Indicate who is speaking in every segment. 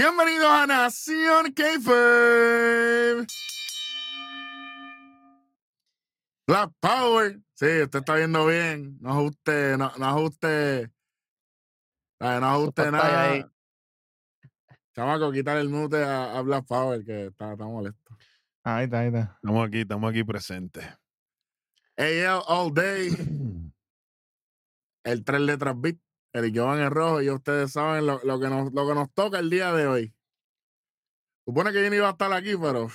Speaker 1: Bienvenidos a Nación Keifer. Black Power. Sí, usted está viendo bien. No ajuste, no, no ajuste. ay, No ajuste nada. Chamaco, quitar el mute a, a Black Power que está, está molesto.
Speaker 2: Ahí está, ahí está.
Speaker 3: Estamos aquí, estamos aquí presentes.
Speaker 1: AL All Day. El tres letras beat. El Jovan en rojo. Y ustedes saben lo, lo que nos, lo que nos toca el día de hoy. Supone que yo no iba a estar aquí, pero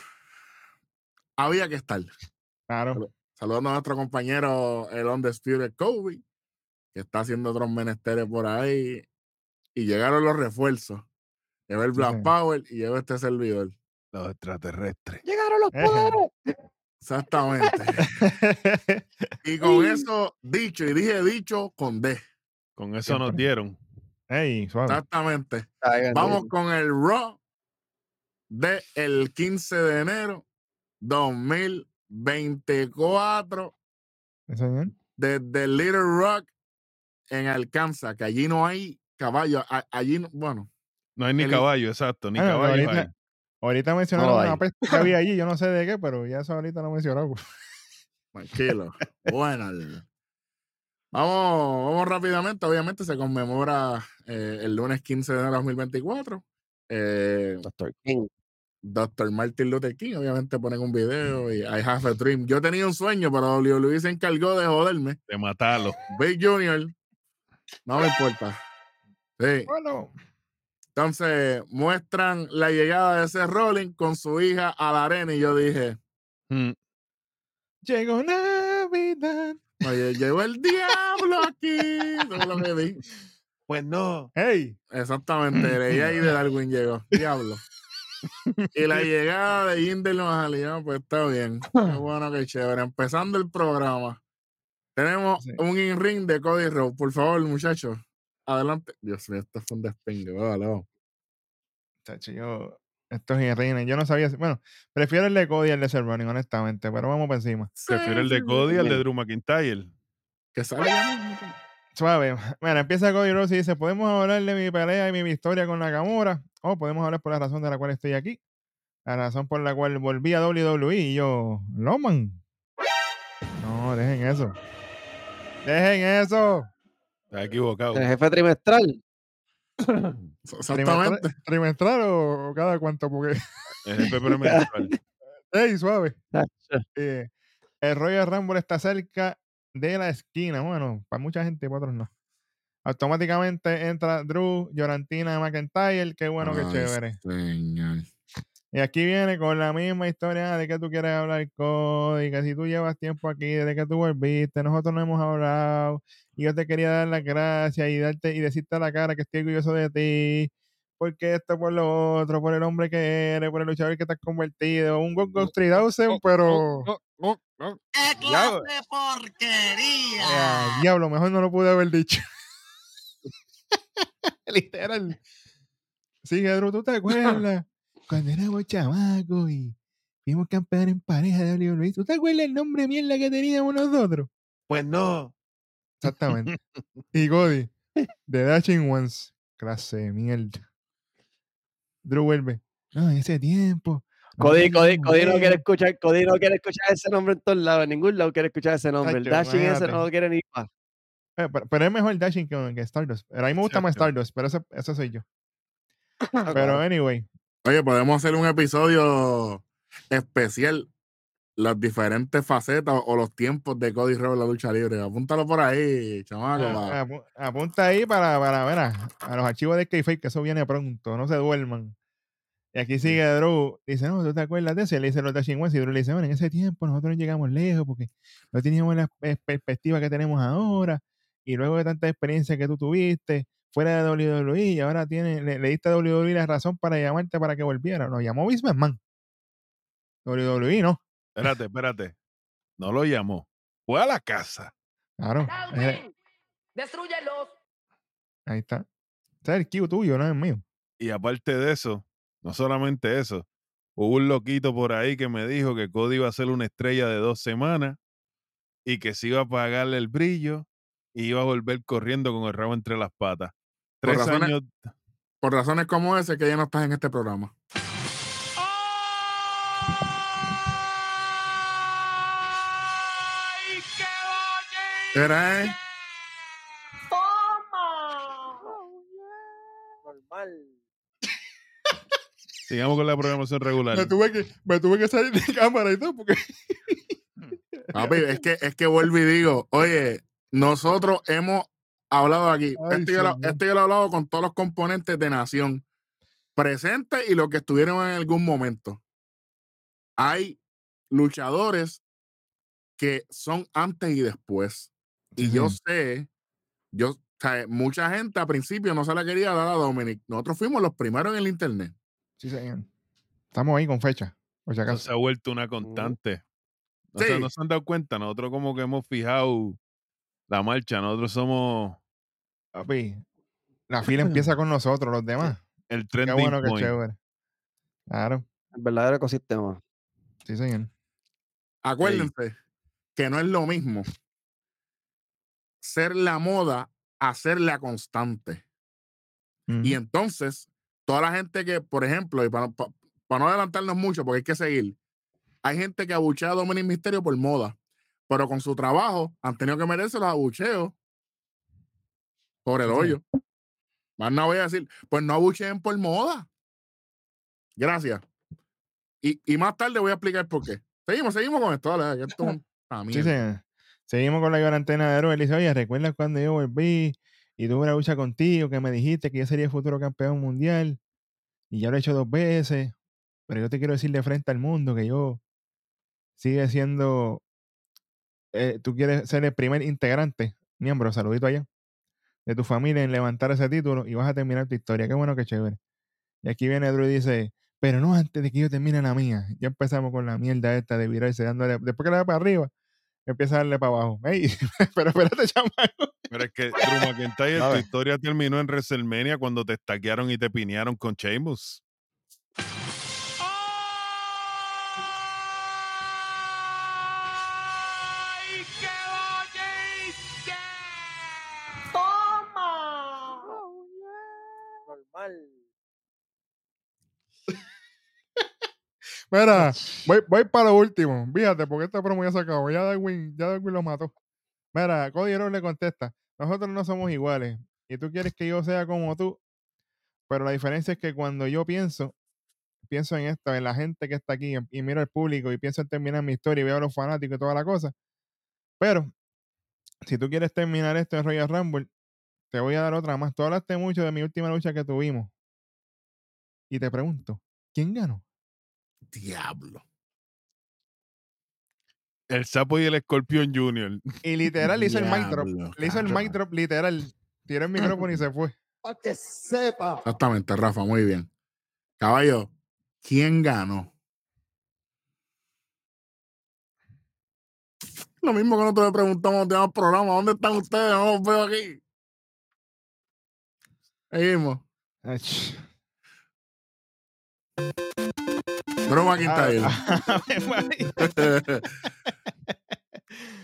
Speaker 1: había que estar.
Speaker 2: Claro.
Speaker 1: Saludando a nuestro compañero, el Undisputed Kobe, que está haciendo otros menesteres por ahí. Y llegaron los refuerzos. Llegó el
Speaker 2: Sí,
Speaker 1: Black
Speaker 2: señor.
Speaker 1: Power y llegó este servidor.
Speaker 3: Los extraterrestres.
Speaker 4: Llegaron los poderes.
Speaker 1: Exactamente. y con eso dicho, y dije dicho con D.
Speaker 3: Con eso nos dieron.
Speaker 2: Ey, suave.
Speaker 1: Exactamente.
Speaker 4: Ay,
Speaker 1: Vamos con el Raw de el 15 de enero 2024
Speaker 2: Sí, señor.
Speaker 1: desde Little Rock en Arkansas, que allí no hay caballo. Allí, no- bueno,
Speaker 3: No hay ni
Speaker 1: El-
Speaker 3: caballo, exacto, ni
Speaker 2: Ah,
Speaker 3: caballos
Speaker 2: ahorita-
Speaker 3: hay.
Speaker 2: Ahorita mencionaron
Speaker 4: No
Speaker 2: una peste que había allí, yo no sé de qué, pero ya eso ahorita lo mencionaron.
Speaker 1: tranquilo. bueno. Vamos, vamos rápidamente. Obviamente se conmemora eh, el lunes 15 de enero de 2024. Eh,
Speaker 4: Dr. King.
Speaker 1: Dr. Martin Luther King, obviamente ponen un video y I have a dream. Yo tenía un sueño, pero WWE se encargó de joderme.
Speaker 3: De matarlo.
Speaker 1: Big Junior, no me importa. Sí.
Speaker 2: Bueno,
Speaker 1: Entonces muestran la llegada de ese Rolling con su hija a la arena y yo dije,
Speaker 3: Mm,
Speaker 2: llegó Navidad.
Speaker 1: Oye, llegó el diablo aquí. Eso lo que vi.
Speaker 3: Pues no.
Speaker 2: Hey,
Speaker 1: Exactamente, leí ahí de Darwin llegó, diablo. Y la llegada de Jinder Mahalian, pues está bien. Qué bueno, qué chévere. Empezando el programa. Tenemos
Speaker 2: Sí.
Speaker 1: un in-ring de Cody Rhodes. Por favor, muchachos. Adelante. Dios mío, esto fue un despingue. Vale, vamos.
Speaker 2: chacho, yo, estos reines, yo no sabía. si- Bueno, prefiero el de Cody y el de Seth Rollins, honestamente, pero vamos por encima.
Speaker 3: Prefiero el de Cody al de Drew McIntyre.
Speaker 1: Que sale mismo.
Speaker 2: Suave. Bueno, empieza Cody Rhodes y dice, ¿podemos hablar de mi pelea y mi victoria con Nakamura? O podemos hablar por la razón de la cual estoy aquí. La razón por la cual volví a WWE y yo, Loman. No, dejen eso. Dejen eso.
Speaker 3: Está equivocado.
Speaker 4: El jefe trimestral.
Speaker 2: Trimestral,
Speaker 1: Exactamente.
Speaker 2: trimestral o, o cada cuánto, porque.
Speaker 3: El jefe premenstrual.
Speaker 2: ¡Ey, suave! Eh, el Royal Rumble está cerca de la esquina. Bueno, para mucha gente para otros no. Automáticamente entra Drew, Llorantina, McIntyre. Qué bueno, qué
Speaker 1: Ay,
Speaker 2: chévere.
Speaker 1: señor.
Speaker 2: Y aquí viene con la misma historia de que tú quieres hablar, Cody, que si tú llevas tiempo aquí, desde que tú volviste, nosotros no hemos hablado, y yo te quería dar las gracias y darte y decirte a la cara que estoy orgulloso de ti, porque esto por lo otro, por el hombre que eres, por el luchador que te has convertido, un Go Go 3000, pero...
Speaker 5: ¡Qué clase de porquería!
Speaker 2: Diablo, mejor no lo pude haber dicho. Literal. Sigue, Drew, ¿tú te acuerdas? Cuando éramos chamacos y fuimos campeones en pareja de WWE. ¿Tú te acuerdas el nombre mierda que teníamos nosotros?
Speaker 3: Pues no.
Speaker 2: Exactamente. y Cody, The Dashing Ones. Clase de mierda. Drew vuelve. No, en ese tiempo.
Speaker 4: Cody, Cody, Cody no quiere
Speaker 2: buenos".
Speaker 4: escuchar, Cody no quiere escuchar ese nombre en todos lados, en ningún lado quiere escuchar ese nombre. El dashing ese no lo quiere ni más.
Speaker 2: Eh, pero, pero es mejor Dashing que, que Stardust. Pero a mí me gusta más. Stardust, pero ese, ese soy yo. Pero anyway,
Speaker 1: Oye, podemos hacer un episodio especial. Las diferentes facetas o los tiempos de Cody Rhodes en la lucha libre. Apúntalo por ahí, chamaco.
Speaker 2: Apu- apunta ahí para, para ver a, los archivos de Kayfabe, que eso viene pronto, no se duerman. Y aquí sigue Drew, dice, no, ¿tú te acuerdas de eso? Y le dice los Dashing Ones, y Drew le dice, bueno, en ese tiempo nosotros no llegamos lejos porque no teníamos la pe- perspectiva que tenemos ahora, y luego de tanta experiencia que tú tuviste fuera de WWE, y ahora tiene, le, le diste a WWE la razón para llamarte para que volviera. Nos llamó Vince McMahon. WWE, no.
Speaker 3: Espérate, espérate. No lo llamó. Fue a la casa.
Speaker 2: Claro. eh.
Speaker 5: ¡Destruyelos!
Speaker 2: ahí está. Ese es el Q tuyo, no es el mío.
Speaker 3: Y aparte de eso, no solamente eso, hubo un loquito por ahí que me dijo que Cody iba a ser una estrella de dos semanas y que se iba a apagarle el brillo y iba a volver corriendo con el rabo entre las patas.
Speaker 1: Por
Speaker 3: Tres
Speaker 1: razones-
Speaker 3: años,
Speaker 1: por razones como ese que ya no estás en este programa. Era, ¿eh?
Speaker 4: Normal.
Speaker 3: Sigamos con la programación regular.
Speaker 2: Me tuve, que, me tuve que salir de cámara y todo porque
Speaker 1: Papi, es que, es que vuelvo y digo, oye, nosotros hemos hablado aquí,
Speaker 2: Ay,
Speaker 1: esto, yo lo, esto yo lo he hablado con todos los componentes de Nación, presentes y los que estuvieron en algún momento. Hay luchadores que son antes y después. Y yo sé, yo, o sea, mucha gente a principio no se la quería dar a Dominic. Nosotros fuimos los primeros en el internet.
Speaker 2: Sí, señor. Estamos ahí con fecha, por si
Speaker 3: Eso
Speaker 2: acaso.
Speaker 3: se ha vuelto una constante. No, se,
Speaker 1: Sí.
Speaker 3: no se han dado cuenta, nosotros como que hemos fijado la marcha, nosotros somos
Speaker 2: Papi, la fila empieza con nosotros, los demás.
Speaker 3: el
Speaker 2: Qué
Speaker 3: trending
Speaker 2: bueno, qué
Speaker 3: point.
Speaker 2: chévere. Claro,
Speaker 4: El verdadero ecosistema.
Speaker 2: sí, señor.
Speaker 1: Acuérdense que no es lo mismo ser la moda a ser la constante. Y entonces, toda la gente que, por ejemplo, y para, pa- para no adelantarnos mucho, porque hay que seguir, hay gente que abuchea a Dominic Misterio por moda, pero con su trabajo han tenido que meterse los abucheos por el
Speaker 2: Sí.
Speaker 1: hoyo. Más no voy a decir, pues no abucheen por moda. Gracias. Y, y más tarde voy a explicar por qué. Seguimos, seguimos con esto. Dale, esto es una
Speaker 2: Sí,
Speaker 1: mierda.
Speaker 2: Seguimos con la cuarentena de Héroe. Él dice, oye, ¿recuerdas cuando yo volví y tuve una lucha contigo que me dijiste que yo sería el futuro campeón mundial? Y ya lo he hecho dos veces. Pero yo te quiero decir de frente al mundo que yo sigue siendo... eh, tú quieres ser el primer integrante, miembro, saludito allá, de tu familia en levantar ese título y vas a terminar tu historia. Qué bueno, qué chévere. Y aquí viene Drew y dice, pero no antes de que yo termine la mía. Ya empezamos con la mierda esta de virarse dándole, después que le da para arriba, empieza a darle para abajo. Ey, pero espérate, chamaco.
Speaker 3: Pero es que Drew McIntyre, tu historia terminó en WrestleMania cuando te estaquearon y te pinearon con Sheamus.
Speaker 2: Mira, voy, voy para lo último. Fíjate, porque esta promo ya se acabó. Ya Darwin, ya Darwin lo mató. Mira, Cody Rhodes le contesta, nosotros no somos iguales. Y tú quieres que yo sea como tú. Pero la diferencia es que cuando yo pienso, pienso en esto, en la gente que está aquí, y miro al público y pienso en terminar mi historia y veo a los fanáticos y toda la cosa. Pero, si tú quieres terminar esto en Royal Rumble, te voy a dar otra más. Tú hablaste mucho de mi última lucha que tuvimos. Y te pregunto, ¿quién ganó?
Speaker 1: Diablo.
Speaker 3: El sapo y el escorpión junior.
Speaker 2: Y literal le hizo el mic drop. Le hizo el mic drop literal. Tiró el micrófono y se fue.
Speaker 4: Para que sepa.
Speaker 1: Exactamente, Rafa, muy bien. Caballo, ¿quién ganó? Lo mismo que nosotros le preguntamos en el programa, ¿dónde están ustedes? No los veo aquí. Seguimos.
Speaker 2: Ach.
Speaker 1: Drew
Speaker 2: Ah,
Speaker 1: McIntyre.
Speaker 2: María.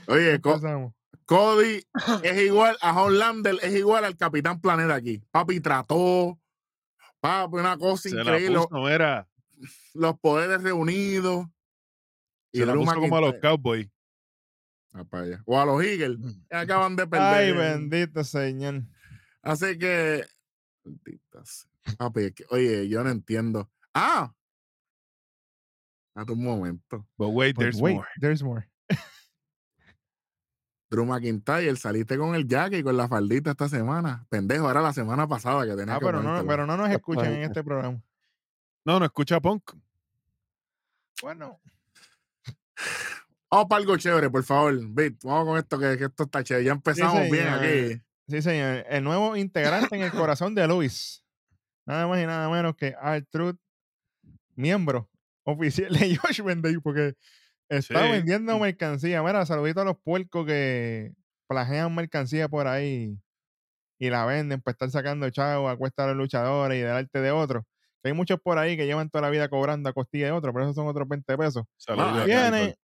Speaker 1: Oye, Co-. Cody es igual a Homelander, es igual al Capitán Planeta aquí. Papi trató, papi, una cosa
Speaker 3: Se la
Speaker 1: increíble.
Speaker 3: puso,
Speaker 1: Los poderes reunidos. Y
Speaker 3: se la puso como a los. Cowboys.
Speaker 1: Ah. O a los Eagles. que acaban de perder.
Speaker 2: Ay, bendito señor.
Speaker 1: Así que. sea. Papi, es que- oye, yo no entiendo. Ah. A tu momento.
Speaker 3: But wait,
Speaker 2: But
Speaker 3: there's
Speaker 2: wait,
Speaker 3: more.
Speaker 2: there's more.
Speaker 1: Drew McIntyre, saliste con el jacket y con la faldita esta semana. Pendejo, era la semana pasada que tenía
Speaker 2: Ah,
Speaker 1: que
Speaker 2: pero no, pero no nos escuchan en
Speaker 4: Ay.
Speaker 2: este programa.
Speaker 3: No, no escucha punk.
Speaker 2: Bueno,
Speaker 1: Vamos para algo chévere, por favor. Vamos con esto, que, que esto está chévere. Ya empezamos bien aquí.
Speaker 2: sí, señor. El nuevo integrante en el corazón de Luis. Nada más y nada menos que Truth, miembro oficial de Josh Day, porque está
Speaker 3: Sí.
Speaker 2: vendiendo mercancía. Mira, saludito a los puercos que planean mercancía por ahí y la venden para estar sacando chavo a cuesta de los luchadores y del arte de otros. Hay muchos por ahí que llevan toda la vida cobrando a costilla de otros, pero esos son otros 20 pesos.
Speaker 3: Saludos a
Speaker 2: Viene.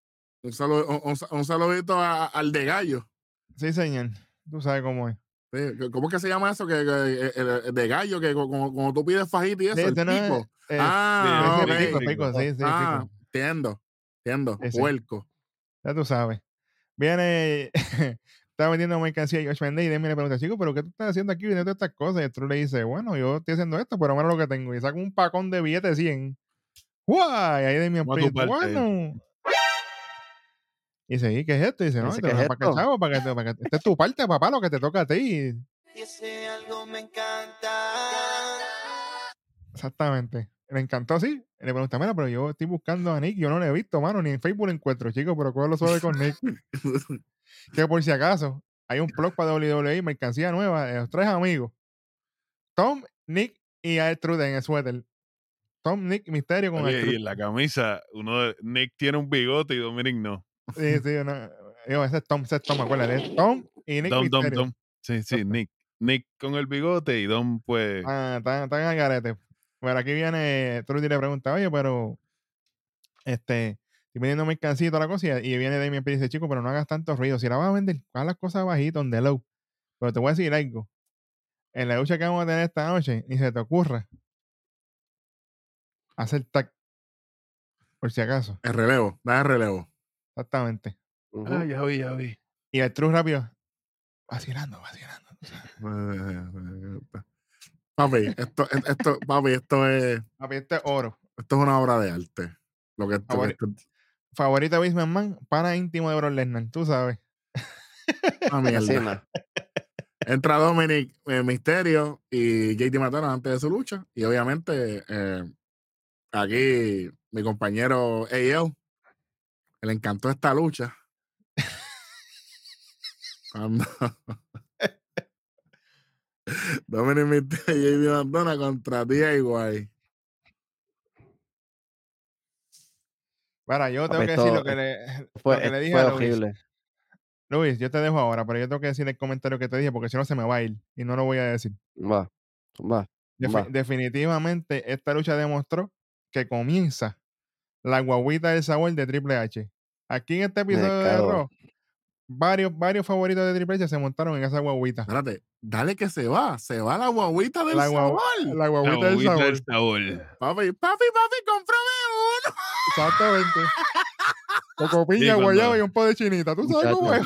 Speaker 1: Un, saludo- un- un- un saludito a- al de gallo.
Speaker 2: sí, señor. Tú sabes cómo es.
Speaker 1: Sí, ¿Cómo es que se llama eso? Que, que- eh, eh, de gallo, que como tú pides fajita y eso,
Speaker 2: Sí,
Speaker 1: el
Speaker 2: no es-
Speaker 1: pico.
Speaker 2: eh,
Speaker 1: ah,
Speaker 2: ese
Speaker 1: ok.
Speaker 2: pico, pico, sí, sí,
Speaker 1: ah,
Speaker 2: pico.
Speaker 1: entiendo, entiendo.
Speaker 2: Ese.
Speaker 1: Puerco.
Speaker 2: Ya tú sabes. Viene, está vendiendo mercancía y Josh y Demi le pregunta, chico, ¿pero qué tú estás haciendo aquí vendiendo estas cosas? Y el le dice, bueno, yo estoy haciendo esto, pero mira lo que tengo. Y saca un pacón de billetes de 100. ¡Guay! Ahí Priest,
Speaker 3: parte.
Speaker 2: bueno. Y dice, ¿y qué es esto? Y dice, no,
Speaker 4: Dice,
Speaker 2: te
Speaker 4: ¿qué es
Speaker 2: para que
Speaker 4: esto?
Speaker 2: chavo, para que, te- para que esta es tu parte, papá, lo que te toca a ti.
Speaker 6: Y ese algo me encanta.
Speaker 2: Exactamente. Le encantó así. Le pregunta, mira, pero yo estoy buscando a Nick, yo no lo he visto, mano, ni en Facebook lo encuentro, chico, pero lo suave con Nick. que por si acaso, hay un blog para WWE, mercancía nueva, de los tres amigos. Tom, Nick y Trude en el suéter. Tom, Nick, Misterio con
Speaker 3: Oye, y
Speaker 2: Trude.
Speaker 3: en la camisa, uno de, Nick tiene un bigote y Dominic no.
Speaker 2: Sí, sí, no, digo, ese es Tom, ese es Tom, acuérdate. es Tom y Nick
Speaker 3: Dom, Dom. Dom. Sí, sí, Nick. Nick con el bigote y Dom, pues.
Speaker 2: Ah, están, están al garete. Bueno, aquí viene Trudy y le pregunta, oye, pero este, estoy vendiendo mercancía y toda la cosa. Y, y viene Damien y dice, chico, pero no hagas tanto ruido. Si la vas a vender, haz las cosas bajitas, on the low. Pero te voy a decir algo. En la lucha que vamos a tener esta noche, ni se te ocurra hacer tag. Por si acaso.
Speaker 1: El relevo, da el relevo.
Speaker 2: Exactamente.
Speaker 4: Ujú.
Speaker 3: Ah, ya vi, ya vi.
Speaker 2: Y el True rápido, vacilando, vacilando.
Speaker 1: Papi, esto, esto, papi, esto es,
Speaker 2: Papi, este es oro.
Speaker 1: esto es una obra de arte. Lo que esto,
Speaker 2: Favori-
Speaker 1: esto-
Speaker 2: Favorito de Bismarck Man, pana íntimo de Brock Lesnar, tú sabes.
Speaker 1: una mierda. Entra Dominic eh, Misterio y JT Matana antes de su lucha. Y obviamente, eh, aquí mi compañero AL le encantó esta lucha. Cuando Dominic Misterio y JT Matana contra DIY.
Speaker 2: Para, yo tengo que decir lo que le,
Speaker 4: Fue,
Speaker 2: lo que le dije
Speaker 4: fue
Speaker 2: a Luis.
Speaker 4: horrible.
Speaker 2: Luis, yo te dejo ahora, pero yo tengo que decir el comentario que te dije porque si no se me va a ir y no lo voy a decir.
Speaker 4: Va, va. Va.
Speaker 2: definitivamente esta lucha demostró que comienza la guaguita del sabor de Triple H. Aquí en este episodio de. Raw, varios, varios favoritos de Triple H se montaron en esa guaguita.
Speaker 1: Espérate, dale que se va. Se va la guaguita del
Speaker 2: La,
Speaker 1: sabor.
Speaker 2: la
Speaker 3: La
Speaker 2: guaguita del sabor.
Speaker 3: del sabor.
Speaker 1: Papi, papi, papi, cómprame uno.
Speaker 2: Exactamente. Coco piña, guayaba y un po de chinita. ¿Tú sabes cómo es?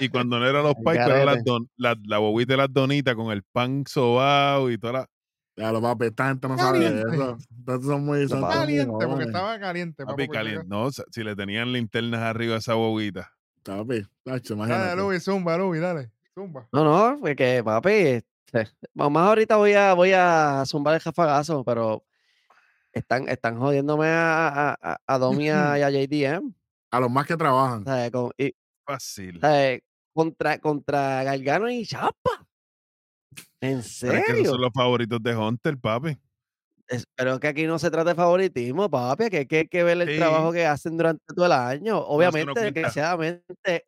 Speaker 3: Y cuando no era los pipes, eran las, don, la, la bobita de las donitas con el pan sobao y toda la.
Speaker 1: Ya lo papi, esta gente no sabe de
Speaker 2: Caliente.
Speaker 1: eso. Estos son muy, son,
Speaker 2: Caliente, porque estaba caliente.
Speaker 3: Papi, caliente. No, o sea, si le tenían linternas arriba a esa bobita.
Speaker 1: Papi, tacho,
Speaker 2: Dale,
Speaker 1: imagínate.
Speaker 2: Luis, zumba, Luis, dale. Zumba.
Speaker 4: No, no, fue que papi, este, más ahorita voy a voy a zumbar el jafagazo, pero están, están jodiéndome a, a, a- a Domi y a, JDM.
Speaker 1: A los más que trabajan.
Speaker 4: Con- y-
Speaker 3: Fácil.
Speaker 4: ¿sabes? Contra, contra Gargano y Chapa. ¿En
Speaker 3: Pero es que esos
Speaker 4: serio?
Speaker 3: son los favoritos de Hunter, papi.
Speaker 4: Es- pero es que aquí no se trata de favoritismo, papi, que hay que, que ver el
Speaker 3: Sí.
Speaker 4: trabajo que hacen durante todo el año. Obviamente,
Speaker 3: cuenta.
Speaker 4: desgraciadamente,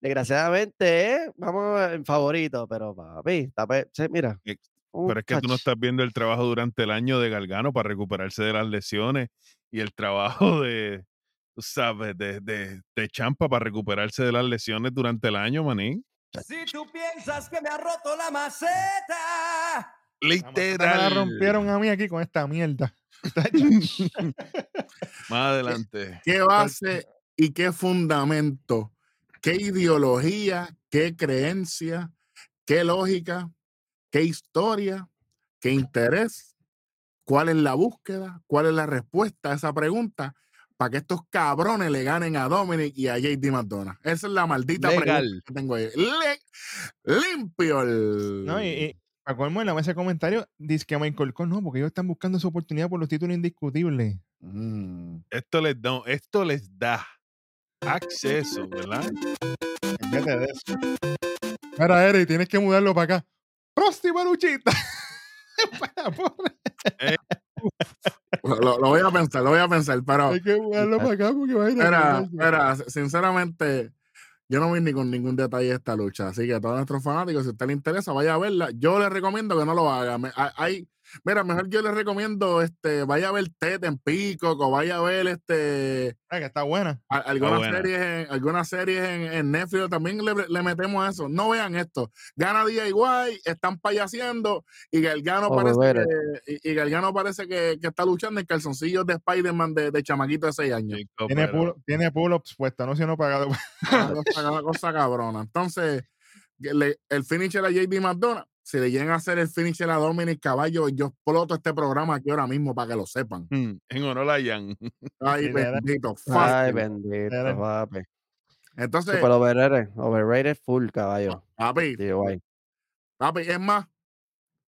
Speaker 4: desgraciadamente, eh, vamos en favorito, pero papi, sí, mira.
Speaker 3: Eh, Pero es que tú no estás viendo el trabajo durante el año de Galgano para recuperarse de las lesiones y el trabajo de, sabes, de, de, de Champa para recuperarse de las lesiones durante el año, manín.
Speaker 5: Si tú piensas que me ha roto la maceta.
Speaker 2: Me la
Speaker 3: Literal.
Speaker 2: rompieron a mí aquí con esta mierda.
Speaker 3: Más adelante.
Speaker 1: ¿Qué base y qué fundamento? ¿Qué ideología? ¿Qué creencia? ¿Qué lógica? ¿Qué historia? ¿Qué interés? ¿Cuál es la búsqueda? ¿Cuál es la respuesta a esa pregunta? Para que estos cabrones le ganen a Dominic y a JD McDonough. Esa es la maldita pregunta
Speaker 3: Legal.
Speaker 1: que tengo ahí. Le- limpio el.
Speaker 2: No, y, y para colmo en la mesa de comentarios, dice que Michael Cole no, porque ellos están buscando su oportunidad por los títulos indiscutibles.
Speaker 1: Mm.
Speaker 3: Esto les da, esto les da acceso, ¿verdad?
Speaker 2: Fíjate de eso. Mira, Eric, tienes que mudarlo para acá. Próxima luchita. Para, porra.
Speaker 1: Lo, lo- lo voy a pensar, lo voy a pensar, pero.
Speaker 2: Hay que mudarlo para acá porque va a ir a
Speaker 1: Mira,
Speaker 2: mudarse.
Speaker 1: mira, sinceramente, yo no vi ni con ningún detalle de esta lucha. Así que a todos nuestros fanáticos, si a usted le interesa, vaya a verla. Yo les recomiendo que no lo haga. Me- hay, Mira, mejor yo les recomiendo, este, vaya a ver TED en Pico, o vaya a ver este
Speaker 2: Ah, que está buena.
Speaker 1: a- algunas
Speaker 3: buena.
Speaker 1: series, en, algunas series en, en Netflix también le, le metemos a eso. No vean esto. Gana DIY, están payaseando y Galgano
Speaker 4: Oh,
Speaker 1: parece
Speaker 4: bebé.
Speaker 1: que, y, y Gargano parece que, que está luchando en calzoncillos de Spider-Man de, de chamaquito de 6 años.
Speaker 3: Chico,
Speaker 2: Tiene,
Speaker 3: pero-
Speaker 2: pull, tiene pull-ups puestos, no si no pagado.
Speaker 1: Una cosa, cabrona. Entonces, le- el finisher a JD McDonough, si le llegan a hacer el finisher a Dominic Caballo, yo exploto este programa aquí ahora mismo para que lo sepan.
Speaker 3: Mm, En honor a Jan.
Speaker 1: Ay,
Speaker 2: Sí,
Speaker 1: bendito.
Speaker 4: Ay,
Speaker 1: fácil.
Speaker 4: bendito,
Speaker 2: Era-
Speaker 4: papi.
Speaker 1: Entonces,
Speaker 4: Super overrated. Overrated full, caballo.
Speaker 1: papi, papi, es más,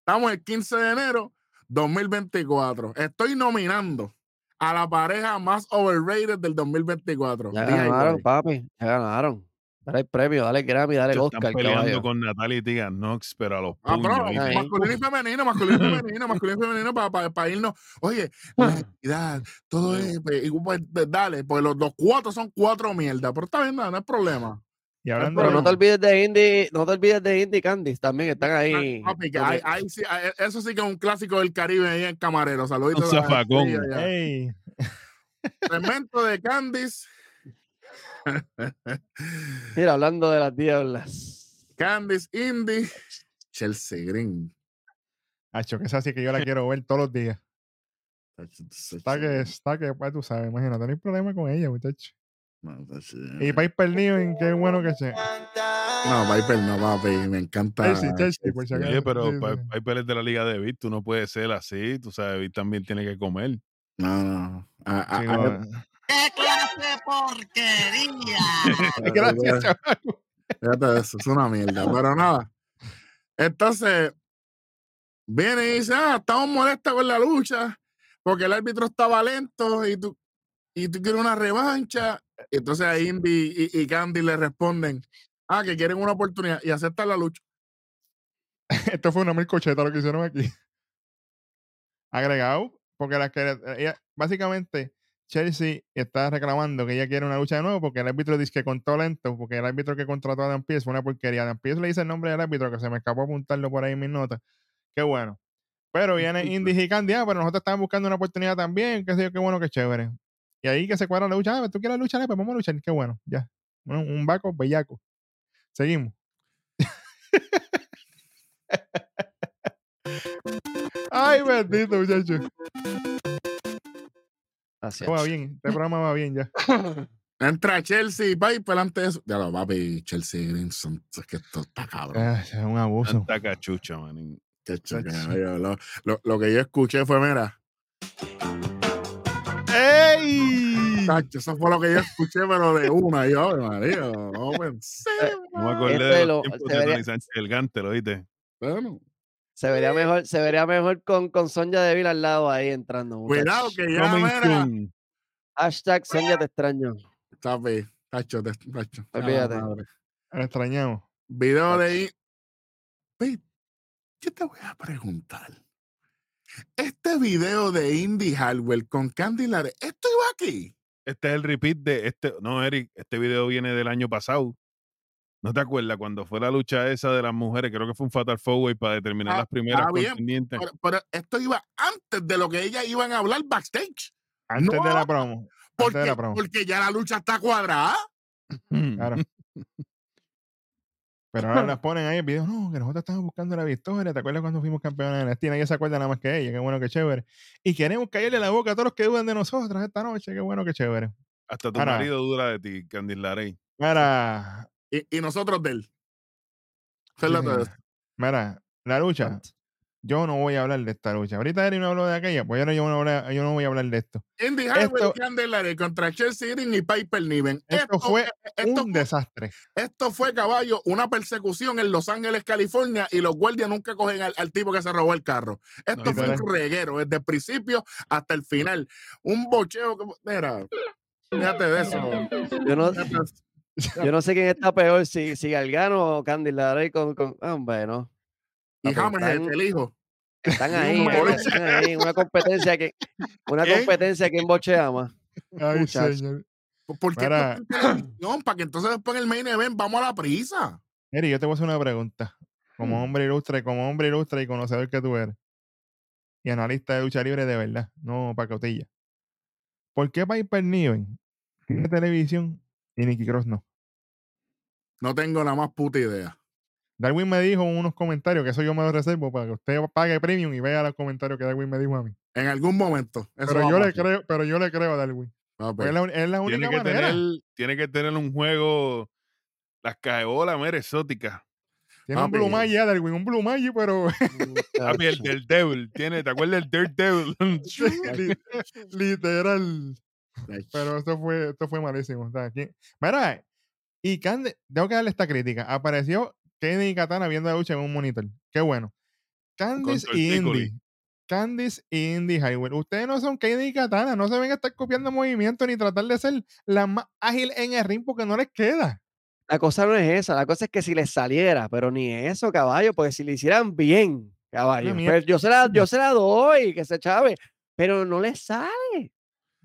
Speaker 1: estamos el 15 de enero 2024. Estoy nominando a la pareja más overrated del 2024.
Speaker 4: Ya
Speaker 1: DIY.
Speaker 4: ganaron, papi. Ya ganaron. Dale el premio, dale el Grammy, dale el
Speaker 3: Están
Speaker 4: Oscar,
Speaker 3: peleando
Speaker 4: caballo.
Speaker 3: con Natalie y Tegan Knox, pero a los
Speaker 1: Ah,
Speaker 3: puños.
Speaker 4: Ahí.
Speaker 1: masculino y femenino, masculino y femenino, masculino y femenino para irnos. Oye, la equidad, todo es. pues, y, pues, pues, dale, pues los, los cuatro son cuatro mierdas, pero está bien, no, no hay problema.
Speaker 2: Y hablando
Speaker 4: Pero
Speaker 2: de-
Speaker 4: no te olvides de Indy, no te olvides de Indy Candice, también están ahí.
Speaker 1: Papi, ahí sí, ahí- eso sí que es un clásico del Caribe ahí en Camarero. Saluditos.
Speaker 3: Un
Speaker 1: a-
Speaker 3: zafacón.
Speaker 1: Segmento de Candice.
Speaker 4: Mira, hablando de las diablas.
Speaker 1: Candice Indy. Chelsea Green.
Speaker 2: Hacho, que esa sí que yo la quiero ver todos los días. Está que, está que, pues tú sabes, imagínate, no hay problema con ella, muchacho. Y Piper Niven, qué bueno que sea.
Speaker 1: No, Viper no, papi. Me encanta.
Speaker 3: Oye, pero
Speaker 2: Sí, sí.
Speaker 3: Piper es de la liga de Beat, tú no puedes ser así, tú sabes, Beat también tiene que comer.
Speaker 1: No, no. A- a-
Speaker 2: Sí,
Speaker 1: a-
Speaker 2: no,
Speaker 5: ¡Qué clase porquería!
Speaker 2: Gracias, chaval.
Speaker 1: Fíjate de eso, es una mierda. Pero nada. Entonces, viene y dice, ah, estamos molestos con la lucha porque el árbitro estaba lento y tú, y tú quieres una revancha. Y entonces a Indy y, y Candy le responden, ah, que quieren una oportunidad y aceptan la lucha.
Speaker 2: Esto fue una melcocheta lo que hicieron aquí. Agregado, porque la que ella- básicamente Chelsea está reclamando que ella quiere una lucha de nuevo porque el árbitro dice que contó lento, porque el árbitro que contrató a Dan Pierce fue una porquería. Dan Pierce le dice el nombre del árbitro que se me escapó apuntarlo por ahí en mis notas. Qué bueno. Pero viene Indy y Candy, ah, pero nosotros estamos buscando una oportunidad también, qué sé yo, qué bueno, qué chévere. Y ahí que se cuadra la lucha, ah, tú quieres luchar, pues vamos a luchar, qué bueno, ya. Un, un vaco bellaco. Seguimos. Ay, bendito, muchacho. Va bien, este programa va bien ya.
Speaker 1: Entra Chelsea y Piper antes de eso. Ya lo, papi, Chelsea y Green son, es que esto está cabrón.
Speaker 2: Ah, es un abuso.
Speaker 3: Tanta cachucha, manín.
Speaker 1: Qué lo, lo- lo que yo escuché fue, mira,
Speaker 2: ¡Ey!
Speaker 1: Tacho, eso fue lo que yo escuché, pero de una. Yo, Ave María, no pensé.
Speaker 3: No me acordé de
Speaker 4: lo-
Speaker 3: los tiempos de Tony Sánchez el Gante, ¿lo viste?
Speaker 1: Bueno,
Speaker 4: Se vería mejor, se vería mejor con, con Sonja Deville al lado ahí entrando.
Speaker 1: cuidado que ya,
Speaker 3: soon.
Speaker 4: Hashtag Sonja te extraño.
Speaker 1: Tapi, tacho, te- tacho. Ah,
Speaker 4: Olvídate.
Speaker 2: Lo extrañamos.
Speaker 1: Video de ahí. Yo te voy a preguntar. Este video de Indy Hardware con Candy Lare, ¿esto iba aquí?
Speaker 3: Este es el repeat de este. No, Eric, este video viene del año pasado. ¿No te acuerdas cuando fue la lucha esa de las mujeres? Creo que fue un Fatal Four Way para determinar
Speaker 1: Ah,
Speaker 3: las primeras
Speaker 1: bien,
Speaker 3: contendientes.
Speaker 1: Pero, pero esto iba antes de lo que ellas iban a hablar backstage.
Speaker 2: Antes de la promo. Antes de
Speaker 1: Porque,
Speaker 2: la promo.
Speaker 1: porque ya la lucha está cuadrada.
Speaker 2: Claro. Pero ahora las ponen ahí el video. No, que nosotros estamos buscando la victoria. ¿Te acuerdas cuando fuimos campeones de NXT? Nadie se acuerda nada más que ella. Qué bueno, qué chévere. Y queremos caerle la boca a todos los que dudan de nosotros esta noche. Qué bueno, qué chévere.
Speaker 3: Hasta tu
Speaker 2: Ahora-
Speaker 3: marido duda de ti, Candice Larey.
Speaker 2: Mira,
Speaker 1: Y, y nosotros de él.
Speaker 2: sí,
Speaker 1: eso.
Speaker 2: mira, la lucha. Yo no voy a hablar de esta lucha. Ahorita Eri no habló de aquella, pues ahora yo no, voy a- yo no voy a hablar de esto.
Speaker 1: Indy Hardware
Speaker 2: Esto-
Speaker 1: y Candy Lare contra Chelsea Green y Piper Niven.
Speaker 2: Esto fue
Speaker 1: esto
Speaker 2: Un desastre.
Speaker 1: Esto fue, caballo, una persecución en Los Ángeles, California, y los guardias nunca cogen al, al tipo que se robó el carro. Esto
Speaker 3: No,
Speaker 1: fue un reguero, desde el principio hasta el final. Un bocheo que, mira, fíjate de eso.
Speaker 4: Yo no,
Speaker 1: fíjate de eso.
Speaker 4: Yo no sé quién está peor, si, si Galgano o Candy Larey con, con. ah, Hombre, no.
Speaker 1: Y
Speaker 4: Papi, están-
Speaker 1: el hijo.
Speaker 4: Están ahí, están ahí. Una competencia que. Una
Speaker 2: ¿Qué?
Speaker 4: competencia que en bochea más.
Speaker 2: Ay, señor.
Speaker 1: ¿Por qué televisión? Para que entonces después en el main event vamos a la prisa.
Speaker 2: Eri, yo te voy a hacer una pregunta. Como
Speaker 1: Mm.
Speaker 2: hombre ilustre, como hombre ilustre y conocedor que tú eres. y analista de lucha libre de verdad, no pacotilla. ¿Por qué Piper Niven tiene televisión y Nicky Cross no?
Speaker 1: No tengo la más puta idea.
Speaker 2: Darwin me dijo en unos comentarios que eso yo me lo reservo para que usted pague premium y vea los comentarios que Darwin me dijo a mí.
Speaker 1: En algún momento. eso
Speaker 2: Pero yo le creo, pero yo le creo a Darwin.
Speaker 1: Papi,
Speaker 2: Porque es la, es la única
Speaker 3: Tiene que,
Speaker 2: manera.
Speaker 3: tener, tiene que tener un juego, las caebolas, mera exótica.
Speaker 2: Tiene un
Speaker 1: Papi.
Speaker 2: Blue Magic, ya, Darwin, un Blue Magic, pero
Speaker 3: Papi, el del Devil. Tiene, ¿Te acuerdas del Dirt Devil?
Speaker 2: li- literal. Pero esto fue, esto fue malísimo. O sea, aquí- Mira, y Candice, tengo que darle esta crítica. Apareció Kenny y Katana viendo la lucha en un monitor. Qué bueno. Candice y. Indy. Candice y Indy Highway. Ustedes no son Kenny y Katana. No se ven a estar copiando movimientos ni tratar de ser la más ágil en el ring porque no les queda.
Speaker 4: La cosa no es esa, la cosa es que si les saliera, pero ni eso, caballo, porque si le hicieran bien, caballo,
Speaker 2: mierda.
Speaker 4: pues yo se la, yo se la doy, que se chave, pero no les sale.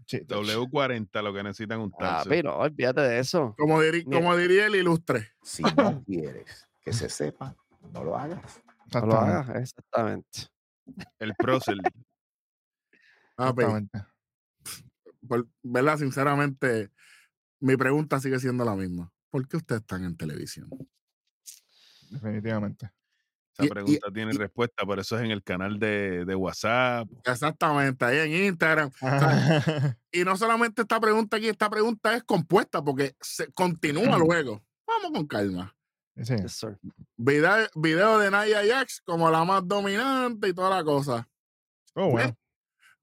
Speaker 2: Chito.
Speaker 3: W40 lo que necesitan un
Speaker 4: Ah,
Speaker 3: tarso.
Speaker 4: no, olvídate de eso.
Speaker 1: como, diri-
Speaker 4: Mira.
Speaker 1: como diría el ilustre.
Speaker 7: Si no quieres que se sepa, no lo hagas.
Speaker 4: No lo
Speaker 2: Exactamente,
Speaker 4: hagas, exactamente.
Speaker 3: El prócer.
Speaker 1: Papi,
Speaker 2: exactamente.
Speaker 1: por- ¿verdad? Sinceramente, mi pregunta sigue siendo la misma. ¿Por qué ustedes están en televisión?
Speaker 2: Definitivamente.
Speaker 3: Esa
Speaker 1: Y- y-
Speaker 3: pregunta tiene
Speaker 1: y-
Speaker 3: respuesta, por eso es en el canal de, de WhatsApp.
Speaker 1: Exactamente, ahí en Instagram. Y no solamente esta pregunta aquí, esta pregunta es compuesta porque se continúa luego. Vamos con calma.
Speaker 2: Sí.
Speaker 4: Yes, sir.
Speaker 1: Video, video de Naya Jax como la más dominante y toda la cosa.
Speaker 2: Oh, bueno.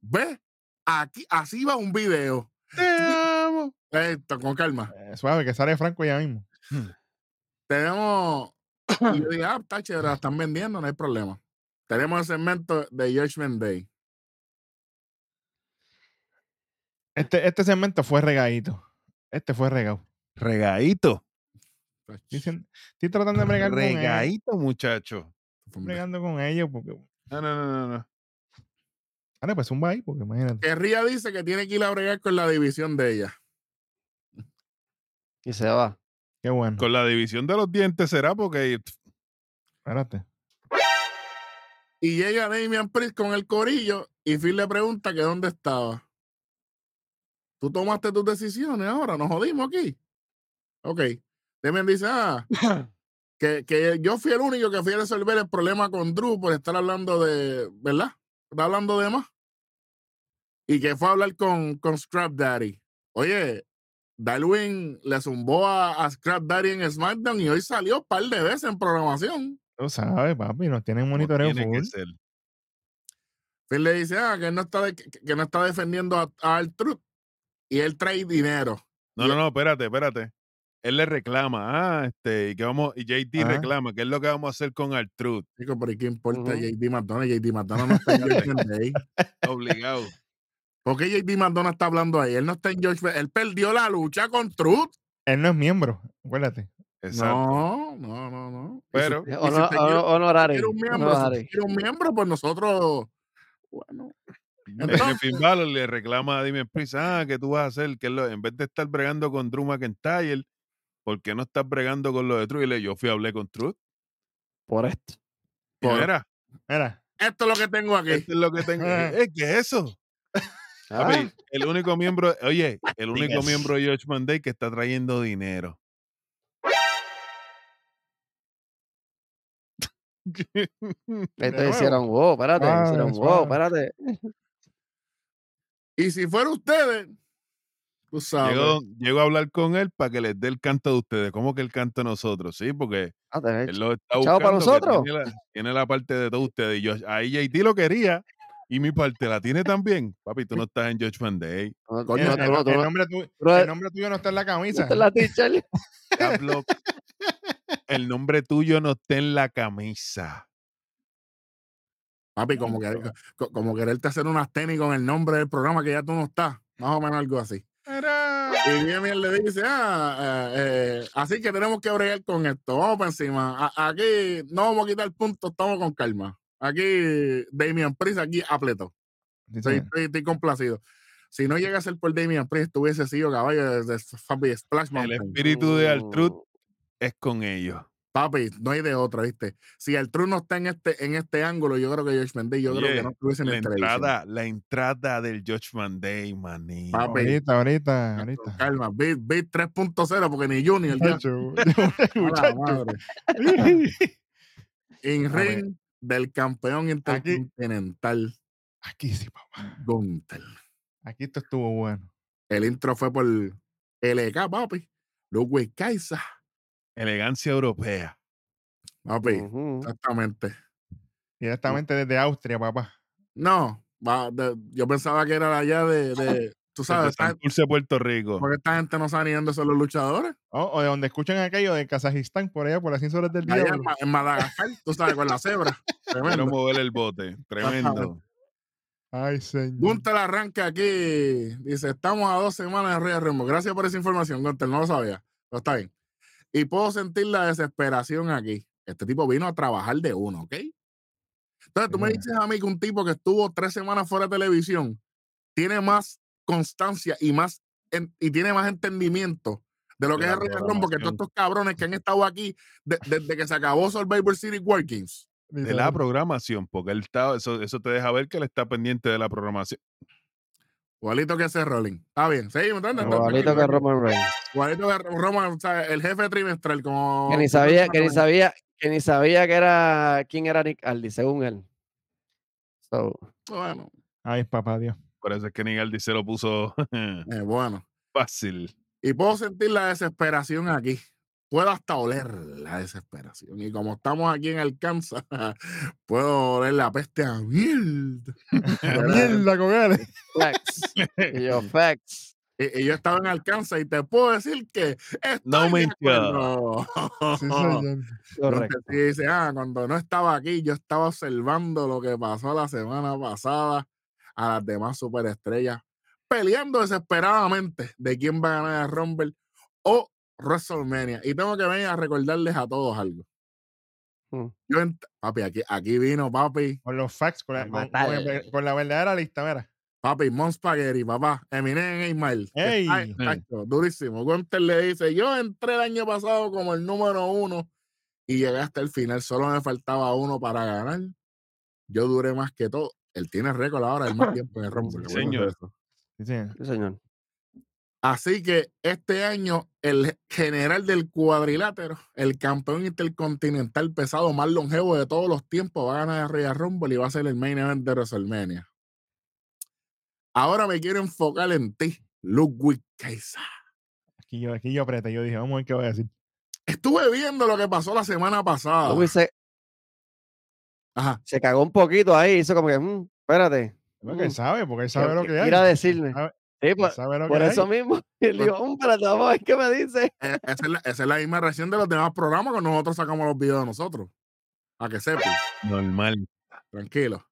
Speaker 1: ¿Ves? Aquí, así va un video.
Speaker 3: Te amo.
Speaker 1: Esto, con calma.
Speaker 2: Eh, suave, que sale Franco ya mismo.
Speaker 1: Tenemos. Y yo dije, ah, está chévere, la están vendiendo, no hay problema. Tenemos el segmento de Judgment Day.
Speaker 2: Este, este segmento fue regadito. Este fue regado.
Speaker 3: Regadito.
Speaker 2: Dicen, estoy tratando de bregar con ellos.
Speaker 3: Regadito, muchacho.
Speaker 2: Estoy bregando con ellos porque.
Speaker 3: No, no, no, no, no.
Speaker 2: Ahora, pues un ahí, porque imagínate.
Speaker 1: Que Ría dice que tiene que ir a bregar con la división de ella.
Speaker 4: Y se va.
Speaker 2: Qué bueno.
Speaker 3: Con la división de los dientes será porque
Speaker 2: Espérate.
Speaker 1: Y llega Damian Priest con el corillo y Phil le pregunta que dónde estaba. ¿Tú tomaste tus decisiones ahora? ¿Nos jodimos aquí? Ok. Damian dice, ah, que, que yo fui el único que fui a resolver el problema con Drew por estar hablando de, ¿verdad? Está hablando de más. Y que fue a hablar con, con Scrap Daddy. Oye, Darwin le zumbó a, a Scrap Daddy en SmackDown y hoy salió un par de veces en programación.
Speaker 2: Tú sabes, papi, nos tienen monitoreo
Speaker 3: tiene
Speaker 2: full.
Speaker 1: Phil le dice, ah, que él no está, de- que, que no está defendiendo a, a Truth y él trae dinero.
Speaker 3: No, no, no, espérate, espérate. Él le reclama, ah, este, y que vamos, y JD
Speaker 2: Ah.
Speaker 3: reclama, ¿qué es lo que vamos a hacer con Artruth?
Speaker 1: Digo, pero ¿y qué importa. JD McDonough? JD McDonough no está en Day.
Speaker 3: Obligado.
Speaker 1: ¿Por qué JD McDonough está hablando ahí? Él no está en Judgment Él perdió la lucha con Truth.
Speaker 2: Él no es miembro, acuérdate.
Speaker 3: Exacto.
Speaker 1: No, no, no, no. Si-
Speaker 3: Pero-
Speaker 1: si
Speaker 4: Honor- honor- honorario.
Speaker 1: quiere un miembro, si
Speaker 4: honorario.
Speaker 1: un miembro, pues nosotros, bueno,
Speaker 3: Es
Speaker 1: Entonces-
Speaker 3: Finn Balor le reclama a Damian Priest, ah, que tú vas a hacer, que lo- en vez de estar bregando con Drew McIntyre, ¿por qué no estás bregando con lo de Truth? Y le yo fui a hablar con Truth.
Speaker 4: Por esto.
Speaker 1: Por-
Speaker 3: mira,
Speaker 2: Mira,
Speaker 1: esto es lo que tengo aquí.
Speaker 3: esto es lo que tengo. Eh, ¿Qué es eso?
Speaker 4: Ah,
Speaker 3: Papi, el único miembro, oye, el único
Speaker 2: Digas.
Speaker 3: miembro de Judgment Day que está trayendo dinero.
Speaker 4: Esto
Speaker 2: nuevo.
Speaker 4: hicieron wow, espérate,
Speaker 2: Ah,
Speaker 4: hicieron wow, espérate.
Speaker 1: Y si fuera ustedes, tú sabes.
Speaker 3: Llego, llego a hablar con él para que les dé el canto de ustedes. ¿Cómo que el canto de nosotros? Sí, porque él lo está
Speaker 4: Chao
Speaker 3: buscando.
Speaker 4: para
Speaker 3: que
Speaker 4: nosotros.
Speaker 3: Tiene la, tiene la parte de todos ustedes. Y yo, ahí JT lo quería y mi parte la tiene también. Papi, tú no estás en Judgment Day.
Speaker 4: no,
Speaker 1: Coño,
Speaker 4: no,
Speaker 2: el, nombre tuyo,
Speaker 4: no-
Speaker 2: el nombre tuyo no está en la camisa.
Speaker 4: en la
Speaker 3: el nombre tuyo no está en la camisa.
Speaker 1: Papi, como, querer, co- como quererte hacer unas tenis con el nombre del programa que ya tú no estás. Más o menos algo así. Y bien le dice, ah, eh, eh, así que tenemos que bregar con esto. Vamos para encima. A- aquí no vamos a quitar puntos, estamos con calma. Aquí Damian Priest, aquí apleto. Estoy, estoy- estoy complacido. Si no llega a ser por Damian Priest, hubiese sido caballo de, de Fabi Splash
Speaker 3: El
Speaker 1: Mountain.
Speaker 3: espíritu de Artruth
Speaker 4: Mm,
Speaker 3: es con ellos.
Speaker 1: Papi, no hay de otra, ¿viste? Si el True no está en este, en este ángulo, yo creo que George Mendes, yo creo que no estuviese en
Speaker 3: La
Speaker 1: el televisión.
Speaker 3: entrada, la entrada del Judgment Day, maní.
Speaker 1: Papi.
Speaker 2: Ahorita, ahorita, ahorita.
Speaker 1: Calma, Beat, Beat 3.0, porque ni Junior. ya.
Speaker 2: Muchacho,
Speaker 1: A la
Speaker 2: muchacho. ver.
Speaker 1: ring del campeón intercontinental,
Speaker 2: Aquí sí, papá.
Speaker 1: Gunther.
Speaker 2: Aquí esto estuvo bueno.
Speaker 1: El intro fue por LK, papi. Ludwig Kaiser.
Speaker 3: Elegancia europea.
Speaker 1: Papi,
Speaker 4: Ujú.
Speaker 1: exactamente.
Speaker 2: Directamente desde Austria, papá.
Speaker 1: No, va de- yo pensaba que era de allá de, de tú sabes,
Speaker 3: Puerto Rico.
Speaker 1: porque esta gente no sabe ni dónde son los luchadores.
Speaker 2: O, o de donde escuchan aquello de Kazajistán, por allá, por las 100 horas del
Speaker 1: Allá en, Madagascar, tú sabes, con la cebra.
Speaker 3: Quiero
Speaker 1: Tremendo.
Speaker 3: mover el bote. Tremendo.
Speaker 2: Ay, señor.
Speaker 1: Gunter arranca aquí. Dice: Estamos a dos semanas de Royal Rumble. Gracias por esa información, Gunter. No lo sabía. Pero está bien. Y puedo sentir la desesperación aquí. Este tipo vino a trabajar de uno, ¿ok? Entonces tú me dices a mí que un tipo que estuvo tres semanas fuera de televisión tiene más constancia y más en- y tiene más entendimiento de lo que es el Royal Rumble que todos estos cabrones que han estado aquí de- desde que se acabó Survivor City Workings.
Speaker 3: De la programación, porque él está, eso, eso te deja ver que él está pendiente de la programación.
Speaker 1: Igualito que ese Rolling. Está bien, seguimos.
Speaker 4: Igualito que Roman Reigns.
Speaker 1: Igualito que Roman, o sea, el jefe trimestral, como.
Speaker 4: Que ni sabía, que ni sabía, que ni sabía que era quién era Nick Aldis, según él. So,
Speaker 1: Bueno,
Speaker 2: Ay, papá Dios.
Speaker 3: Por eso es que Nigaldi se lo puso
Speaker 1: eh, bueno.
Speaker 3: fácil.
Speaker 1: Y puedo sentir la desesperación aquí. Puedo hasta oler la desesperación. Y como estamos aquí en Alcanza, puedo oler la peste a mierda.
Speaker 2: Mierda con él.
Speaker 4: facts. y yo, facts.
Speaker 1: Y, y yo estaba en Alcanza y te puedo decir que estoy
Speaker 3: No me
Speaker 1: acuerdo.
Speaker 2: Sí.
Speaker 1: Y dice, ah, cuando no estaba aquí, yo estaba observando lo que pasó la semana pasada a las demás superestrellas, peleando desesperadamente de quién va a ganar el Rumble o WrestleMania. Y tengo que venir a recordarles a todos algo.
Speaker 4: Mm.
Speaker 1: Yo papi, aquí, aquí vino, papi,
Speaker 2: Con los facts, con la,
Speaker 4: A
Speaker 2: con- con verdadera lista, mira.
Speaker 1: papi, Mon Spaghetti, papá, Eminem que está-
Speaker 2: Ey.
Speaker 1: tacho, durísimo. Gunter le dice, yo entré el año pasado como el número uno y llegué hasta el final, solo me faltaba uno para ganar. Yo duré más que todo. Él tiene récord ahora, el más tiempo en el Rumble.
Speaker 3: Señor.
Speaker 2: Sí, señor.
Speaker 4: Sí, señor.
Speaker 1: Así que este año, el general del cuadrilátero, el campeón intercontinental pesado más longevo de todos los tiempos, va a ganar el Royal Rumble y va a ser el main event de WrestleMania. Ahora me quiero enfocar en ti, Ludwig Kaiser.
Speaker 2: Aquí yo, aquí yo apreté. Yo dije, vamos a ver qué voy a decir.
Speaker 1: Estuve viendo lo que pasó la semana pasada.
Speaker 4: Luis se,
Speaker 1: Ajá.
Speaker 4: se cagó un poquito ahí, hizo como que, "Mm, espérate.
Speaker 2: Porque él
Speaker 4: mm,
Speaker 2: sabe, porque él sabe
Speaker 4: ¿qué-
Speaker 2: lo que hay.
Speaker 4: quiere decirme?
Speaker 2: Sabe-
Speaker 4: Sí, por,
Speaker 2: sabe lo
Speaker 4: por
Speaker 2: que
Speaker 4: eso
Speaker 2: hay.
Speaker 4: mismo. Y él dijo, "Mm, espérate, vamos a ver qué me dice.
Speaker 1: Esa, es la, esa es la misma reacción de los demás programas cuando nosotros sacamos los videos de nosotros. A que sepan,
Speaker 3: Normal.
Speaker 1: tranquilo.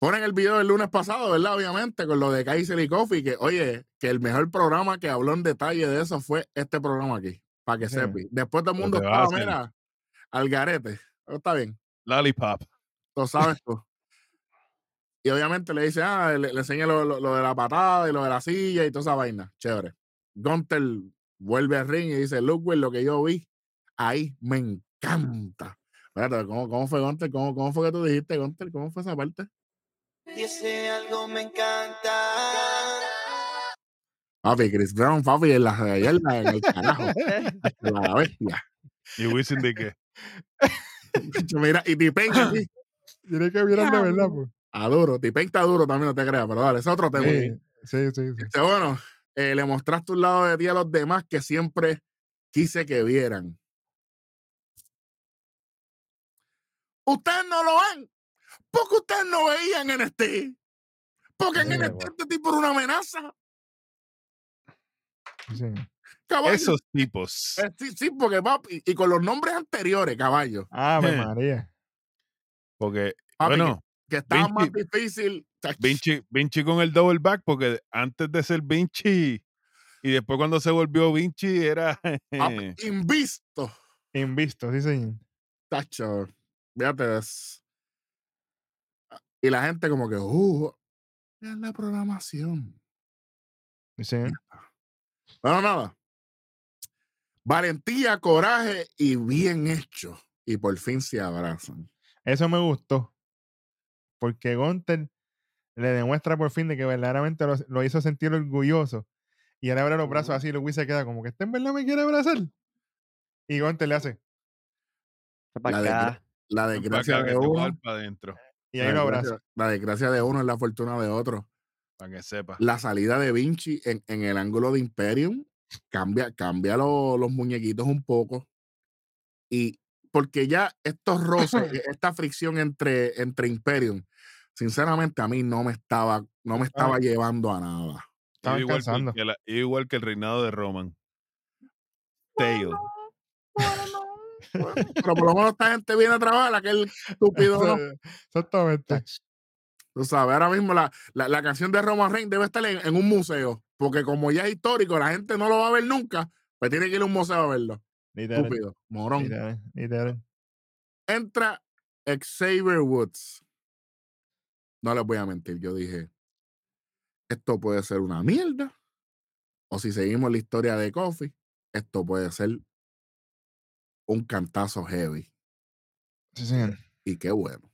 Speaker 1: Ponen el video del lunes pasado, ¿verdad? Obviamente, con lo de Kaiser y Coffee, que oye, que el mejor programa que habló en detalle de eso fue este programa aquí, para que
Speaker 2: Sí.
Speaker 1: sepan. Después todo el mundo estaba, mira, al garete. Pero está bien,
Speaker 3: Lollipop.
Speaker 1: lo sabes tú. Y obviamente le dice, ah, le, le enseña lo, lo- lo de la patada y lo de la silla y toda esa vaina. Chévere. Gunter vuelve al ring y dice, look, güey, lo que yo vi ahí me encanta. Espérate, ¿cómo, cómo fue Gunter? ¿Cómo, ¿Cómo fue que tú dijiste, Gunter? ¿Cómo fue esa parte?
Speaker 6: Y ese algo me encanta.
Speaker 1: Papi, Chris Brown, papi, en la en, la- en el carajo. La bestia.
Speaker 3: Y Wisin de que
Speaker 1: Mira, y T-Pain aquí,
Speaker 2: Tiene que mirar de verdad, pues.
Speaker 1: a duro. T-Pain está duro también, no te creas, pero dale, ese es otro tema.
Speaker 2: Sí, sí, sí. sí.
Speaker 1: Este, bueno, eh, le mostraste un lado de ti a los demás que siempre quise que vieran. Ustedes no lo ven. Porque ustedes no veían NXT. Porque en
Speaker 2: bueno.
Speaker 1: este tipo era una amenaza.
Speaker 2: sí, señor.
Speaker 1: Caballo.
Speaker 3: esos tipos.
Speaker 1: Eh, sí, sí, porque papi, y con los nombres anteriores, caballo.
Speaker 3: Eh.
Speaker 2: María.
Speaker 3: Porque,
Speaker 1: Papi,
Speaker 3: bueno,
Speaker 1: Que estaba más difícil.
Speaker 3: Vinci, Vinci con el double back, porque antes de ser Vinci y después cuando se volvió Vinci era.
Speaker 1: papi, invisto.
Speaker 2: Invisto, sí, señor.
Speaker 1: Tacho. Fíjate. es- Y la gente como que, uh, es la programación.
Speaker 2: Sí.
Speaker 1: Bueno, nada. Valentía, coraje y bien hecho. Y por fin se abrazan.
Speaker 2: Eso me gustó. Porque Gunter le demuestra por fin de que verdaderamente lo, lo hizo sentir orgulloso. Y él abre los brazos así y Luis se queda como que este en verdad me quiere abrazar. Y Gunter le hace.
Speaker 1: La de-
Speaker 4: acá.
Speaker 1: La desgracia de uno.
Speaker 2: Y
Speaker 1: La
Speaker 2: ahí lo abraza.
Speaker 1: la desgracia de uno es la fortuna de otro.
Speaker 3: para que sepa.
Speaker 1: La salida de Vinci en, en el ángulo de Imperium cambia, cambia lo- los muñequitos un poco. Y porque ya estos roces, e- esta fricción entre, entre Imperium, sinceramente a mí no me estaba, no me estaba llevando a nada.
Speaker 3: Iba
Speaker 2: Estaban
Speaker 3: igual, que, el-
Speaker 2: cansando.
Speaker 3: que la- iba igual que el reinado de Roman. Tail.
Speaker 1: Pero por lo menos esta gente viene a trabajar, aquel estúpido no.
Speaker 2: Exactamente.
Speaker 1: Tú sabes, ahora mismo la, la, la canción de Roman Reigns debe estar en, en un museo, porque como ya es histórico, la gente no lo va a ver nunca, pues tiene que ir a un museo a verlo.
Speaker 2: Literal.
Speaker 1: Estúpido, morón.
Speaker 2: Literal. literal.
Speaker 1: Entra Xavier Woods. No les voy a mentir, yo dije, esto puede ser una mierda, o si seguimos la historia de Kofi, esto puede ser un cantazo heavy.
Speaker 2: Sí, señor.
Speaker 1: Y qué bueno.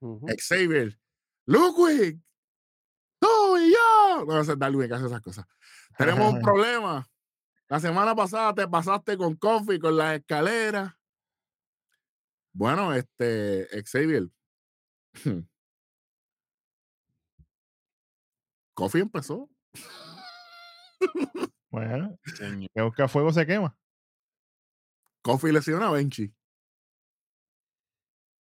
Speaker 4: Ujú.
Speaker 1: Xavier, Ludwig, yo. No, ese es Darwin que hace esas cosas. Tenemos un problema. La semana pasada te pasaste con Kofi, con las escaleras. Bueno, este, Xavier. Kofi empezó.
Speaker 2: Bueno, que busca fuego se quema.
Speaker 1: Kofi lesiona a Benchi.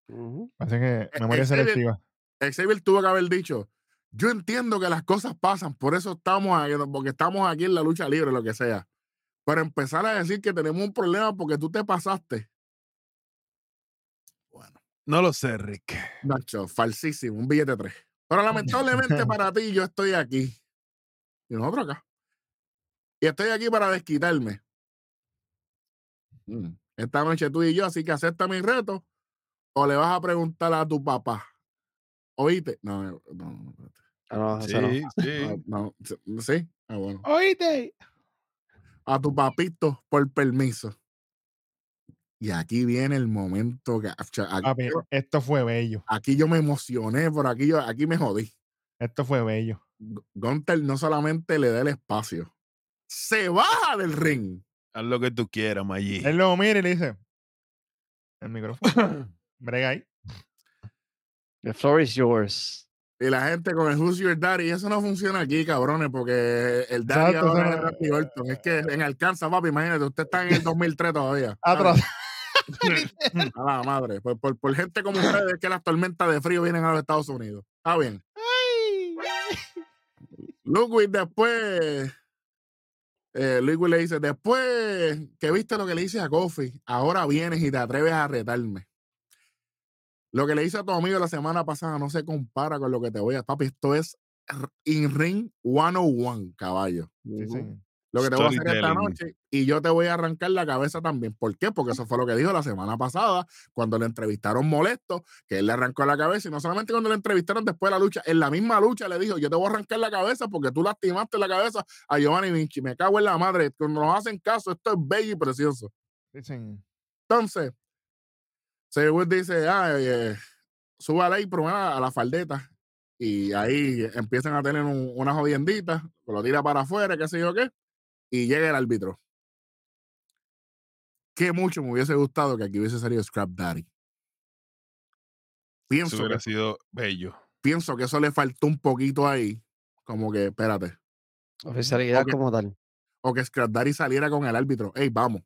Speaker 4: Ujú.
Speaker 2: Parece que
Speaker 1: Eh,
Speaker 2: memoria
Speaker 1: Xavier-
Speaker 2: selectiva.
Speaker 1: Xavier tuvo que haber dicho, yo entiendo que las cosas pasan, por eso estamos aquí, porque estamos aquí en la lucha libre, lo que sea. Pero empezar a decir que tenemos un problema porque tú te pasaste. Bueno,
Speaker 3: No lo sé, Rick.
Speaker 1: Nacho, falsísimo, un billete de tres. Pero lamentablemente para ti, yo estoy aquí. Y nosotros acá. Y estoy aquí para desquitarme. Mm, Esta noche tú y yo, así que acepta mi reto. O le vas a preguntar a tu papá. ¿Oíste? No, no, no, no,
Speaker 4: no, no.
Speaker 3: Sí, sí.
Speaker 1: no, no, sí. Ah, bueno.
Speaker 2: Oíste.
Speaker 1: A tu papito por permiso. Y aquí viene el momento que aquí,
Speaker 2: esto fue bello.
Speaker 1: aquí yo me emocioné, pero aquí yo aquí me jodí.
Speaker 2: Esto fue bello.
Speaker 1: Gu- Gunther no solamente le da el espacio, se baja del ring.
Speaker 3: Haz lo que tú quieras, Maggi.
Speaker 2: Él lo mira y le dice: El micrófono. Brega ahí.
Speaker 4: The floor is yours.
Speaker 1: Y la gente con el Who's Your Daddy, eso no funciona aquí, cabrones, porque el Daddy
Speaker 2: Exacto,
Speaker 1: ahora es Randy Orton. Es que en Alcanza, papi, imagínate, usted está en el 2003 todavía.
Speaker 2: Atrás.
Speaker 1: A la madre. Por, por, por gente como ustedes, que las tormentas de frío vienen a los Estados Unidos. Está bien. Ludwig después. Eh, Ludwig le dice: Después que viste lo que le hice a Kofi, ahora vienes y te atreves a retarme. Lo que le hice a tu amigo la semana pasada no se compara con lo que te voy a. Papi, esto es in ring 101, caballo.
Speaker 2: Sí.
Speaker 1: Lo que te voy a hacer esta noche y yo te voy a arrancar la cabeza también. ¿Por qué? Porque eso fue lo que dijo la semana pasada cuando le entrevistaron molesto, que él le arrancó la cabeza y no solamente cuando le entrevistaron después de la lucha, en la misma lucha le dijo, yo te voy a arrancar la cabeza porque tú lastimaste la cabeza a Giovanni Vinci. Me cago en la madre. Cuando nos hacen caso, esto es bello y precioso.
Speaker 2: Sí.
Speaker 1: Entonces, Seywood dice, ah, eh, súbale ahí primero a la faldeta. Y ahí empiezan a tener un- una jodiendita, lo tira para afuera, qué sé yo qué, y llega el árbitro. Qué mucho me hubiese gustado que aquí hubiese salido Scrap Daddy.
Speaker 3: Eso
Speaker 1: Pienso
Speaker 3: hubiera
Speaker 1: que,
Speaker 3: sido bello.
Speaker 1: pienso que eso le faltó un poquito ahí. Como que, espérate.
Speaker 4: Oficialidad como tal.
Speaker 1: O que Scrap Daddy saliera con el árbitro. Ey, vamos.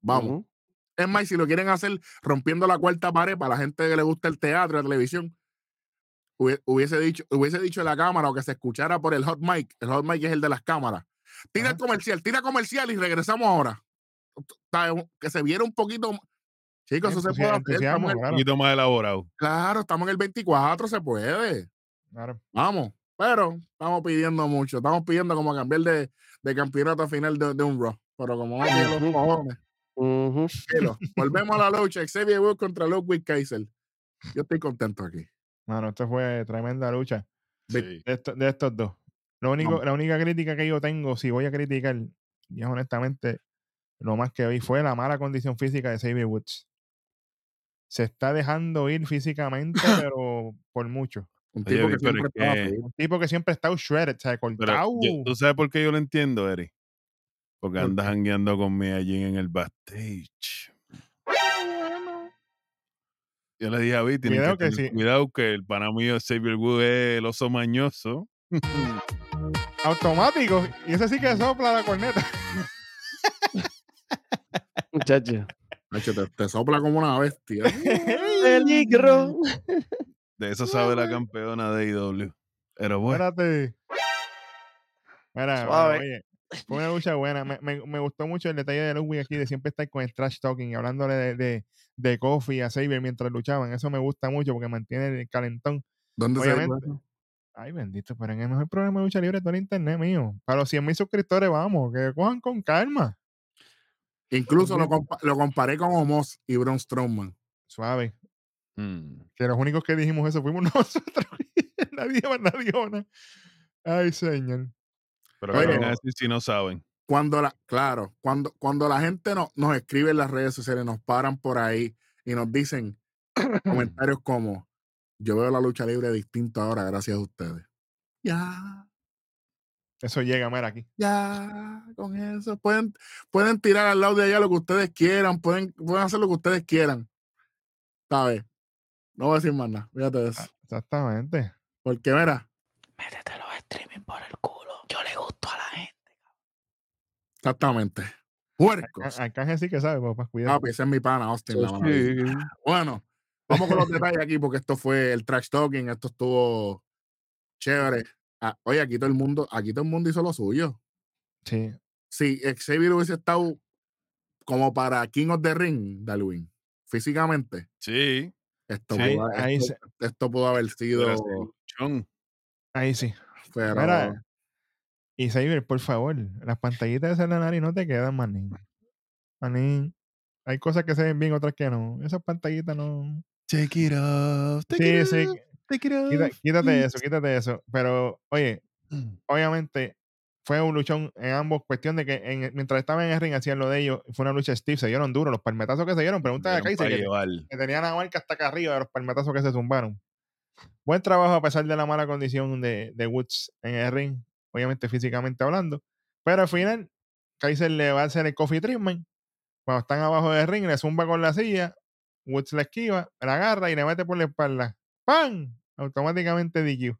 Speaker 1: Vamos. Es más, si lo quieren hacer rompiendo la cuarta pared para la gente que le gusta el teatro y la televisión, hubie- hubiese dicho, hubiese dicho en la cámara o que se escuchara por el hot mic. El hot mic es el de las cámaras. Tira el comercial, tira comercial y regresamos ahora. Que se viera un poquito. Chicos, eso se puede hacer.
Speaker 3: Un poquito más elaborado.
Speaker 1: claro, estamos en el 24, se puede.
Speaker 2: claro.
Speaker 1: Vamos. Pero estamos pidiendo mucho. Estamos pidiendo como cambiar de, de campeonato final de, de un Raw. Pero como tiene los cojones.
Speaker 4: Ujú.
Speaker 1: Tranquilo. Volvemos a la lucha. Xavier Woods contra Ludwig Kaiser. Yo estoy contento aquí.
Speaker 2: Mano, esto fue tremenda lucha
Speaker 3: Sí.
Speaker 2: de, esto- de estos dos. Lo único, la única crítica que yo tengo, si voy a criticar, y es honestamente, lo más que vi fue la mala condición física de Xavier Woods. Se está dejando ir físicamente, pero por mucho.
Speaker 1: Un
Speaker 3: Oye,
Speaker 1: tipo que siempre estaba
Speaker 3: que-
Speaker 1: fit.
Speaker 2: Un tipo que siempre está shredded, o sea,
Speaker 3: Pero
Speaker 2: cortado.
Speaker 3: yo- ¿Tú sabes por qué yo lo entiendo, Eri? Porque
Speaker 1: ¿Por
Speaker 3: andas jangueando con mi allí en el backstage. Yo le dije a Vic, tienen
Speaker 2: Cuidado
Speaker 3: que
Speaker 2: que
Speaker 3: tener
Speaker 2: sí.
Speaker 3: cuidado que el pana mío Xavier Wood es el oso mañoso.
Speaker 2: Automático. Y ese sí que sopla la corneta.
Speaker 4: Muchacho.
Speaker 1: Nacho, te, te sopla como una bestia.
Speaker 4: Peligro.
Speaker 3: De eso sabe la campeona de IW. Pero bueno,
Speaker 2: Espérate. Mira,
Speaker 4: Suave.
Speaker 2: oye, fue una lucha buena. Me, me- me gustó mucho el detalle de Ludwig aquí de siempre estar con el trash talking y hablándole de, de, de Kofi a Xavier mientras luchaban. Eso me gusta mucho porque mantiene el calentón.
Speaker 1: ¿Dónde se
Speaker 2: Obviamente.
Speaker 1: eso?
Speaker 2: Ay, bendito, pero en el mejor programa de lucha libre de todo el internet mío. Para los 100 mil suscriptores, vamos, que cojan con calma.
Speaker 1: Incluso lo, compa- lo comparé con Omos y Braun Strowman.
Speaker 2: Suave.
Speaker 3: mm,
Speaker 2: Que los únicos que dijimos eso fuimos nosotros. nadie más, nadie más. Ay, señor.
Speaker 3: Pero
Speaker 1: Oye,
Speaker 3: ¿qué van a decir si no saben?
Speaker 1: Cuando la, claro, cuando, cuando la gente no- nos escribe en las redes sociales, nos paran por ahí y nos dicen comentarios como yo veo la lucha libre distinta ahora gracias a ustedes. Ya,
Speaker 2: Eso llega, mira, aquí.
Speaker 1: ya, con eso. Pueden, pueden tirar al lado de allá lo que ustedes quieran, pueden, pueden hacer lo que ustedes quieran. ¿Sabes? No voy a decir más nada, fíjate de eso.
Speaker 2: Exactamente.
Speaker 1: Porque mira,
Speaker 7: Métete los streaming por el culo. Yo le gusto a la gente.
Speaker 1: exactamente. Puercos.
Speaker 2: Arcángel sí que sabe, papá, cuidado.
Speaker 1: Ah, ese es mi pana, Austin. la maravilla.
Speaker 4: Sí.
Speaker 1: Bueno, vamos con los detalles aquí porque esto fue el trash talking, esto estuvo chévere. Ah, oye, aquí todo el mundo, aquí todo el mundo hizo lo suyo.
Speaker 2: Sí.
Speaker 1: Si Xavier hubiese estado como para King of the Ring, Darwin, físicamente,
Speaker 3: Sí,
Speaker 1: esto,
Speaker 3: Sí,
Speaker 1: pudo,
Speaker 2: ahí
Speaker 1: esto, esto pudo haber sido.
Speaker 2: Ahí sí.
Speaker 1: pero
Speaker 2: Mira, y Xavier, por favor, las pantallitas de la nariz no te quedan, manín. Manín. Hay cosas que se ven bien, otras que no. Esas pantallitas no.
Speaker 3: Take it off. Take
Speaker 2: Sí,
Speaker 3: it
Speaker 2: sí.
Speaker 3: off, Take it
Speaker 2: Quita-
Speaker 3: off.
Speaker 2: quítate eso, quítate eso. Pero, oye,
Speaker 3: Mm.
Speaker 2: obviamente fue un luchón en ambos. Cuestión de que en- mientras estaban en el ring hacían lo de ellos. Fue una lucha Steve. Se dieron duro. Los palmetazos que se dieron. Pregunta a Kaiser que, que tenían la marca hasta acá arriba de los palmetazos que se zumbaron. Buen trabajo a pesar de la mala condición de, de Woods en el ring. Obviamente físicamente hablando. Pero al final, Kaiser le va a hacer el coffee treatment. Cuando están abajo del ring, le zumba con la silla. Woods la esquiva, la agarra y le mete por la espalda. ¡Pam! Automáticamente DQ.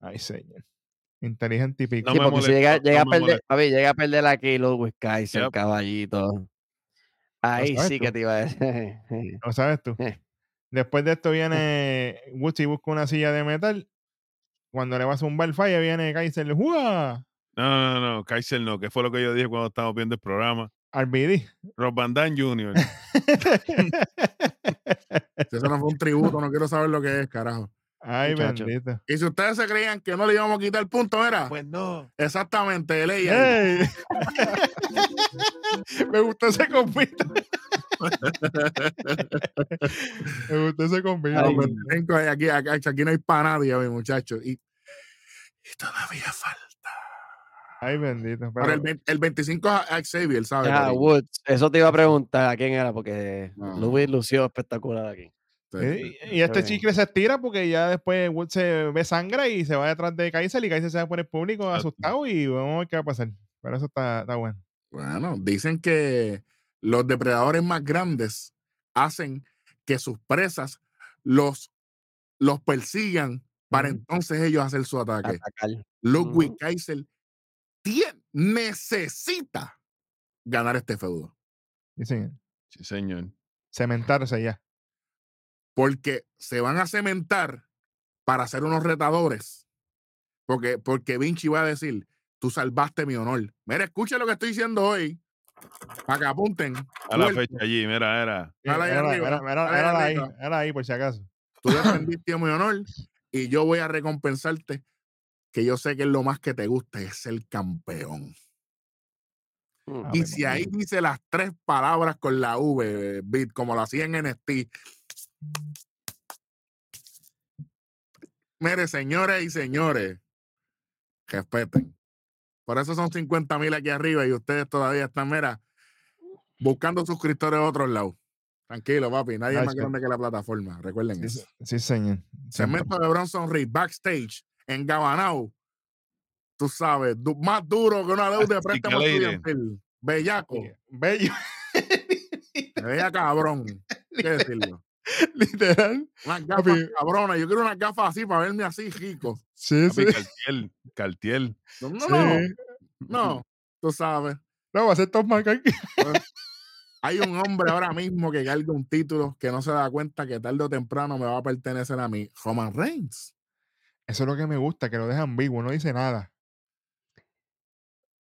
Speaker 2: Ay, señor. Inteligente y pico.
Speaker 4: Sí, si llega,
Speaker 3: no
Speaker 4: llega a perder,
Speaker 3: molestó.
Speaker 4: papi, llega a perder aquí Ludwig Kaiser,
Speaker 3: Yep.
Speaker 4: caballito. Ahí sí
Speaker 2: tú.
Speaker 4: que te iba a decir.
Speaker 2: ¿Lo sabes tú? Después de esto viene Woods y busca una silla de metal. Cuando le va a zumbar el falla, viene Kaiser. ¡Jua!
Speaker 3: No, no, no, Kaiser no, que fue lo que yo dije cuando estábamos viendo el programa.
Speaker 2: RBD.
Speaker 3: Rob Van Dam Jr.
Speaker 1: eso no fue un tributo, no quiero saber lo que es, carajo.
Speaker 2: Ay,
Speaker 4: Muchacho.
Speaker 2: bendito.
Speaker 1: Y si ustedes se creían que no le íbamos a quitar el punto, era
Speaker 3: Pues no.
Speaker 1: exactamente, él.
Speaker 2: Me gustó ese convito. Me gustó ese.
Speaker 1: Cinco, aquí, aquí, aquí no hay para nadie, mi muchacho. Y, y todavía falta.
Speaker 2: Ay, bendito.
Speaker 1: Pero
Speaker 2: Pero,
Speaker 1: el, 20 el 25 es a Xavier, ¿sabes?
Speaker 4: Ah? Woods, eso te iba a preguntar a quién era, porque
Speaker 1: No.
Speaker 4: Ludwig lució espectacular aquí.
Speaker 1: Sí.
Speaker 2: y, y este chicle se estira porque ya después Woods se ve sangre y se va detrás de Kaiser y Kaiser se va por el público asustado y vamos a ver qué va a pasar. Pero eso está, está bueno.
Speaker 1: Bueno, dicen que los depredadores más grandes hacen que sus presas los, los persigan para entonces ellos hacer su ataque.
Speaker 4: Atacar.
Speaker 1: Ludwig. Kaiser tien- necesita ganar este feudo.
Speaker 2: Dicen,
Speaker 3: Sí, señor.
Speaker 2: cementarse ya.
Speaker 1: Porque se van a cementar para ser unos retadores. Porque, porque Vinci va a decir, tú salvaste mi honor. Mira, escucha lo que estoy diciendo hoy. Para que apunten.
Speaker 3: A la fecha allí, mira, era.
Speaker 2: Era-
Speaker 1: ahí
Speaker 2: era ahí,
Speaker 1: arriba.
Speaker 2: era ahí por si acaso.
Speaker 1: Tú defendiste mi honor y yo voy a recompensarte que yo sé que es lo más que te gusta, es ser campeón.
Speaker 4: Mm.
Speaker 1: Y si ahí dice las tres palabras con la V, Bit, como lo hacía en NXT. Mire, señores y señores, respeten. Por eso son 50 mil aquí arriba y ustedes todavía están, mira, buscando suscriptores de otros lados. Tranquilo, papi. Nadie es más grande que la plataforma. Recuerden
Speaker 2: Sí,
Speaker 1: eso.
Speaker 2: sí, señor.
Speaker 1: Segmento de Bronson Reed backstage en Gabanao. Tú sabes, du- más duro que una deuda de préstamo estudiantil. Bellaco.
Speaker 2: Bello.
Speaker 1: Bella cabrón. ¿Qué decirlo?
Speaker 2: Literal.
Speaker 1: Unas gafas
Speaker 2: Papi.
Speaker 1: cabronas. Yo quiero unas gafas así para verme así rico.
Speaker 2: Sí,
Speaker 3: Papi,
Speaker 2: sí.
Speaker 3: Cartier, Cartier.
Speaker 1: No, no,
Speaker 2: sí.
Speaker 1: no, no. Tú sabes.
Speaker 2: No, va a ser Top aquí.
Speaker 1: Hay un hombre ahora mismo que carga un título que no se da cuenta que tarde o temprano me va a pertenecer a mí. Roman Reigns.
Speaker 2: Eso es lo que me gusta, que lo dejan vivo, no dice nada.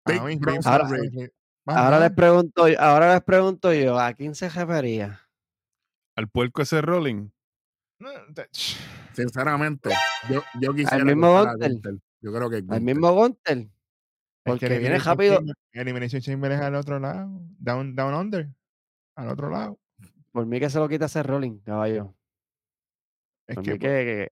Speaker 1: Big
Speaker 4: Ahora
Speaker 2: nada.
Speaker 4: les pregunto, yo- ahora les pregunto yo, ¿a quién se refería?
Speaker 3: Al puerco ese rolling.
Speaker 1: Sinceramente, yo, yo quisiera.
Speaker 4: mismo
Speaker 1: que fuera
Speaker 4: Gunther.
Speaker 1: Gunther. Yo creo que
Speaker 4: Al mismo Gunter.
Speaker 2: es que
Speaker 4: Porque viene
Speaker 2: Elimination
Speaker 4: rápido.
Speaker 2: Chamber- Elimination Chamber es al otro lado. Down, down under. Al otro lado.
Speaker 4: Por mí que se lo quita ese rolling, caballo.
Speaker 2: Es
Speaker 4: Por
Speaker 2: que
Speaker 4: mí que, que-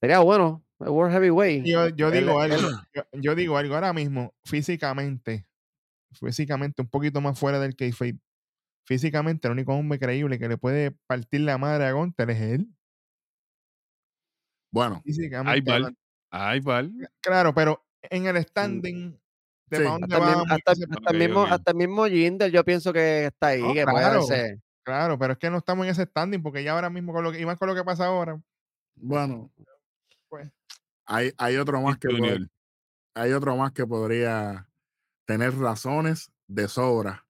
Speaker 4: sería bueno. World Heavyweight.
Speaker 2: yo, digo algo. Yo, yo digo algo ahora mismo, físicamente, físicamente un poquito más fuera del kayfabe. Físicamente, el único hombre creíble que le puede partir la madre a Gunter es él.
Speaker 1: Bueno,
Speaker 2: Físicamente.
Speaker 3: Ay, Val. Val.
Speaker 2: Claro, pero en el standing de
Speaker 1: Sí.
Speaker 4: Hasta, el mismo-
Speaker 2: vamos y
Speaker 4: hasta- hasta mismo, hasta mismo Jinder, yo pienso que está ahí,
Speaker 2: No,
Speaker 4: que puede
Speaker 2: claro.
Speaker 4: ser.
Speaker 2: Claro, pero es que no estamos en ese standing porque ya ahora mismo con lo que, y más con lo que pasa ahora.
Speaker 1: bueno.
Speaker 2: Pues.
Speaker 1: Hay, hay otro más que hay otro más que podría tener razones de sobra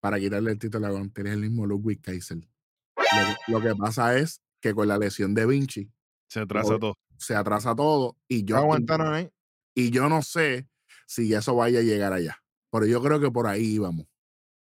Speaker 1: para quitarle el título a Gunther. Es el mismo Ludwig Kaiser. Lo que, lo que pasa es que con la lesión de Vinci
Speaker 3: Se atrasa todo.
Speaker 1: se atrasa todo y yo,
Speaker 2: No aguantaron ahí.
Speaker 1: y yo no sé si eso vaya a llegar allá. Pero yo creo que por ahí íbamos.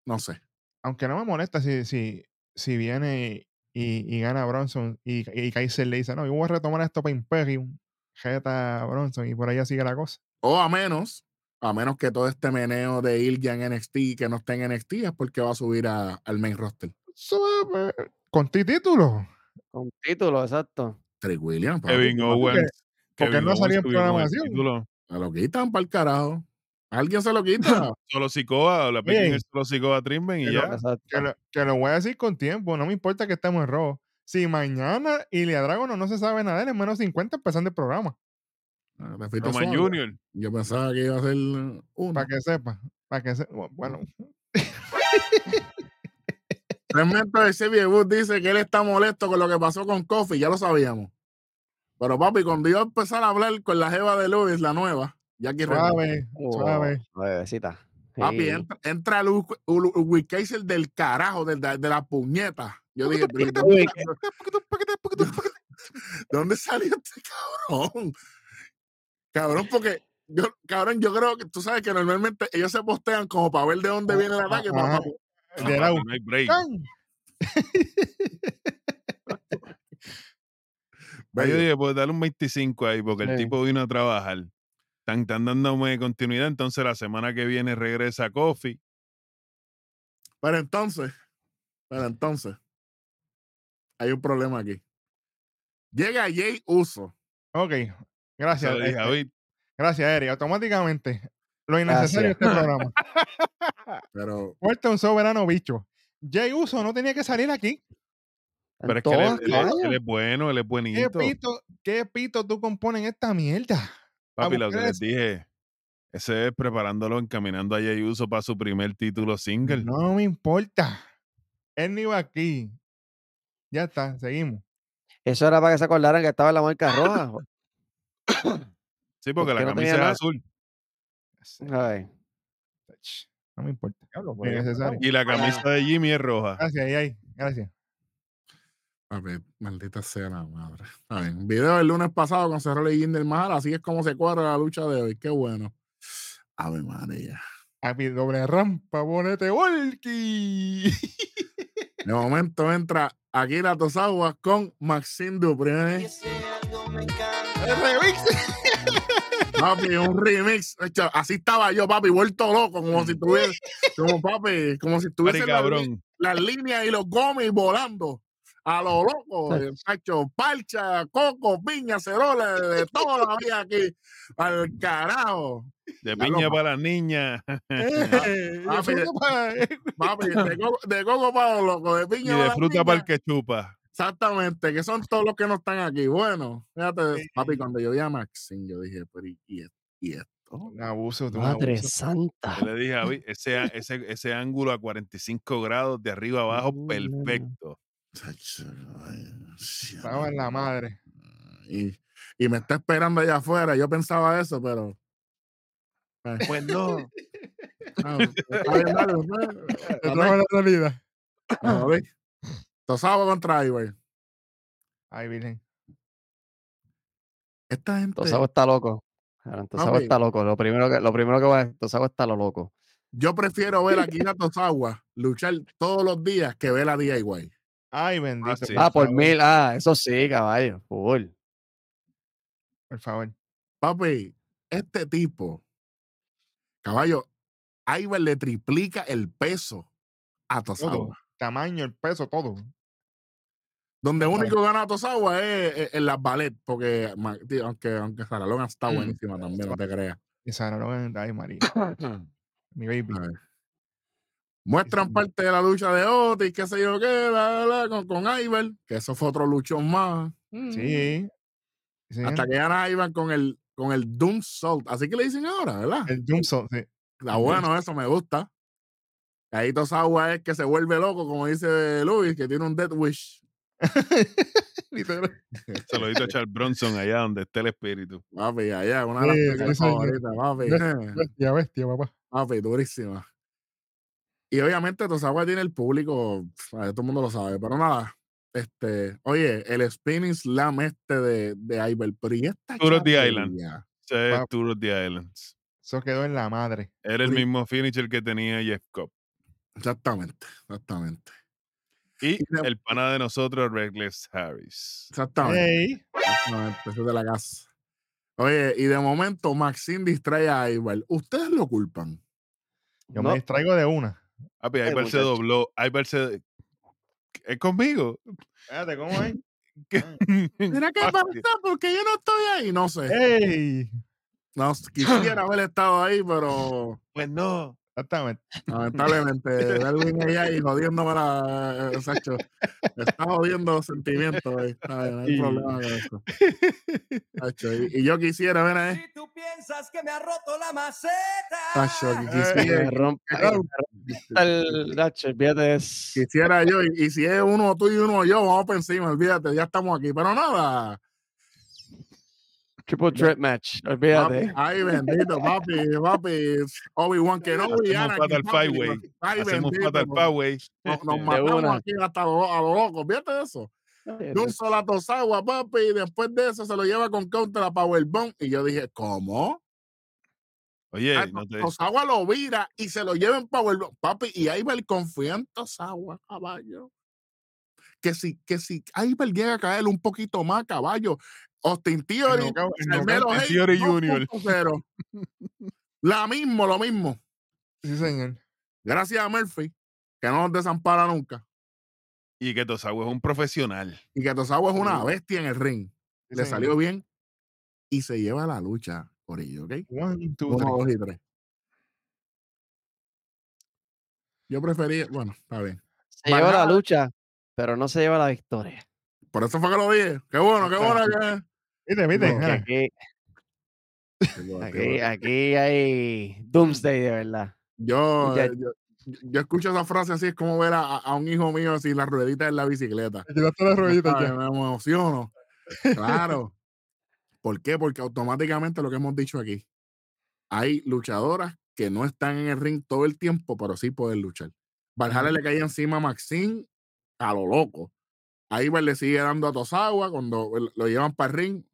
Speaker 1: No sé.
Speaker 2: Aunque no me molesta si, si, si viene y, y gana Bronson y, y Kaiser le dice, no, yo voy a retomar esto para Imperium, jeta Bronson y por allá sigue la cosa.
Speaker 1: O a menos, a menos que todo este meneo de Ilja en NXT que no esté en NXT es porque va a subir a- al main roster.
Speaker 2: Suave. Con ti título.
Speaker 4: Con título, exacto.
Speaker 1: Trick Williams,
Speaker 3: Kevin
Speaker 1: ¿qué
Speaker 3: Owens.
Speaker 2: porque no salía en programación.
Speaker 1: Se lo quitan para el carajo. Alguien se lo quita.
Speaker 3: Solo Sikoa, la pequeña solo Sikoa Trimben y ya.
Speaker 2: Que lo, que lo voy a decir con tiempo, no me importa que estemos en rojo. Si mañana Ilya Dragon no se sabe nada, él es menos 50 empezando el programa.
Speaker 1: Ah, te fuiste
Speaker 3: Roman
Speaker 1: suave.
Speaker 3: Junior.
Speaker 1: Yo pensaba que iba a ser uno.
Speaker 2: Para que sepa. Para que se, bueno,
Speaker 1: Segmento de Xavier dice que él está molesto con lo que pasó con Kofi, ya lo sabíamos. Pero papi, cuando iba a empezar a hablar con la jeva de Luis, la nueva, ya que
Speaker 2: suave, suave.
Speaker 4: Oh, Suavecita.
Speaker 1: papi,
Speaker 4: Sí.
Speaker 1: entra, entra Kaiser del carajo, del- de, de la puñeta. Yo dije, "¿De ¿de dónde salió este cabrón? Cabrón, porque yo, cabrón, yo creo que tú sabes que normalmente ellos se postean como para ver de dónde viene el ataque. para- para-.
Speaker 3: No hay break. Yo dije, pues darle un 25 ahí, porque el tipo vino a trabajar. Están, están dándome continuidad, entonces la semana que viene regresa Kofi.
Speaker 1: Pero entonces, pero entonces, hay un problema aquí. Llega Jay Uso.
Speaker 2: Ok, gracias.
Speaker 3: dije
Speaker 2: este, gracias, Eri. Automáticamente, lo innecesario de este programa.
Speaker 1: Pero
Speaker 2: Muerte un soberano bicho. Jay Uso no tenía que salir aquí.
Speaker 3: Pero es que él, es- él es-
Speaker 4: caballo.
Speaker 3: él es bueno, él es
Speaker 2: ¿Qué
Speaker 3: buenito.
Speaker 2: pito, qué pito tú compones en esta mierda?
Speaker 3: Papi, lo que les dije, ese es preparándolo, encaminando a Jey Uso para su primer título single.
Speaker 2: No me importa. Él no iba aquí. Ya está, seguimos.
Speaker 4: Eso era para que se acordaran que estaba en la marca roja.
Speaker 3: Sí, porque
Speaker 4: ¿por
Speaker 3: la
Speaker 4: no
Speaker 3: camisa es azul
Speaker 4: Ay,
Speaker 2: No me importa.
Speaker 7: Pues,
Speaker 2: Innecesario.
Speaker 3: y la camisa de Jimmy es roja.
Speaker 2: Gracias, ahí, ahí. Gracias.
Speaker 1: A ver, maldita sea la madre. A ver, video del lunes pasado con Cerro y del Mahal, así es como se cuadra la lucha de hoy. Qué bueno. A ver, María.
Speaker 2: Happy doble rampa, bonete, Volky.
Speaker 1: De momento entra Akira Tosawa con Maxine Dupré.
Speaker 6: Ese algo me encanta.
Speaker 2: El remix.
Speaker 1: Papi, un remix. Así estaba yo, papi, vuelto loco, como si tuviera, como papi, como si
Speaker 3: Pari
Speaker 1: tuviese
Speaker 3: cabrón.
Speaker 1: las líneas y los gomis volando. A lo loco, eh, macho, parcha, coco, piña, cerola, de, toda la vida aquí. Al carajo.
Speaker 3: De piña para las niñas.
Speaker 2: ¡Eh! Pa-
Speaker 1: Papi, de coco, de coco para los locos, de
Speaker 3: y
Speaker 1: piña
Speaker 3: de
Speaker 1: para la
Speaker 3: fruta para el que chupa.
Speaker 1: Exactamente, que son todos los que no están aquí. Bueno, fíjate,
Speaker 2: Sí.
Speaker 1: papi, cuando yo vi a Maxine, yo dije, pero ¿y, y, y esto?
Speaker 2: Un abuso, un
Speaker 4: Madre
Speaker 2: abuso.
Speaker 4: santa.
Speaker 3: Yo le dije a Javi, ese, ese, ese ángulo a 45 grados de arriba a abajo, perfecto.
Speaker 2: Estaba en la madre.
Speaker 1: Y, y me está esperando allá afuera. Yo pensaba eso, pero.
Speaker 3: Pues no.
Speaker 1: ah, está bien, Tosaba contra Iber.
Speaker 2: Ay, virgen.
Speaker 1: Esta gente.
Speaker 4: Tosago está loco.
Speaker 1: Papi.
Speaker 4: está loco. Lo primero que, lo primero que va a Tosago está lo loco.
Speaker 1: Yo prefiero ver a Kira Tosawa luchar todos los días que ver a DIY.
Speaker 2: Ay, bendito.
Speaker 3: sí.
Speaker 4: Ah, por mil. Ah, eso sí, caballo. Full.
Speaker 2: Por favor.
Speaker 1: Papi, este tipo, caballo, Iber le triplica el peso a
Speaker 2: Todo.
Speaker 1: Tosawa.
Speaker 2: Tamaño, el peso, todo.
Speaker 1: Donde único gana Tosawa es en las ballet, porque tío, aunque, aunque Sarah Logan está
Speaker 2: Mm.
Speaker 1: buenísima también, no te creas.
Speaker 2: Y Sara Logan, ay, María. Mi baby.
Speaker 1: A. Muestran parte de la lucha de Otis, qué sé yo qué, la, la, la, con, con Iber, que eso fue otro luchón más. Mm.
Speaker 2: Sí. Sí,
Speaker 1: Hasta que gana Iber con el, con el Doom Salt. Así que le dicen ahora, ¿verdad?
Speaker 2: El Doomsday, sí.
Speaker 1: Está bueno, eso me gusta. Ahí Tosawa es que se vuelve loco, como dice Luis, que tiene un Death Wish.
Speaker 3: Saludito a Charles Bronson allá donde está el espíritu.
Speaker 1: Papi, allá, una de las
Speaker 2: Sí, sí, señor.
Speaker 1: favoritas, papi.
Speaker 2: Bestia, bestia, papá.
Speaker 1: Papi, durísima. Y obviamente Tosawa tiene el público, todo el mundo lo sabe, pero nada. Este, oye, el spinning slam este de, de Iber, pero ¿y esta
Speaker 3: Tour of the Island.
Speaker 2: Papi.
Speaker 3: Tour of the Islands.
Speaker 2: Eso quedó en la madre.
Speaker 3: Era el
Speaker 1: Sí.
Speaker 3: mismo finisher que tenía Jeff Cobb.
Speaker 1: Exactamente, exactamente.
Speaker 3: Y el pana de nosotros, Reckless Harris.
Speaker 1: Exactamente.
Speaker 2: Ey.
Speaker 1: exactamente, es de la casa. Oye, y de momento Maxine distrae a Iber. ¿Ustedes lo culpan?
Speaker 2: Yo
Speaker 4: No.
Speaker 2: me distraigo de una.
Speaker 3: Papi,
Speaker 4: Ay,
Speaker 3: Iber se
Speaker 4: muchacho.
Speaker 3: dobló. Iber se... ¿Es conmigo?
Speaker 2: Espérate, ¿cómo es?
Speaker 1: Mira qué
Speaker 3: Papi,
Speaker 1: pasa, porque yo no estoy ahí. No sé.
Speaker 2: ¡Ey!
Speaker 1: No, quisiera haber estado ahí, pero
Speaker 3: Pues no.
Speaker 2: Exactamente.
Speaker 1: lamentablemente, Darwin allá y jodiéndome la. eh, Sacho, me está jodiendo los sentimientos. ahí, bien, No hay
Speaker 2: Y-
Speaker 1: problema con eso. Sacho, y, y yo quisiera, ver ahí.
Speaker 5: Si tú piensas que me ha roto la maceta.
Speaker 1: Sacho, que
Speaker 2: Eh,
Speaker 1: quisiera,
Speaker 4: rompe
Speaker 2: Claro.
Speaker 4: el Nacho, olvídate
Speaker 1: quisiera yo. Y, y si es uno tú y uno yo, vamos para encima, olvídate, ya estamos aquí. Pero nada.
Speaker 4: Triple threat match, olvídate.
Speaker 1: ay, bendito, papi, papi. Obi-Wan Kenobi.
Speaker 3: Hacemos Fatal
Speaker 1: papi,
Speaker 3: Five Way.
Speaker 1: Ay,
Speaker 3: Hacemos Fatal
Speaker 1: nos-
Speaker 3: Five Way.
Speaker 1: Nos, nos matamos aquí hasta a lo loco. Fíjate eso. de un solo a Tosawa, papi, y después de eso se lo lleva con counter a Powerbomb. Y yo dije, ¿cómo?
Speaker 3: Oye,
Speaker 1: Ah,
Speaker 3: no te...
Speaker 1: Tosawa lo vira y se lo lleva en Powerbomb. Papi, y Iber confía en Tosawa, caballo. Que si, que si Iber llega a caer un poquito más, caballo. Austin Theory, Carmelo
Speaker 3: Jr..
Speaker 1: 2.0. La mismo, lo mismo.
Speaker 2: Sí, señor.
Speaker 1: Gracias a Murphy, que no nos desampara nunca.
Speaker 3: Y que Tosawa es un profesional.
Speaker 1: Y que Tosawa es una
Speaker 2: Sí.
Speaker 1: bestia en el ring.
Speaker 2: Sí,
Speaker 1: Le
Speaker 2: señor.
Speaker 1: salió bien y se lleva la lucha por ello, ¿ok?
Speaker 2: One, two,
Speaker 1: Uno,
Speaker 2: three.
Speaker 1: dos y tres. Yo prefería, bueno, está bien.
Speaker 4: Se lleva la lucha, pero no se lleva la victoria.
Speaker 1: Por eso fue que lo dije. Qué bueno, qué bueno que.
Speaker 2: ¿Viste, viste?
Speaker 1: No,
Speaker 4: aquí, aquí, hay Doomsday de verdad.
Speaker 1: Yo,
Speaker 4: ya-
Speaker 1: eh, yo, yo escucho esa frase así, es como ver a, a un hijo mío sin las rueditas en la bicicleta.
Speaker 2: las rueditas ya.
Speaker 1: Me emociono. Claro. ¿Por qué? Porque automáticamente lo que hemos dicho aquí, hay luchadoras que no están en el ring todo el tiempo, pero sí pueden luchar. Valhalla le caía encima a Maxine a lo loco. Ahí le sigue dando a Tosawa cuando el- lo llevan para el ring.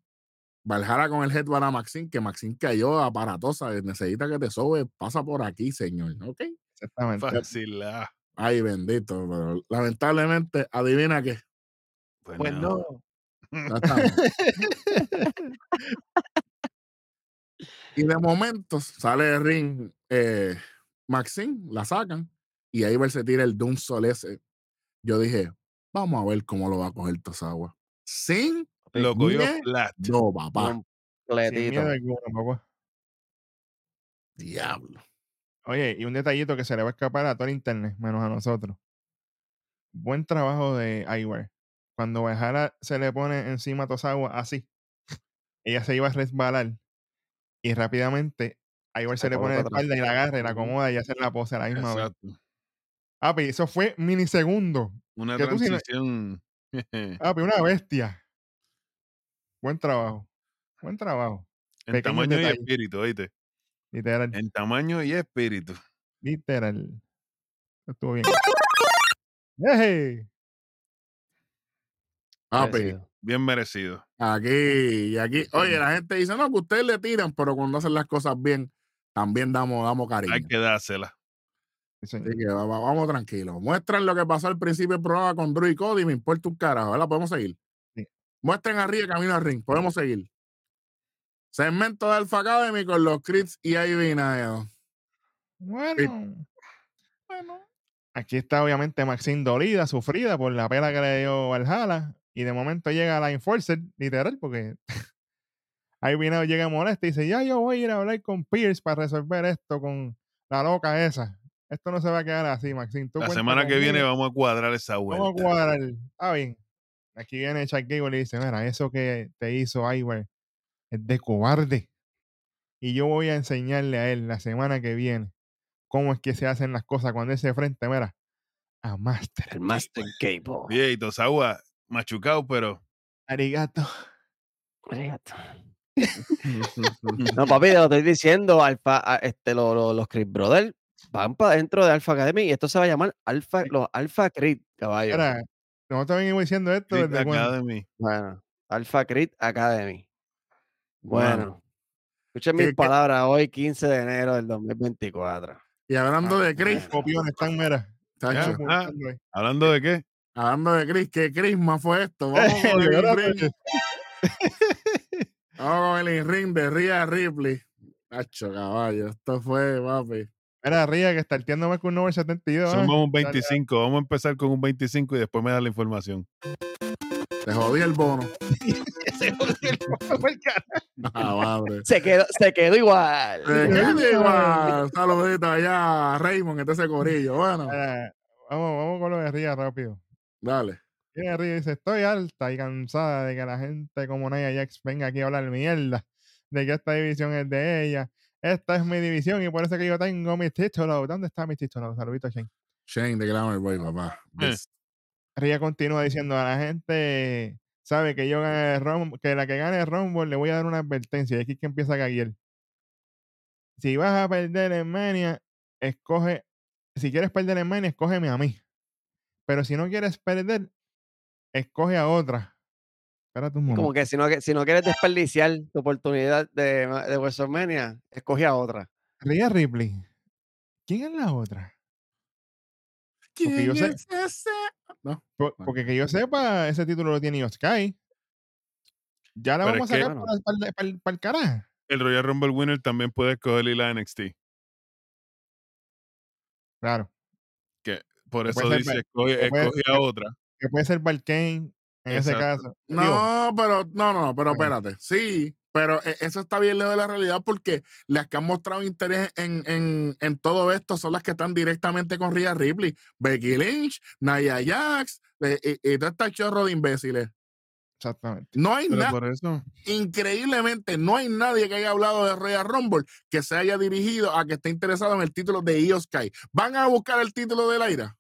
Speaker 1: Valhalla con el headband a Maxine, que Maxine cayó aparatosa. Necesita que te sobe, pasa por aquí, señor. ¿Ok?
Speaker 2: Exactamente.
Speaker 3: Fácil. ah.
Speaker 1: Ay, bendito. Pero lamentablemente, adivina qué.
Speaker 3: Pues,
Speaker 4: Pues
Speaker 3: no.
Speaker 1: Ya estamos. y de momento sale el ring eh, Maxine, la sacan y ahí se tira el Doom Sol ese. Yo dije, vamos a ver cómo lo va a coger Tosawa. Sin
Speaker 3: Lo cogió flat.
Speaker 1: no, papá.
Speaker 2: Sin
Speaker 4: Completito.
Speaker 2: miedo alguno, papá.
Speaker 1: Diablo.
Speaker 2: Oye, y un detallito que se le va a escapar a todo el internet, menos a nosotros. Buen trabajo de Iwer. Cuando Bajara se le pone encima a Tosawa así, ella se iba a resbalar y rápidamente Iwer se
Speaker 4: Se
Speaker 2: le pone de espalda y la agarra y la acomoda y hace la pose a la misma vez.
Speaker 3: Exacto.
Speaker 2: Papi, eso fue minisegundo.
Speaker 3: Una transición.
Speaker 2: Papi, una bestia. Buen trabajo. Buen trabajo.
Speaker 3: en
Speaker 2: pequeños
Speaker 3: tamaño y espíritu, oíste.
Speaker 2: Literal.
Speaker 3: En tamaño y espíritu.
Speaker 2: Literal. Estuvo bien. ¡Ey!
Speaker 1: Papi,
Speaker 4: Merecido.
Speaker 3: Bien merecido.
Speaker 1: aquí y aquí. Oye, la gente dice, no, que ustedes le tiran, pero cuando hacen las cosas bien, también damos, damos cariño.
Speaker 3: Hay que dársela.
Speaker 2: Sí.
Speaker 1: Así que va- va- vamos tranquilos. Muestran lo que pasó al principio del programa con Drew y Cody. Me importa un carajo, ¿verdad? Podemos seguir.
Speaker 2: Sí.
Speaker 1: Muestren arriba camino al ring. Podemos seguir. Segmento de Alpha Academy con los Crits y Ivy.
Speaker 2: Bueno. Bueno. Aquí está obviamente Maxine dolida, sufrida por la pela que le dio Valhalla. Y de momento llega la Enforcer, literal, porque ahí viene, llega molesta y dice, ya yo voy a ir a hablar con Pierce para resolver esto con la loca esa. Esto no se va a quedar así, Maxine. Tú
Speaker 3: La semana que viene vamos a cuadrar esa
Speaker 2: Vamos a
Speaker 3: vuelta.
Speaker 2: cuadrar. Está bien. Aquí viene Chuck Gable y le dice, mira, eso que te hizo Iwer es de cobarde. Y yo voy a enseñarle a él la semana que viene cómo es que se hacen las cosas cuando él se frente, mira, a Master.
Speaker 4: El Master Cable.
Speaker 3: Oye, y Tosawa machucado, pero.
Speaker 2: Arigato.
Speaker 4: Arigato. No, papi, te lo estoy diciendo, Alfa, a- este, lo- lo- los Creed Brothers van para dentro de Alpha Academy y esto se va a llamar Alpha, los Alpha Creed, caballo.
Speaker 2: Mira, nosotros venimos diciendo esto
Speaker 3: Creed
Speaker 2: desde cuando.
Speaker 3: Academy.
Speaker 4: Bueno, Alpha Creed Academy.
Speaker 1: Bueno.
Speaker 4: Bueno, escuchen
Speaker 1: ¿Qué-
Speaker 4: mis palabras hoy, 15 de enero del 2024.
Speaker 1: Y hablando de Chris,
Speaker 2: Copiones están, mira. ahí.
Speaker 3: ¿Hablando de qué?
Speaker 1: hablando de Chris, ¿qué Christmas fue esto? Vamos con el ring. Vamos con el ring de Rhea Ripley. Chacho, caballo. Esto fue, papi.
Speaker 2: Mira, Ría, que está entiendo más que un número 72. ¿eh?
Speaker 3: Somos un 25. Vamos a empezar con un 25 y después me da la información.
Speaker 1: Te jodí el bono. Ah, madre.
Speaker 4: Se quedó, se quedó igual.
Speaker 1: Te quedé igual. Saludito allá a Raymond, este ese corillo. Bueno,
Speaker 2: Mira, vamos, vamos con lo de Ría rápido.
Speaker 1: dale.
Speaker 2: Viene Ría dice, estoy alta y cansada de que la gente como Nia Jax venga aquí a hablar mierda de que esta división es de ella. Esta es mi división y por eso que yo tengo mi título. ¿Dónde está mi título? Saludito, Shane.
Speaker 1: Shane de Glamour Boy, papá.
Speaker 3: Eh.
Speaker 1: Yes.
Speaker 2: Ría continúa diciendo a la gente, sabe que yo gane el Rumble, que la que gane el Rumble le voy a dar una advertencia. Y aquí es que empieza caer. Si vas a perder en Mania, escoge, si quieres perder en Mania, escógeme a mí. Pero si no quieres perder, escoge a otra. Espérate un momento.
Speaker 4: Como que si no, que- si no quieres desperdiciar tu oportunidad de, de WrestleMania, escoge a otra.
Speaker 2: Rhea Ripley. ¿Quién es la otra? Porque yo
Speaker 1: ¿Quién
Speaker 2: sé-
Speaker 1: es ese? No.
Speaker 2: Por-
Speaker 1: Bueno.
Speaker 2: porque que yo sepa, ese título lo tiene Sky. Ya la
Speaker 3: Pero
Speaker 2: vamos a
Speaker 3: es que-
Speaker 2: sacar para, el carajo.
Speaker 3: El Royal Rumble Winner también puede escoger ir a NXT.
Speaker 2: Claro.
Speaker 3: Por
Speaker 2: Que
Speaker 3: eso
Speaker 2: puede ser
Speaker 3: dice, escoge a otra.
Speaker 2: Que puede ser Valkane en ese caso. Digo,
Speaker 1: No, pero, no, no, pero
Speaker 2: Bueno.
Speaker 1: espérate. Sí, pero e- eso está bien lejos de la realidad porque las que han mostrado interés en, en, en todo esto son las que están directamente con Rhea Ripley. Becky Lynch, Nia Jax, eh, y, y todo este chorro de imbéciles.
Speaker 2: exactamente.
Speaker 1: No hay nada, increíblemente, no hay nadie que haya hablado de Rhea Rumble que se haya dirigido a que esté interesado en el título de Io Sky. ¿Van a buscar el título de Laira?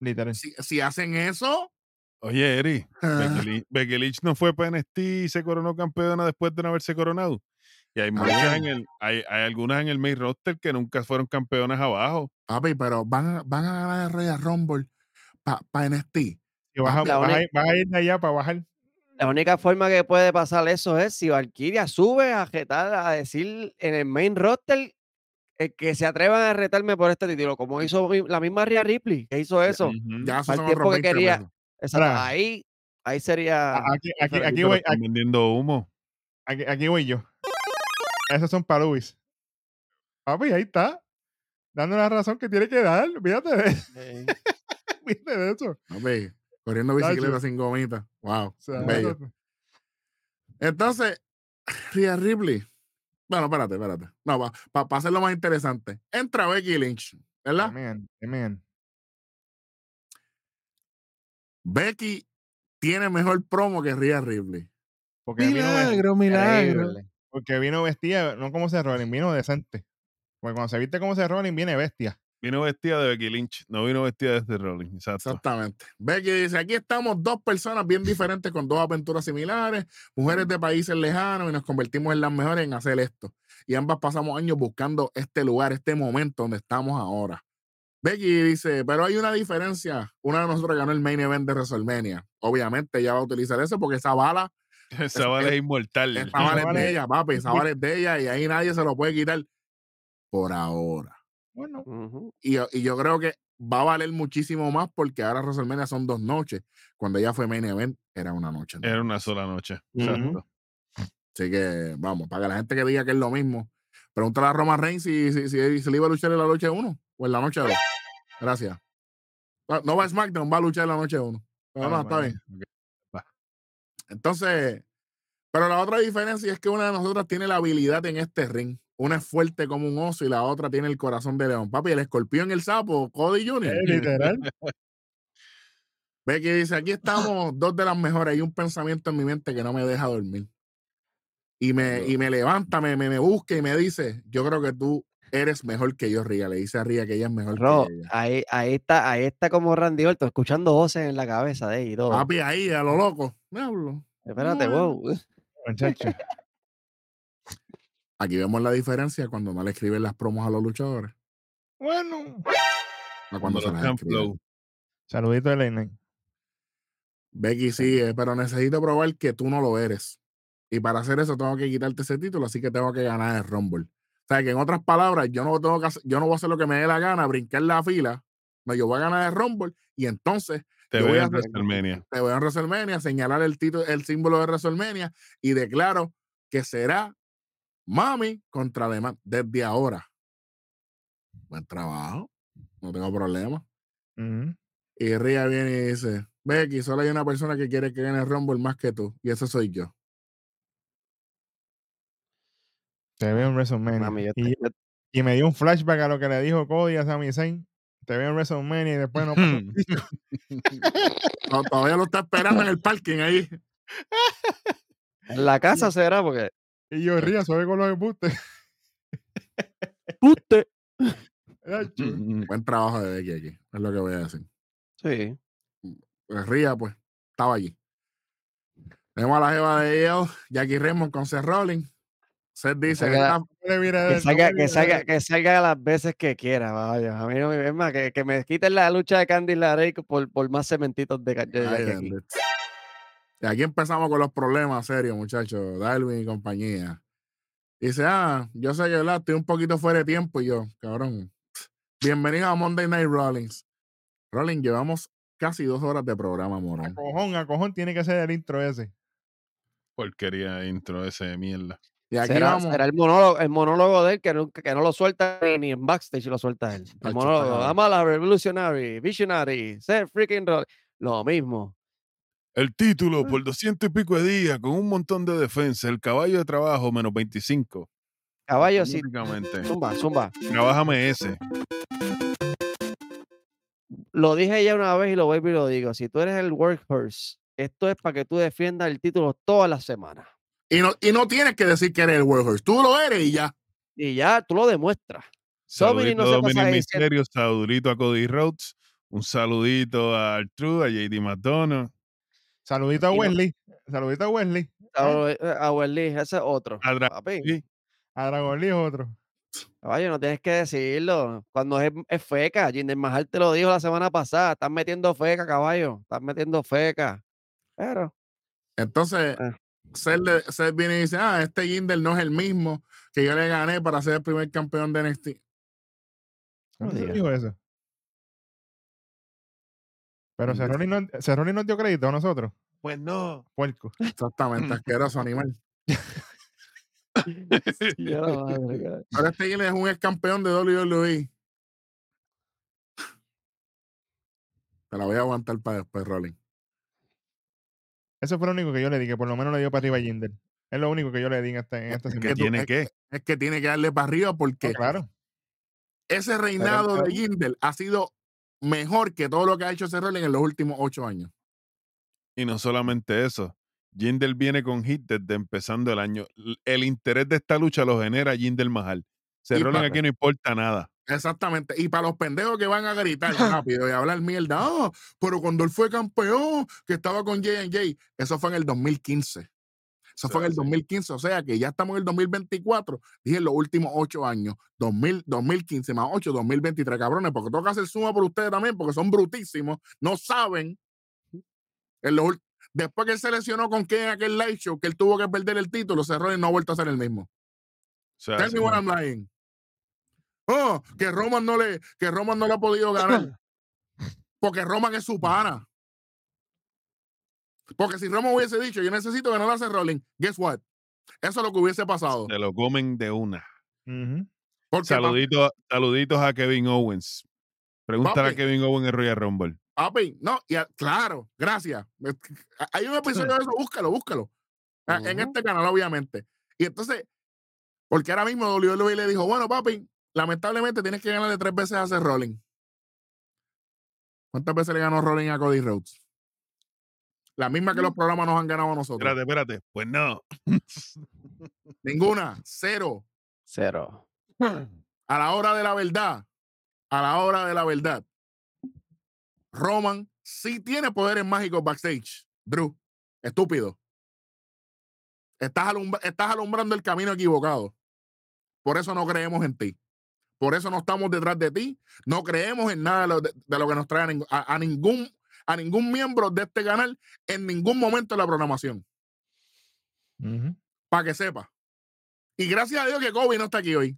Speaker 2: Literal.
Speaker 1: Si, si hacen eso,
Speaker 3: Oye, Eri,
Speaker 1: ah,
Speaker 3: Becky Lynch, no fue para NXT y se coronó campeona después de no haberse coronado. Y hay muchas en el, hay, hay algunas en el main roster que nunca fueron campeonas abajo.
Speaker 1: papi, pero van, a- van a ganar Rhea Rumble para NXT.
Speaker 2: Y vas, a,
Speaker 4: La
Speaker 2: vas a vas a ir de allá para bajar.
Speaker 4: La única forma que puede pasar eso es si Valkyria sube a retar, a decir en el main roster eh, que se atrevan a retarme por este título, como hizo la misma Rhea Ripley, que hizo eso.
Speaker 3: Ujú.
Speaker 1: Ya esos
Speaker 4: Al
Speaker 1: son
Speaker 4: tiempo que
Speaker 1: 20
Speaker 4: quería-
Speaker 1: pesos.
Speaker 4: Exacto,
Speaker 2: Ahora-
Speaker 4: ahí, ahí sería.
Speaker 2: Aquí, voy, aquí,
Speaker 3: vendiendo humo.
Speaker 2: aquí- aquí voy yo. Esos son para Luis. Papi, ahí está. Dando la razón que tiene que dar. Fíjate de, fíjate de eso.
Speaker 1: Papi, corriendo
Speaker 2: Tacho.
Speaker 1: bicicleta sin gomita. Wow.
Speaker 2: O sea,
Speaker 1: bello. Entonces, Rhea Ripley, Bueno, espérate, espérate. No, para hacerlo más interesante. Entra Becky Lynch, ¿verdad?
Speaker 2: Amen, amen.
Speaker 1: Becky tiene mejor promo que Rhea Ripley.
Speaker 2: Porque vino,
Speaker 3: Milagro, milagro.
Speaker 4: Increíble.
Speaker 2: porque vino vestida, no como se Rollins, vino decente. Porque cuando se viste como se Rollins, viene bestia.
Speaker 3: Vino vestida de Becky Lynch, no vino vestida de este Rollins. Exacto.
Speaker 1: Exactamente. Becky dice, aquí estamos dos personas bien diferentes con dos aventuras similares, mujeres de países lejanos y nos convertimos en las mejores en hacer esto. Y ambas pasamos años buscando este lugar, este momento donde estamos ahora. Becky dice, pero hay una diferencia. Una de nosotros ganó el main event de WrestleMania. Obviamente ella va a utilizar eso porque esa bala,
Speaker 3: Esa bala es inmortal.
Speaker 1: esa bala es de ella, papi, esa bala es de ella y ahí nadie se lo puede quitar por ahora.
Speaker 2: Bueno.
Speaker 1: Y, yo- y yo creo que va a valer muchísimo más porque ahora WrestleMania son dos noches. Cuando ella fue main event, era una noche.
Speaker 3: Era una sola noche. Exacto.
Speaker 1: Así que vamos, para que la gente que diga que es lo mismo, pregúntale a Roman Reigns si, si, si, si le iba a luchar en la noche 1 o en la noche 2. Gracias. No, va a SmackDown, va a luchar en la noche 1. Pero no,
Speaker 2: Ah,
Speaker 1: está bien. Entonces, pero la otra diferencia es que una de nosotras tiene la habilidad en este ring. Una es fuerte como un oso y la otra tiene el corazón de león. Papi, el escorpión el sapo, Cody Jr.
Speaker 2: eh, literal.
Speaker 1: Becky dice, aquí estamos dos de las mejores. Hay un pensamiento en mi mente que no me deja dormir. Y me, y me levanta, me, me, me busca y me dice, yo creo que tú eres mejor que yo, Ría. Le dice a Ría que ella es mejor
Speaker 4: Ro,
Speaker 1: que ella.
Speaker 4: ahí, ahí está, ahí está como Randy Orton, escuchando voces en la cabeza de y todo.
Speaker 1: Papi, ahí, a lo loco. Diablo.
Speaker 4: Espérate,
Speaker 1: bueno.
Speaker 4: wow.
Speaker 2: Muchacho.
Speaker 1: Aquí vemos la diferencia cuando no le escriben las promos a los luchadores.
Speaker 2: Bueno.
Speaker 1: A cuando se las escriben.
Speaker 2: Saludito de Lane.
Speaker 1: Becky sigue, pero necesito probar que tú no lo eres. Y para hacer eso tengo que quitarte ese título, así que tengo que ganar el Rumble. O sea, que en otras palabras, yo no tengo que hacer- yo no voy a hacer lo que me dé la gana, brincar la fila. No, yo voy a ganar el Rumble y entonces
Speaker 3: Te
Speaker 1: voy a
Speaker 3: en WrestleMania.
Speaker 1: te voy a WrestleMania, señalar el título, el símbolo de WrestleMania y declaro que será Mami contra Alemán desde ahora. Buen trabajo, no tengo problema. Y Ria viene y dice, Becky, solo hay una persona que quiere que gane el Rumble más que tú, y ese soy yo.
Speaker 2: Te veo en WrestleMania.
Speaker 4: Mami, yo
Speaker 2: y,
Speaker 4: te-
Speaker 2: y me dio un flashback a lo que le dijo Cody a Sami Zayn. Te veo en WrestleMania y después no.
Speaker 1: To- Todavía lo está esperando en el parking ahí.
Speaker 4: en la casa será porque.
Speaker 2: y yo ría, suave con los embustes.
Speaker 4: ¡Puste!
Speaker 2: Acho.
Speaker 1: Buen trabajo de Becky aquí, es lo que voy a decir.
Speaker 4: Sí.
Speaker 1: Pues Ria, pues, estaba allí. Tenemos a la jeva de ellos, Jackie Raymond con Seth Rollins. Seth dice,
Speaker 4: salga-
Speaker 1: "Esta-
Speaker 2: No le mira a
Speaker 4: Que salga, que
Speaker 2: mira a
Speaker 4: salga,
Speaker 2: él.
Speaker 4: que salga las veces que quiera, vaya. A mí no me es más, que, que me quiten la lucha de Candy Larey por, por más cementitos de, de
Speaker 1: Ay,
Speaker 4: aquí.
Speaker 1: bendito. Y aquí empezamos con los problemas serios, muchachos. Darwin y compañía. Dice, ah, yo sé que ¿verdad? estoy un poquito fuera de tiempo. Y yo, cabrón, bienvenido a Monday Night Rollins. Rollins, llevamos casi dos horas de programa,
Speaker 2: A
Speaker 1: morón.
Speaker 2: cojón, a cojón tiene que ser el intro ese.
Speaker 3: Porquería intro ese de mierda.
Speaker 1: Y aquí
Speaker 4: Será,
Speaker 1: vamos.
Speaker 4: será el monólogo, el monólogo de él que, nunca- que no lo suelta ni- en backstage lo suelta él. El monólogo. Amala, Revolutionary, Visionary, Seth freaking Roll- Lo mismo.
Speaker 3: El título por 200 y pico de días con un montón de defensa. El caballo de trabajo menos 25.
Speaker 4: Caballo, sí. Zumba, zumba.
Speaker 3: Trabájame ese.
Speaker 4: Lo dije ya una vez y lo vuelvo y lo digo. Si tú eres el workhorse, esto es para que tú defiendas el título todas las semanas.
Speaker 1: Y no, y no tienes que decir que eres el Warhorse. Tú lo eres y ya.
Speaker 4: Y ya tú lo demuestras.
Speaker 3: Saludito
Speaker 4: no
Speaker 3: Dominic Misterio, saludito a Cody Rhodes, un saludito a Artrude, a JD McDonough,
Speaker 2: Saludito a Wesley. Saludito a Wesley.
Speaker 4: A, a Welly, ese es otro.
Speaker 3: a Dra-
Speaker 4: Papi,
Speaker 3: sí,
Speaker 2: A Dragon Lee es otro.
Speaker 4: caballo, no tienes que decirlo. Cuando es, es feca, Jinder Mahal te lo dijo la semana pasada. Estás metiendo feca, caballo. Estás metiendo feca. Pero,
Speaker 1: Entonces,
Speaker 4: Ah.
Speaker 1: Seth, le- Seth viene y dice, ah, este Jinder no es el mismo que yo le gané para ser el primer campeón de NXT.
Speaker 4: No
Speaker 2: ¿Cuándo se
Speaker 4: digas.
Speaker 2: dijo eso? Pero
Speaker 1: Mm.
Speaker 2: Cerroni no, Cerroni nos dio crédito a nosotros.
Speaker 3: Pues no.
Speaker 2: Puerco.
Speaker 1: Exactamente, asqueroso animal.
Speaker 4: La madre.
Speaker 1: Ahora este Jinder es un ex campeón de WWE. Te la voy a aguantar para después, Rolling.
Speaker 2: Eso fue lo único que yo le di, que por lo menos le dio para arriba a Jinder. Es lo único que yo le di en esta, en esta
Speaker 1: Es
Speaker 3: ¿Qué
Speaker 2: semana.
Speaker 1: tú-
Speaker 3: tiene
Speaker 1: es-
Speaker 3: que?
Speaker 1: Es que tiene que darle para arriba porque
Speaker 2: No, claro.
Speaker 1: ese reinado de. Jindal ha sido mejor que todo lo que ha hecho ese Rollins en los últimos ocho años.
Speaker 3: Y no solamente eso. Jinder viene con hit desde empezando el año. El interés de esta lucha lo genera Jinder Mahal. Se aquí no importa nada.
Speaker 1: Exactamente. Y para los pendejos que van a gritar rápido y hablar mierda, "Ah, pero cuando él fue campeón, que estaba con J&J, eso fue en el 2015. Eso fue en el
Speaker 3: Sí.
Speaker 1: 2015, o sea que ya estamos en el 2024, dije en los últimos ocho años, 2000, 2015 más 8, 2023, cabrones, porque tengo que hacer suma por ustedes también, porque son brutísimos, no saben. En los después que él se lesionó con Ken en aquel live show, que él tuvo que perder el título, cerró y no ha vuelto a ser el mismo. Tell me what I'm lying. Oh, que Roman no le, que Roman no le ha podido ganar. Porque Roman es su pana. Porque si Roman hubiese dicho, yo necesito ganar a Seth Rollins, guess what? Eso es lo que hubiese pasado.
Speaker 3: se lo comen de una.
Speaker 1: Porque pa-
Speaker 3: Saluditos, saluditos a Kevin Owens. Pregúntale
Speaker 1: Papi.
Speaker 3: a Kevin Owens en Royal Rumble.
Speaker 1: papi, no, y a- claro, gracias. Hay un episodio de eso, búscalo, búscalo. En este canal, obviamente. Y entonces, porque ahora mismo WWE le dijo, bueno, papi, lamentablemente tienes que ganarle tres veces a Seth Rollins. ¿Cuántas veces le ganó Rollins a Cody Rhodes? La misma que los programas nos han ganado a nosotros.
Speaker 3: Espérate, espérate. Pues no.
Speaker 1: Ninguna, cero.
Speaker 4: Cero.
Speaker 1: A la hora de la verdad, a la hora de la verdad, Roman sí tiene poderes mágicos backstage. Drew, estúpido. Estás, alumbra- estás alumbrando el camino equivocado. Por eso no creemos en ti. Por eso no estamos detrás de ti. No creemos en nada de lo, de- de lo que nos trae a, ning- a- a ningún, a ningún miembro de este canal en ningún momento de la programación. Para que sepa. Y gracias a Dios que Kobe no está aquí hoy.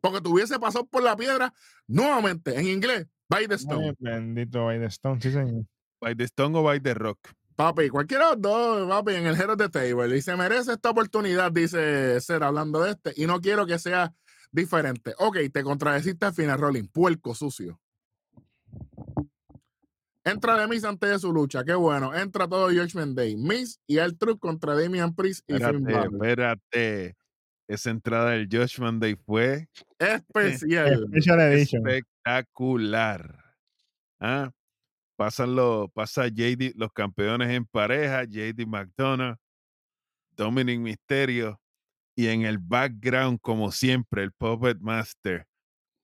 Speaker 1: Porque tuviese pasado por la piedra nuevamente en inglés. By the Stone.
Speaker 2: Ay, bendito by the Stone, sí, señor.
Speaker 3: By the Stone o by the Rock.
Speaker 1: Papi, cualquiera de los dos, papi, en el Hero de Table. Y se merece esta oportunidad, dice Ser, hablando de este. Y no quiero que sea diferente. Ok, te contradeciste al final, Rolling. Puerco sucio. Entra de Miss antes de su lucha. Qué bueno. Entra todo Judgment Day. Miss y el truck contra Damian Priest y Finn
Speaker 3: Espérate,
Speaker 1: Balor.
Speaker 3: espérate. Esa entrada del Judgment Day fue
Speaker 1: Especial.
Speaker 3: Espectacular. ¿Ah? Pasan los, pasa JD, los campeones en pareja, JD McDonough, Dominic Mysterio, y en el background, como siempre, el Puppet Master,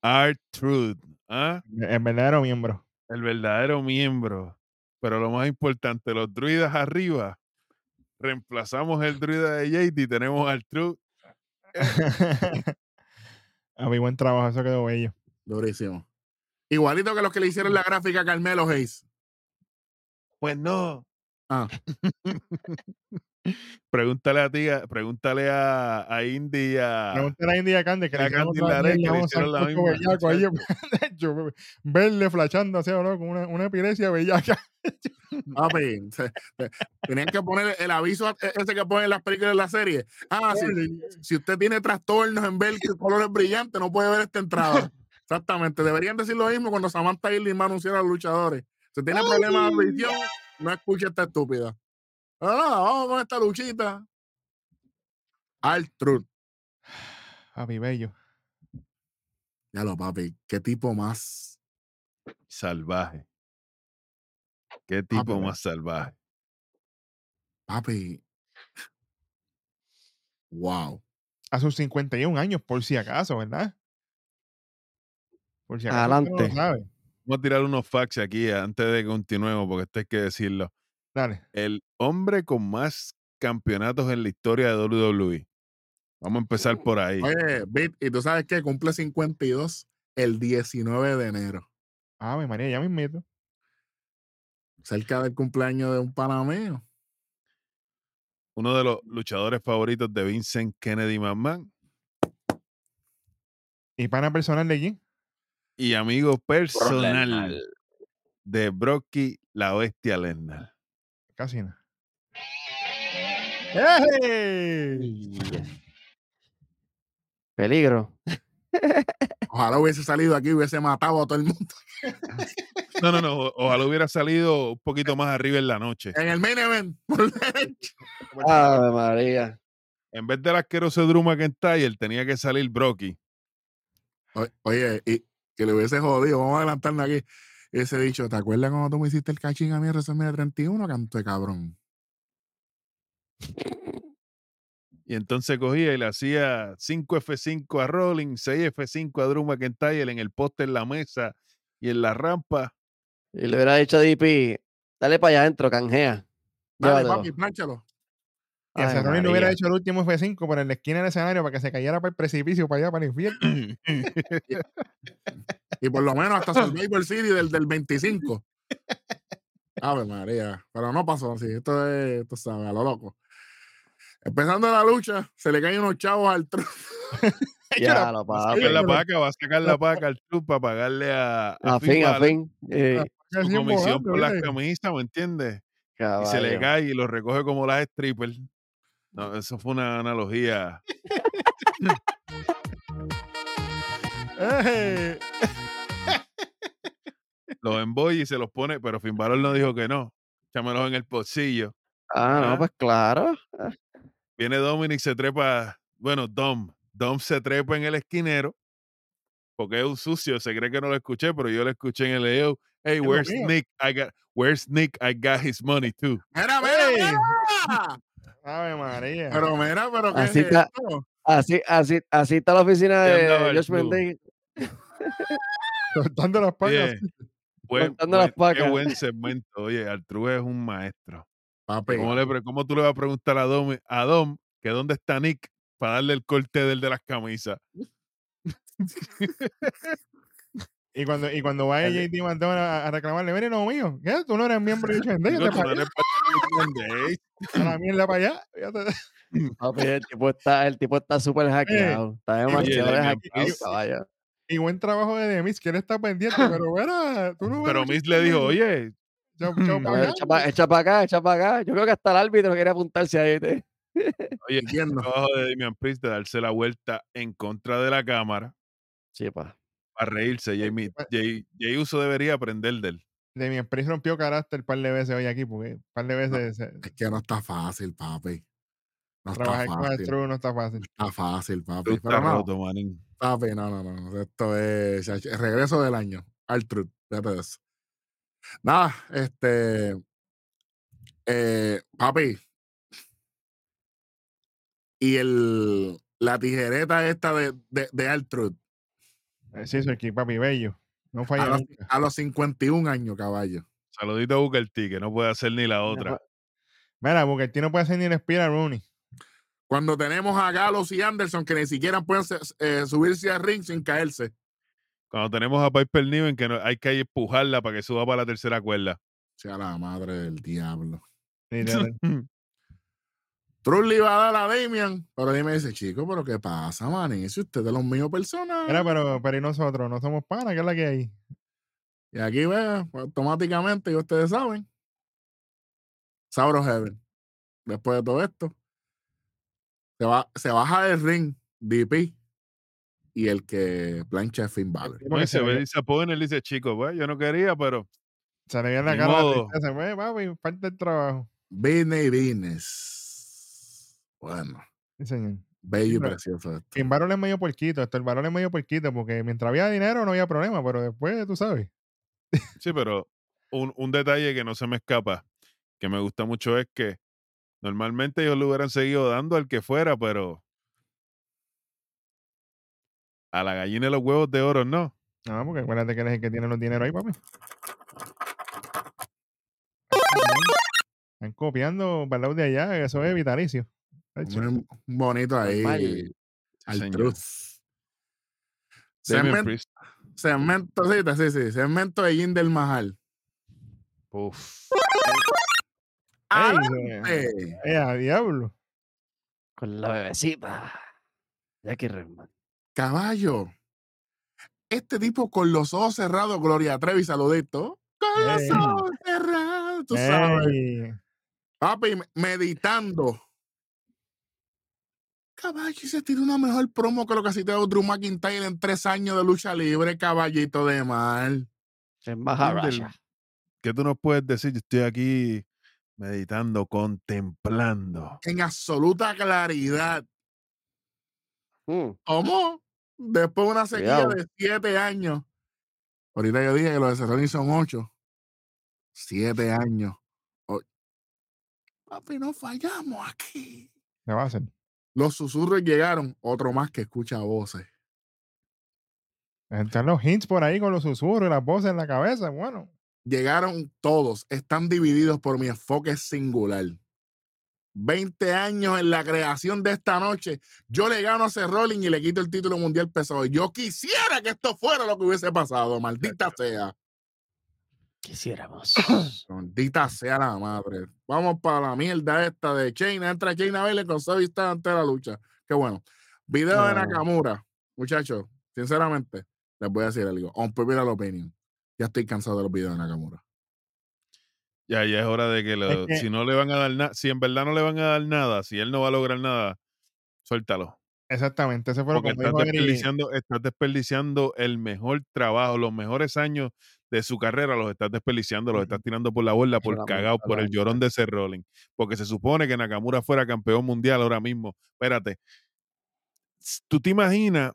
Speaker 3: Art Truth, ¿ah?
Speaker 2: El verdadero miembro.
Speaker 3: el verdadero miembro. Pero lo más importante, los druidas arriba, reemplazamos el druida de JD y tenemos al Truth.
Speaker 2: a mi buen trabajo, eso quedó bello.
Speaker 1: Durísimo. Igualito que los que le hicieron la gráfica a Carmelo Hayes.
Speaker 3: Pues no.
Speaker 1: Ah.
Speaker 3: pregúntale a ti, pregúntale a, a Indy y a,
Speaker 2: Pregúntale a India Candy que
Speaker 3: a
Speaker 2: le
Speaker 3: Candy
Speaker 2: vez,
Speaker 3: que le
Speaker 2: vamos a
Speaker 3: hicieron la misma,
Speaker 2: bellaco ahí. Hecho, verle flashando así, ¿no? Con una, una epilepsia bellaca.
Speaker 1: Papi, tenían que poner el aviso e, ese que ponen en las películas de la serie. Ah, si, si usted tiene trastornos en ver que colores brillantes, no puede ver esta entrada. Exactamente. Deberían decir lo mismo cuando Samantha Irving va a anunciar a los luchadores. Si tiene problemas de audición, no escuche esta estúpida. Ah, vamos con esta luchita. Al truth.
Speaker 2: Papi, bello.
Speaker 1: Ya lo, papi. Qué tipo más.
Speaker 3: salvaje. Qué tipo más salvaje.
Speaker 1: Papi. Wow.
Speaker 2: A sus 51 años, por si acaso, ¿verdad? Por si acaso. no
Speaker 4: Adelante.
Speaker 3: Vamos a tirar unos facts aquí antes de que continuemos, porque esto hay que decirlo.
Speaker 2: Dale.
Speaker 3: El hombre con más campeonatos en la historia de WWE. Vamos a empezar por ahí.
Speaker 1: Oye, Bit, ¿y tú sabes qué? Cumple 52 el 19 de enero.
Speaker 2: Ave María, ya me invito.
Speaker 1: Cerca del cumpleaños de un panameo.
Speaker 3: Uno de los luchadores favoritos de Vincent Kennedy McMahon
Speaker 2: ¿Y pana personal de quién?
Speaker 3: y amigo personal de Brocky la bestia Lesnar.
Speaker 2: Casi nada. ¡Ey!
Speaker 4: Peligro.
Speaker 1: Ojalá hubiese salido aquí y hubiese matado a todo el mundo.
Speaker 3: No, no, no. Ojalá hubiera salido un poquito más arriba en la noche.
Speaker 1: En el main event.
Speaker 4: Ave María.
Speaker 3: En vez del asqueroso Drew McIntyre, tenía que salir Brocky.
Speaker 1: Oye, y que le hubiese jodido, vamos a adelantarnos aquí. Ese dicho, ¿te acuerdas cuando tú me hiciste el cachín a mí en WrestleMania 31? Canto de cabrón.
Speaker 3: Y entonces cogía y le hacía 5 F5 a Rollins, 6 F5 a Drew McIntyre en el poste en la mesa y en la rampa.
Speaker 4: Y le hubiera dicho a DP, dale para allá adentro, canjea.
Speaker 1: Dale,
Speaker 4: Llévatelo.
Speaker 1: papi, plánchalo.
Speaker 2: Y a
Speaker 4: Ay,
Speaker 2: Cerrone no hubiera hecho el último F5 por en la esquina del escenario para que se cayera para el precipicio, para allá, para el infierno.
Speaker 1: Y por lo menos hasta Survivor City del, del 25. Ave María. Pero no pasó así. Esto es, tú sabes, a lo loco. Empezando la lucha, se le caen unos chavos al tro-
Speaker 4: Ya lo
Speaker 3: Va a
Speaker 4: papi.
Speaker 3: sacar la paca, va a sacar la paca al club para pagarle a, a
Speaker 4: fin, a fin. Eh,
Speaker 3: su
Speaker 2: Así
Speaker 3: comisión por las camisas, ¿me entiendes? Y se le cae y lo recoge como las strippers. No, eso fue una analogía.
Speaker 2: ¡Ey!
Speaker 3: Los embolla y se los pone, pero Finn Balor no dijo que no. Échamelos en el bolsillo.
Speaker 4: Ah,
Speaker 3: Ah.
Speaker 4: no, pues claro.
Speaker 3: Viene Dominic, se trepa, bueno, Dom. Dom se trepa en el esquinero porque es un sucio, se cree que no lo escuché, pero yo lo escuché en el video. Hey, where's. Nick? I got, where's Nick? I got his money too.
Speaker 1: Mira, mira,
Speaker 2: ¡Ey!
Speaker 1: mira.
Speaker 2: Ave María.
Speaker 1: Pero mira, pero ¿qué
Speaker 4: Así
Speaker 1: es
Speaker 4: está.
Speaker 1: esto?
Speaker 4: Así, así, así está la oficina de Josh
Speaker 3: club.
Speaker 4: Mendes.
Speaker 2: Soltando las pacas.
Speaker 3: Oye, buen-
Speaker 4: las
Speaker 3: qué buen segmento. Oye, Arturo es un maestro.
Speaker 1: Papi,
Speaker 3: ¿Cómo, le, cómo tú le vas a preguntar a Dom, a Dom que dónde está Nick para darle el corte del de las camisas?
Speaker 2: Y cuando, y cuando va JD McDonald a, a reclamarle, mire, no mío, ¿qué? Tú no eres miembro de HND,
Speaker 3: Digo,
Speaker 2: te
Speaker 3: tú no
Speaker 2: para
Speaker 3: eres parte de Days.
Speaker 2: a la mierda para allá.
Speaker 4: Papi, el tipo está, el tipo está súper hackeado. Está demasiado hackeado, caballo.
Speaker 2: Y buen trabajo de Demis, que él está pendiente, pero mira, tú no
Speaker 3: Pero Miss le dijo, oye,
Speaker 2: Chao, chao,
Speaker 4: A echa para echa pa acá, echa para acá. Yo creo que hasta el árbitro quiere apuntarse ahí. ¿te?
Speaker 3: oye, el trabajo de Damian Priest de darse la vuelta en contra de la cámara
Speaker 4: Sí, pa.
Speaker 3: a reírse. Jay,
Speaker 2: pues
Speaker 3: Jay, Jay Uso debería aprender de él.
Speaker 2: Demian Priest rompió carácter un par de veces hoy aquí, porque un par de veces
Speaker 1: Es que no está fácil, papi. No está
Speaker 2: trabajar con el. True no está fácil.
Speaker 1: No está fácil, papi. Pero no,
Speaker 3: roto, manín.
Speaker 1: Papi, no, no, no. Esto es el regreso del año. Altruth, fíjate de eso. Nada, este. eh, papi. Y el, la tijereta esta de, de, de Altruth
Speaker 2: Eh, Sí, soy aquí, papi, bello. No
Speaker 1: a los,
Speaker 2: nunca.
Speaker 1: a los 51 años, caballo.
Speaker 3: Saludito a Booker T, que no puede hacer ni la otra.
Speaker 2: Mira, el tío no puede hacer ni respira Rooney.
Speaker 1: Cuando tenemos a Gallows y Anderson que ni siquiera pueden eh, subirse al ring sin caerse.
Speaker 3: Cuando tenemos a Piper Niven, que no, hay que empujarla para que suba para la tercera cuerda.
Speaker 1: Sea la madre del diablo. Le iba a dar a Damian, pero Damian dice, chico, pero ¿qué pasa, man? Si usted es los míos personas.
Speaker 2: Mira, pero, pero y nosotros, no somos panas, ¿qué es la que hay?
Speaker 1: Y aquí ve, automáticamente, y ustedes saben, Sauro Heaven. Después de todo esto, se, va, se baja del ring DP y el que plancha es Finn Balor.
Speaker 2: Se
Speaker 3: se ve se pone, él dice, chico, pues, yo no quería, pero
Speaker 2: se le ve en la cara
Speaker 3: modo.
Speaker 2: tristeza. Ve, papi, falta el trabajo.
Speaker 1: Business y business. Bueno,
Speaker 2: Sí, señor.
Speaker 1: bello y precioso esto.
Speaker 2: Sin varón es medio puerquito, esto el varón es medio puerquito, porque mientras había dinero no había problema, pero después, tú sabes.
Speaker 3: sí, pero un, un detalle que no se me escapa, que me gusta mucho es que normalmente ellos le hubieran seguido dando al que fuera, pero a la gallina de los huevos de oro no.
Speaker 2: No, porque acuérdate que él es el que tiene los dineros ahí, papi. Están copiando para el lado de allá, eso es vitalicio.
Speaker 1: Un bonito ahí.
Speaker 4: Normal.
Speaker 1: Al
Speaker 3: señor.
Speaker 1: truth.
Speaker 3: Damian
Speaker 1: Segmento, sí, sí, sí, segmento de Jinder Mahal.
Speaker 3: Uf.
Speaker 1: ¡Adelante!
Speaker 2: eh, a diablo.
Speaker 4: Con la bebecita. Jackie Redman.
Speaker 1: Caballo. Este tipo con los ojos cerrados, Gloria Trevi, saludito. Con los ojos cerrados, tú sabes.
Speaker 2: Ey,
Speaker 1: Papi, me- meditando. Caballo, y se tiró una mejor promo que lo que ha citado Drew McIntyre en tres años de lucha libre, caballito de mal.
Speaker 4: En Maharaja.
Speaker 3: ¿Qué tú nos puedes decir? Yo estoy aquí meditando, contemplando.
Speaker 1: en absoluta claridad.
Speaker 4: Mm,
Speaker 1: ¿Cómo? Después de una sequía
Speaker 4: Cuidado.
Speaker 1: de siete años. Ahorita yo dije que los de Cerroni son ocho. Siete años. Papi, no fallamos aquí.
Speaker 2: ¿Qué va a hacer?
Speaker 1: Los susurros llegaron, otro más que escucha voces.
Speaker 2: Están los hints por ahí con los susurros y las voces en la cabeza. Bueno,
Speaker 1: Llegaron todos, están divididos por mi enfoque singular. 20 años en la creación de esta noche. Yo le gano a ese Rolling y le quito el título mundial pesado. Yo quisiera que esto fuera lo que hubiese pasado, maldita sea.
Speaker 4: Quisiéramos.
Speaker 1: Maldita sea la madre. Vamos para la mierda esta de Chaina. Entra Chaina Bailey con Zoe está ante la lucha. Qué bueno. Video de. Nakamura. Muchachos, sinceramente, les voy a decir algo. On popular opinion. Ya estoy cansado de los videos de Nakamura.
Speaker 3: Ya, ya es hora de que, lo-
Speaker 2: que-
Speaker 3: si no le van a dar nada, si en verdad no le van a dar nada, si él no va a lograr nada, suéltalo.
Speaker 2: exactamente. Ese fue lo
Speaker 3: Porque
Speaker 2: que
Speaker 3: estás desperdiciando, estás desperdiciando el mejor trabajo, los mejores años de su carrera, los estás desperdiciando, los estás tirando por la borda, por cagado, por el llorón de ese rolling. Porque se supone que Nakamura fuera campeón mundial ahora mismo. Espérate. ¿Tú te imaginas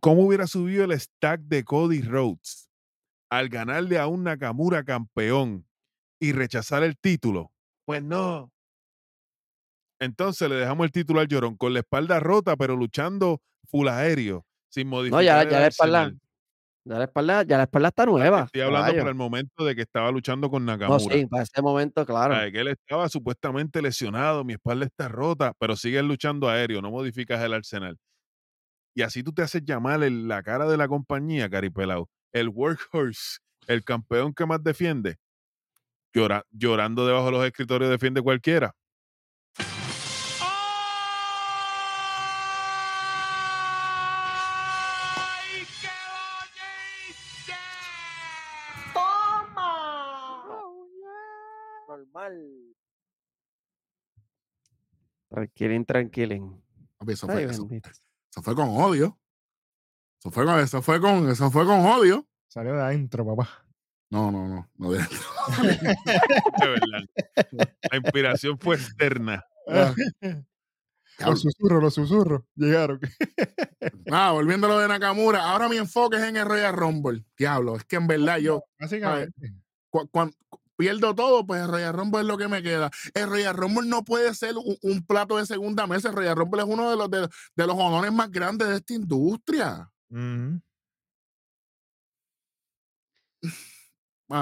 Speaker 3: cómo hubiera subido el stack de Cody Rhodes al ganarle a un Nakamura campeón y rechazar el título? Pues no. Entonces le dejamos el título al llorón con la espalda rota, pero luchando full aéreo, sin modificar.
Speaker 4: No, ya, ya la espalda. Ya la espalda, ya la espalda está nueva.
Speaker 3: Estoy hablando para el momento de que estaba luchando con
Speaker 4: No,
Speaker 3: Nakamura.
Speaker 4: sí, para ese momento, claro.
Speaker 3: Que él estaba supuestamente lesionado, mi espalda está rota, pero sigues luchando aéreo, no modificas el arsenal. Y así tú te haces llamar el- la cara de la compañía, Caripelao, el workhorse, el campeón que más defiende. Llora- llorando debajo de los escritorios defiende cualquiera.
Speaker 4: Normal. Tranquilín, tranquilín.
Speaker 1: Papi, Eso
Speaker 4: Ay,
Speaker 1: fue, eso, eso fue con odio. Eso fue con, eso fue con, eso fue con odio.
Speaker 2: Salió de adentro, papá.
Speaker 1: No, no, no. no de-
Speaker 3: De verdad. La inspiración fue externa.
Speaker 1: Ah.
Speaker 2: Los susurros, los susurros. Llegaron.
Speaker 1: Ah, volviendo a lo de Nakamura. Ahora mi enfoque es en el Royal Rumble. Diablo, es que en verdad yo
Speaker 2: Básicamente.
Speaker 1: cu- cuan- cu- pierdo todo, pues el Royal Rumble es lo que me queda. El Royal Rumble no puede ser un, un plato de segunda mesa. El Royal Rumble es uno de los, de, de los honores más grandes de esta industria.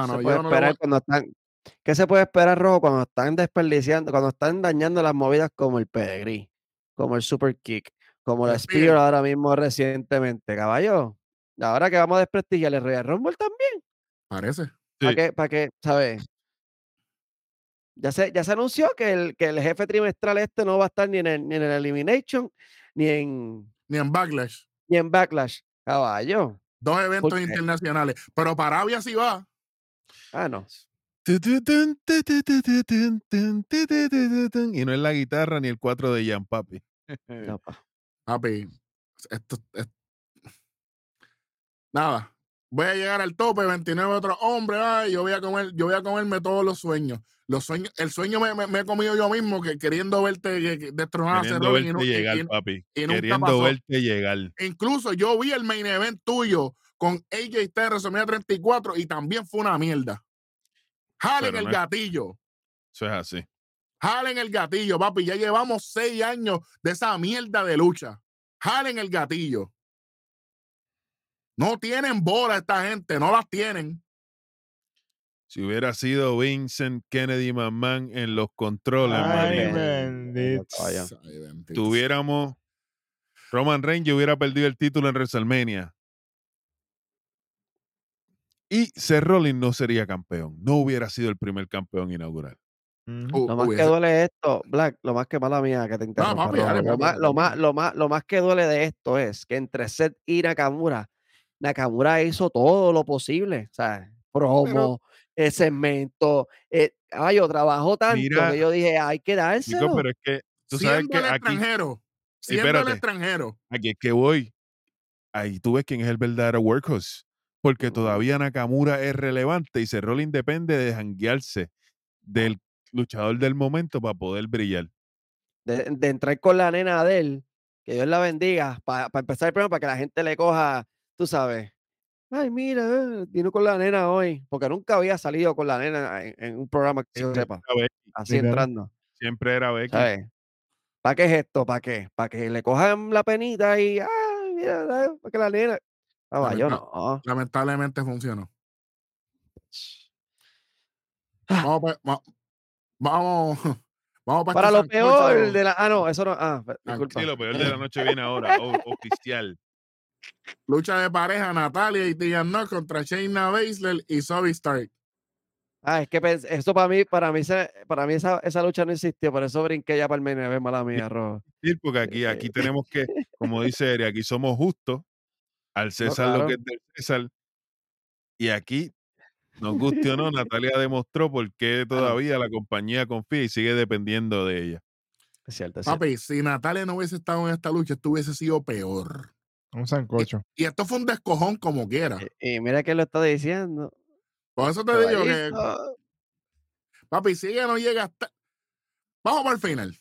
Speaker 4: Se
Speaker 1: yo
Speaker 4: puede
Speaker 1: no
Speaker 4: esperar cuando están. ¿Qué se puede esperar, Rojo, cuando están desperdiciando, cuando están dañando las movidas como el Pedigree, como el Super Kick, como la
Speaker 1: Spear.
Speaker 4: Spear ahora mismo recientemente, caballo? Ahora que vamos a desprestigiar el Royal Rumble también.
Speaker 1: Parece.
Speaker 4: ¿Para
Speaker 3: Sí.
Speaker 4: qué? ¿Para qué? ¿Sabes? Ya se, ya se anunció que el, que el jefe trimestral este no va a estar ni en el, ni en el Elimination, ni en,
Speaker 1: Ni en Backlash.
Speaker 4: Ni en Backlash. Caballo.
Speaker 1: Dos eventos internacionales. Pero para Arabia sí va.
Speaker 4: Ah, no.
Speaker 3: Y no es la guitarra ni el 4 de Jan Papi.
Speaker 4: no, pa.
Speaker 1: Papi, esto, es- Nada. Voy a llegar al tope, 29 otros hombres. Ay, yo voy a comer, yo voy a comerme todos los sueños. Los sueños, el sueño me, me- me he comido yo mismo, que queriendo verte que, destronar a
Speaker 3: Queriendo verte
Speaker 1: y y-
Speaker 3: llegar,
Speaker 1: y-
Speaker 3: papi.
Speaker 1: y
Speaker 3: Queriendo
Speaker 1: pasó.
Speaker 3: verte llegar.
Speaker 1: incluso yo vi el main event tuyo con AJ en WrestleMania 34 y también fue una mierda. Jalen
Speaker 3: Pero
Speaker 1: el
Speaker 3: no es-
Speaker 1: gatillo.
Speaker 3: Eso es así.
Speaker 1: Jalen el gatillo, papi. Ya llevamos seis años de esa mierda de lucha. Jalen el gatillo. No tienen bola esta gente, no las tienen.
Speaker 3: Si hubiera sido Vincent Kennedy McMahon en los controles,
Speaker 2: Ay,
Speaker 3: manito,
Speaker 2: bendito.
Speaker 1: Ay, bendito.
Speaker 3: tuviéramos Roman Reigns y hubiera perdido el título en WrestleMania. Y Seth Rollins no sería campeón. No hubiera sido el primer campeón inaugural.
Speaker 1: Uh,
Speaker 4: Lo más que duele es esto, Black, lo más que mala mía que te interrumpa,
Speaker 1: papi,
Speaker 4: Rojo,
Speaker 1: dale,
Speaker 4: lo,
Speaker 1: papi,
Speaker 4: más,
Speaker 1: dale,
Speaker 4: lo, más,
Speaker 1: papi.
Speaker 4: lo, más, lo, más, lo más que duele de esto es que entre Seth y Nakamura, Nakamura hizo todo lo posible, o sea, promo, eh, segmento, eh, caballo, trabajó tanto
Speaker 3: Mira,
Speaker 4: que yo dije, hay que
Speaker 3: Chico,
Speaker 4: dárselo.
Speaker 3: pero es que tú sabes
Speaker 1: siendo
Speaker 3: que
Speaker 1: el
Speaker 3: aquí,
Speaker 1: extranjero. Siendo el
Speaker 3: espérate.
Speaker 1: extranjero.
Speaker 3: aquí es que voy. Ahí tú ves quién es el verdadero workhorse. Porque todavía Nakamura es relevante y Seth Rollins depende de janguearse de luchador del momento para poder brillar.
Speaker 4: De, de entrar con la nena de él, que Dios la bendiga, para empezar el programa, para que la gente le coja, tú sabes. Ay, mira, eh, vino con la nena hoy, porque nunca había salido con la nena en, en un programa que yo sepa, así entrando.
Speaker 3: Siempre era Becky.
Speaker 4: ¿Para qué es esto? ¿Para qué? ¿Para que le cojan la penita y, ay, mira, para que la nena. Caballo,
Speaker 1: Lamenta-
Speaker 4: no.
Speaker 1: Lamentablemente funcionó.
Speaker 4: Ah.
Speaker 1: Vamos, va- vamos, vamos pa'
Speaker 4: Para
Speaker 1: este
Speaker 4: lo peor de la. Ah, no, eso no. Ah, disculpa.
Speaker 3: Sí, lo peor de la noche viene ahora, oficial.
Speaker 1: Lucha de pareja, Natalia y Tegan Nox contra Shayna Baszler y Zoe Stark.
Speaker 4: Ah, es que eso para mí, para mí, para mí esa, esa lucha no existió, por eso brinqué ya para el main mala mía, Rojo.
Speaker 3: Sí, porque aquí, aquí tenemos que, como dice Eri, aquí somos justos, al César lo
Speaker 4: claro.
Speaker 3: que es del César, y aquí, nos guste o no, Natalia demostró por qué todavía la compañía confía y sigue dependiendo de ella.
Speaker 4: Es cierto, es cierto.
Speaker 1: Papi, si Natalia no hubiese estado en esta lucha, esto hubiese sido peor.
Speaker 2: Un sancocho.
Speaker 1: Y esto fue un descojón como quiera.
Speaker 4: Y, y mira que lo está diciendo.
Speaker 1: Por eso te digo que, papi, si ella no llega hasta. Vamos para el final.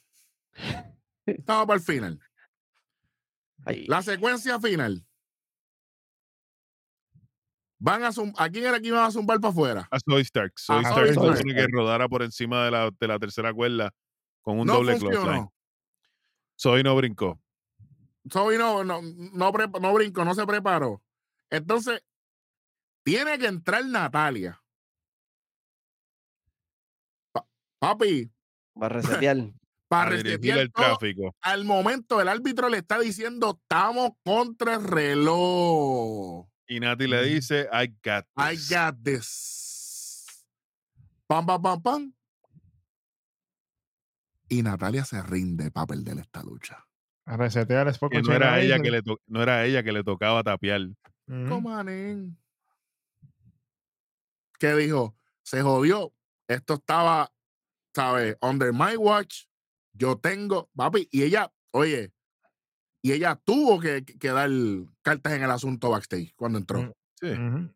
Speaker 1: Vamos para el final.
Speaker 4: Ay,
Speaker 1: La secuencia final. Van a zum- ¿A quién era que iban a zumbar para afuera?
Speaker 3: A Soy Stark. Soy
Speaker 1: A
Speaker 3: Stark supone que rodara por encima de la, de la tercera cuerda con un
Speaker 1: no
Speaker 3: doble clothesline.
Speaker 1: funcionó.
Speaker 3: Soy no brincó.
Speaker 1: Zoe no, no, no, prepa- no brincó, no se preparó. Entonces, tiene que entrar Natalia. Pa- papi,
Speaker 4: va a resetear.
Speaker 1: para resetear
Speaker 3: el
Speaker 1: todo,
Speaker 3: tráfico.
Speaker 1: al momento el árbitro le está diciendo, estamos contra el reloj.
Speaker 3: Y Nati le dice, I got
Speaker 1: I
Speaker 3: this".
Speaker 1: got this. Pam, pam, pam, pam. Y Natalia se rinde para perder esta lucha.
Speaker 2: A resetear el spot
Speaker 3: que
Speaker 2: con
Speaker 3: no era, ella que le to- no era ella que le tocaba tapear.
Speaker 1: Comanen. ¿Qué dijo? Se jodió. Esto estaba, ¿sabes? Under my watch. Yo tengo, papi, y ella, oye, y ella tuvo que, que dar cartas en el asunto backstage cuando entró.
Speaker 2: Mm.
Speaker 3: Sí.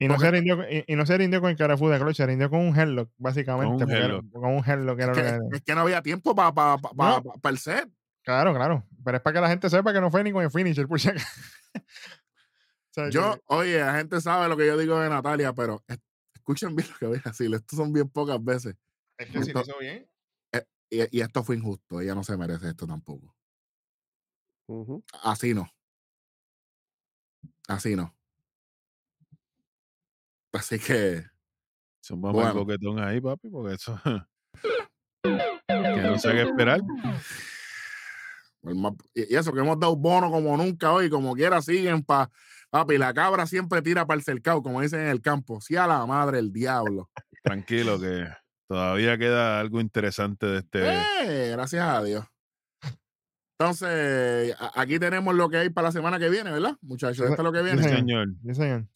Speaker 2: Y no, se rindió, con- y, y no se rindió con el carafu de clutch, se rindió con un headlock, básicamente. era-
Speaker 3: headlock.
Speaker 2: Con un headlock. era
Speaker 1: Es
Speaker 2: lo
Speaker 1: que,
Speaker 2: que-
Speaker 1: es que no había tiempo para pa, pa- pa-
Speaker 2: No.
Speaker 1: pa- pa el set.
Speaker 2: Claro, claro. Pero es para que la gente sepa que no fue ni con el finisher, por si acaso. O sea,
Speaker 1: Yo,
Speaker 2: que-
Speaker 1: oye, la gente sabe lo que yo digo de Natalia, pero es- escuchen bien lo que voy a decir. Esto son bien pocas veces.
Speaker 2: es que si lo
Speaker 1: esto-
Speaker 2: hizo bien.
Speaker 1: Y, y esto fue injusto. Ella no se merece esto tampoco. Así no. Así no. Así que,
Speaker 3: Son más
Speaker 1: Bueno.
Speaker 3: coquetón ahí, papi, porque eso. que no sé qué esperar.
Speaker 1: El más- y eso que hemos dado bono como nunca hoy, como quiera siguen para. Papi, la cabra siempre tira para el cercado, como dicen en el campo. Sí a la madre el diablo.
Speaker 3: Tranquilo, que todavía queda algo interesante de este.
Speaker 1: Eh, gracias a Dios. Entonces, aquí tenemos lo que hay para la semana que viene, ¿verdad? Muchachos, esto es lo que viene.
Speaker 3: Sí,
Speaker 2: señor.
Speaker 3: señor.
Speaker 2: Sí, señor.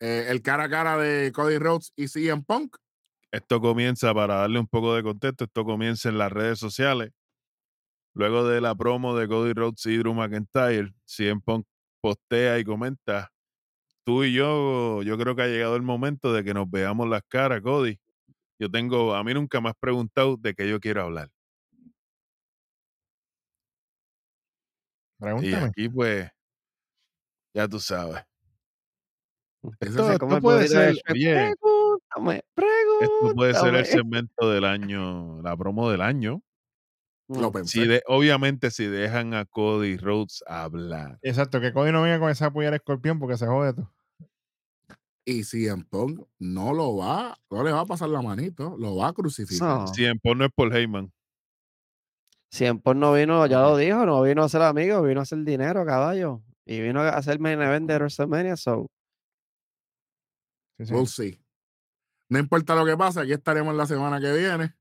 Speaker 1: Eh, el cara a cara de Cody Rhodes y CM Punk.
Speaker 3: Esto comienza, para darle un poco de contexto, esto comienza en las redes sociales. Luego de la promo de Cody Rhodes y Drew McIntyre, CM Punk postea y comenta, tú y yo, yo creo que ha llegado el momento de que nos veamos las caras, Cody. Yo tengo, a mí nunca me has preguntado de qué yo quiero hablar. Y
Speaker 2: Pregúntame.
Speaker 3: aquí, pues, ya tú sabes. Esto, puede ser,
Speaker 4: Shrek,
Speaker 3: oye,
Speaker 4: Pregúntame,
Speaker 3: esto puede ser el
Speaker 4: pregúntame.
Speaker 3: segmento del año, la promo del año.
Speaker 1: Lo
Speaker 4: Mm.
Speaker 1: pensé.
Speaker 3: Si de, obviamente, si dejan a Cody Rhodes hablar.
Speaker 2: Exacto, que Cody no venga con esa apoyar escorpión porque se jode todo.
Speaker 1: Y CM Punk no lo va, no le va a pasar la manito, lo va a crucificar.
Speaker 4: No.
Speaker 3: Si en no es por Heyman.
Speaker 4: Siempre no vino, ya lo dijo, no vino a ser amigo, vino a hacer dinero, caballo. Y vino a hacer main event de WrestleMania, so.
Speaker 2: Sí, sí.
Speaker 1: We'll see. No importa lo que pase, aquí estaremos la semana que viene.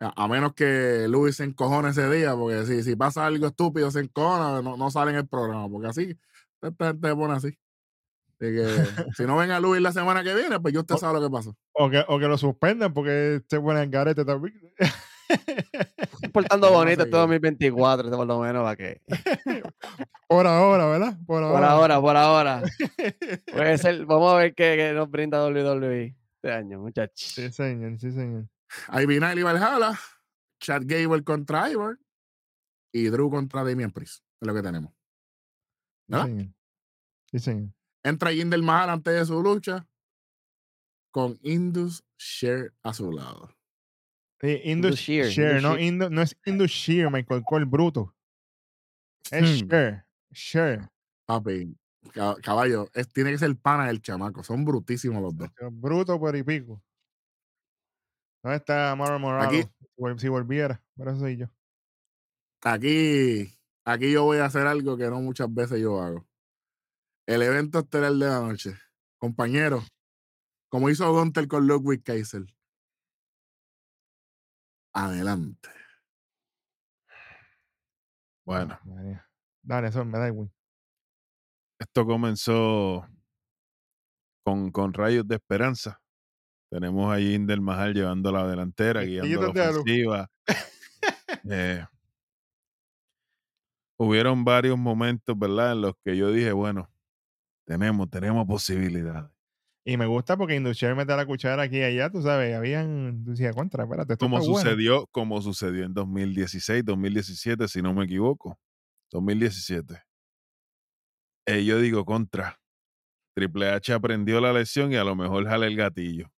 Speaker 1: A, a menos que Luis se encojone ese día, porque si, si pasa algo estúpido, se encojona, no, no sale en el programa, porque así, esta gente se pone así. Así que si no ven a Luis la semana que viene, pues yo usted
Speaker 2: O-
Speaker 1: sabe lo que pasó.
Speaker 2: O que, o que lo suspendan porque se pone en garete también.
Speaker 4: Portando bonito este
Speaker 1: seguir.
Speaker 4: 2024, por lo menos, para que.
Speaker 2: Por ahora, ¿verdad? Por ahora.
Speaker 4: Por ahora, por ahora. Puede ser, vamos a ver qué, qué nos brinda WWE este año, muchachos.
Speaker 2: Sí, señor, sí, señor.
Speaker 1: Ivy Nile y Valhalla, Chad Gable contra Ivor y Drew contra Damian Priest. Es lo que tenemos. ¿verdad?
Speaker 2: Sí, señor.
Speaker 1: Entra Jinder Mahal antes de su lucha con Indus Share a su lado.
Speaker 2: Sí, Indus
Speaker 4: Shear, Indus
Speaker 2: no, no es Indus Shear, Michael Cole, bruto. Es
Speaker 3: Hmm.
Speaker 2: Shear. Shear.
Speaker 1: Papi, ca- caballo, es, tiene que ser pana del chamaco. Son brutísimos los dos.
Speaker 2: Bruto por y pico. ¿Dónde está Mauro Morales?
Speaker 1: Aquí.
Speaker 2: Si vol- Si volviera, pero eso soy yo.
Speaker 1: Aquí, aquí yo voy a hacer algo que no muchas veces yo hago. El evento estelar de la noche. Compañero, como hizo Gunter con Ludwig Kaiser. Adelante.
Speaker 3: Bueno,
Speaker 2: María. Dale, eso me da igual.
Speaker 3: esto comenzó con, con rayos de esperanza. Tenemos a Jinder Mahal llevando la delantera, guiando la ofensiva. Eh, hubieron varios momentos, ¿verdad? En los que yo dije, bueno, tenemos, tenemos posibilidades.
Speaker 2: Y me gusta porque Indus Shear mete la cuchara aquí y allá, tú sabes, habían, tú decías, contra, espérate, esto
Speaker 3: Como
Speaker 2: está bueno".
Speaker 3: sucedió, como sucedió en 2016, 2017, si no me equivoco. 2017. Eh, yo digo contra. Triple H aprendió la lección y a lo mejor jale el gatillo.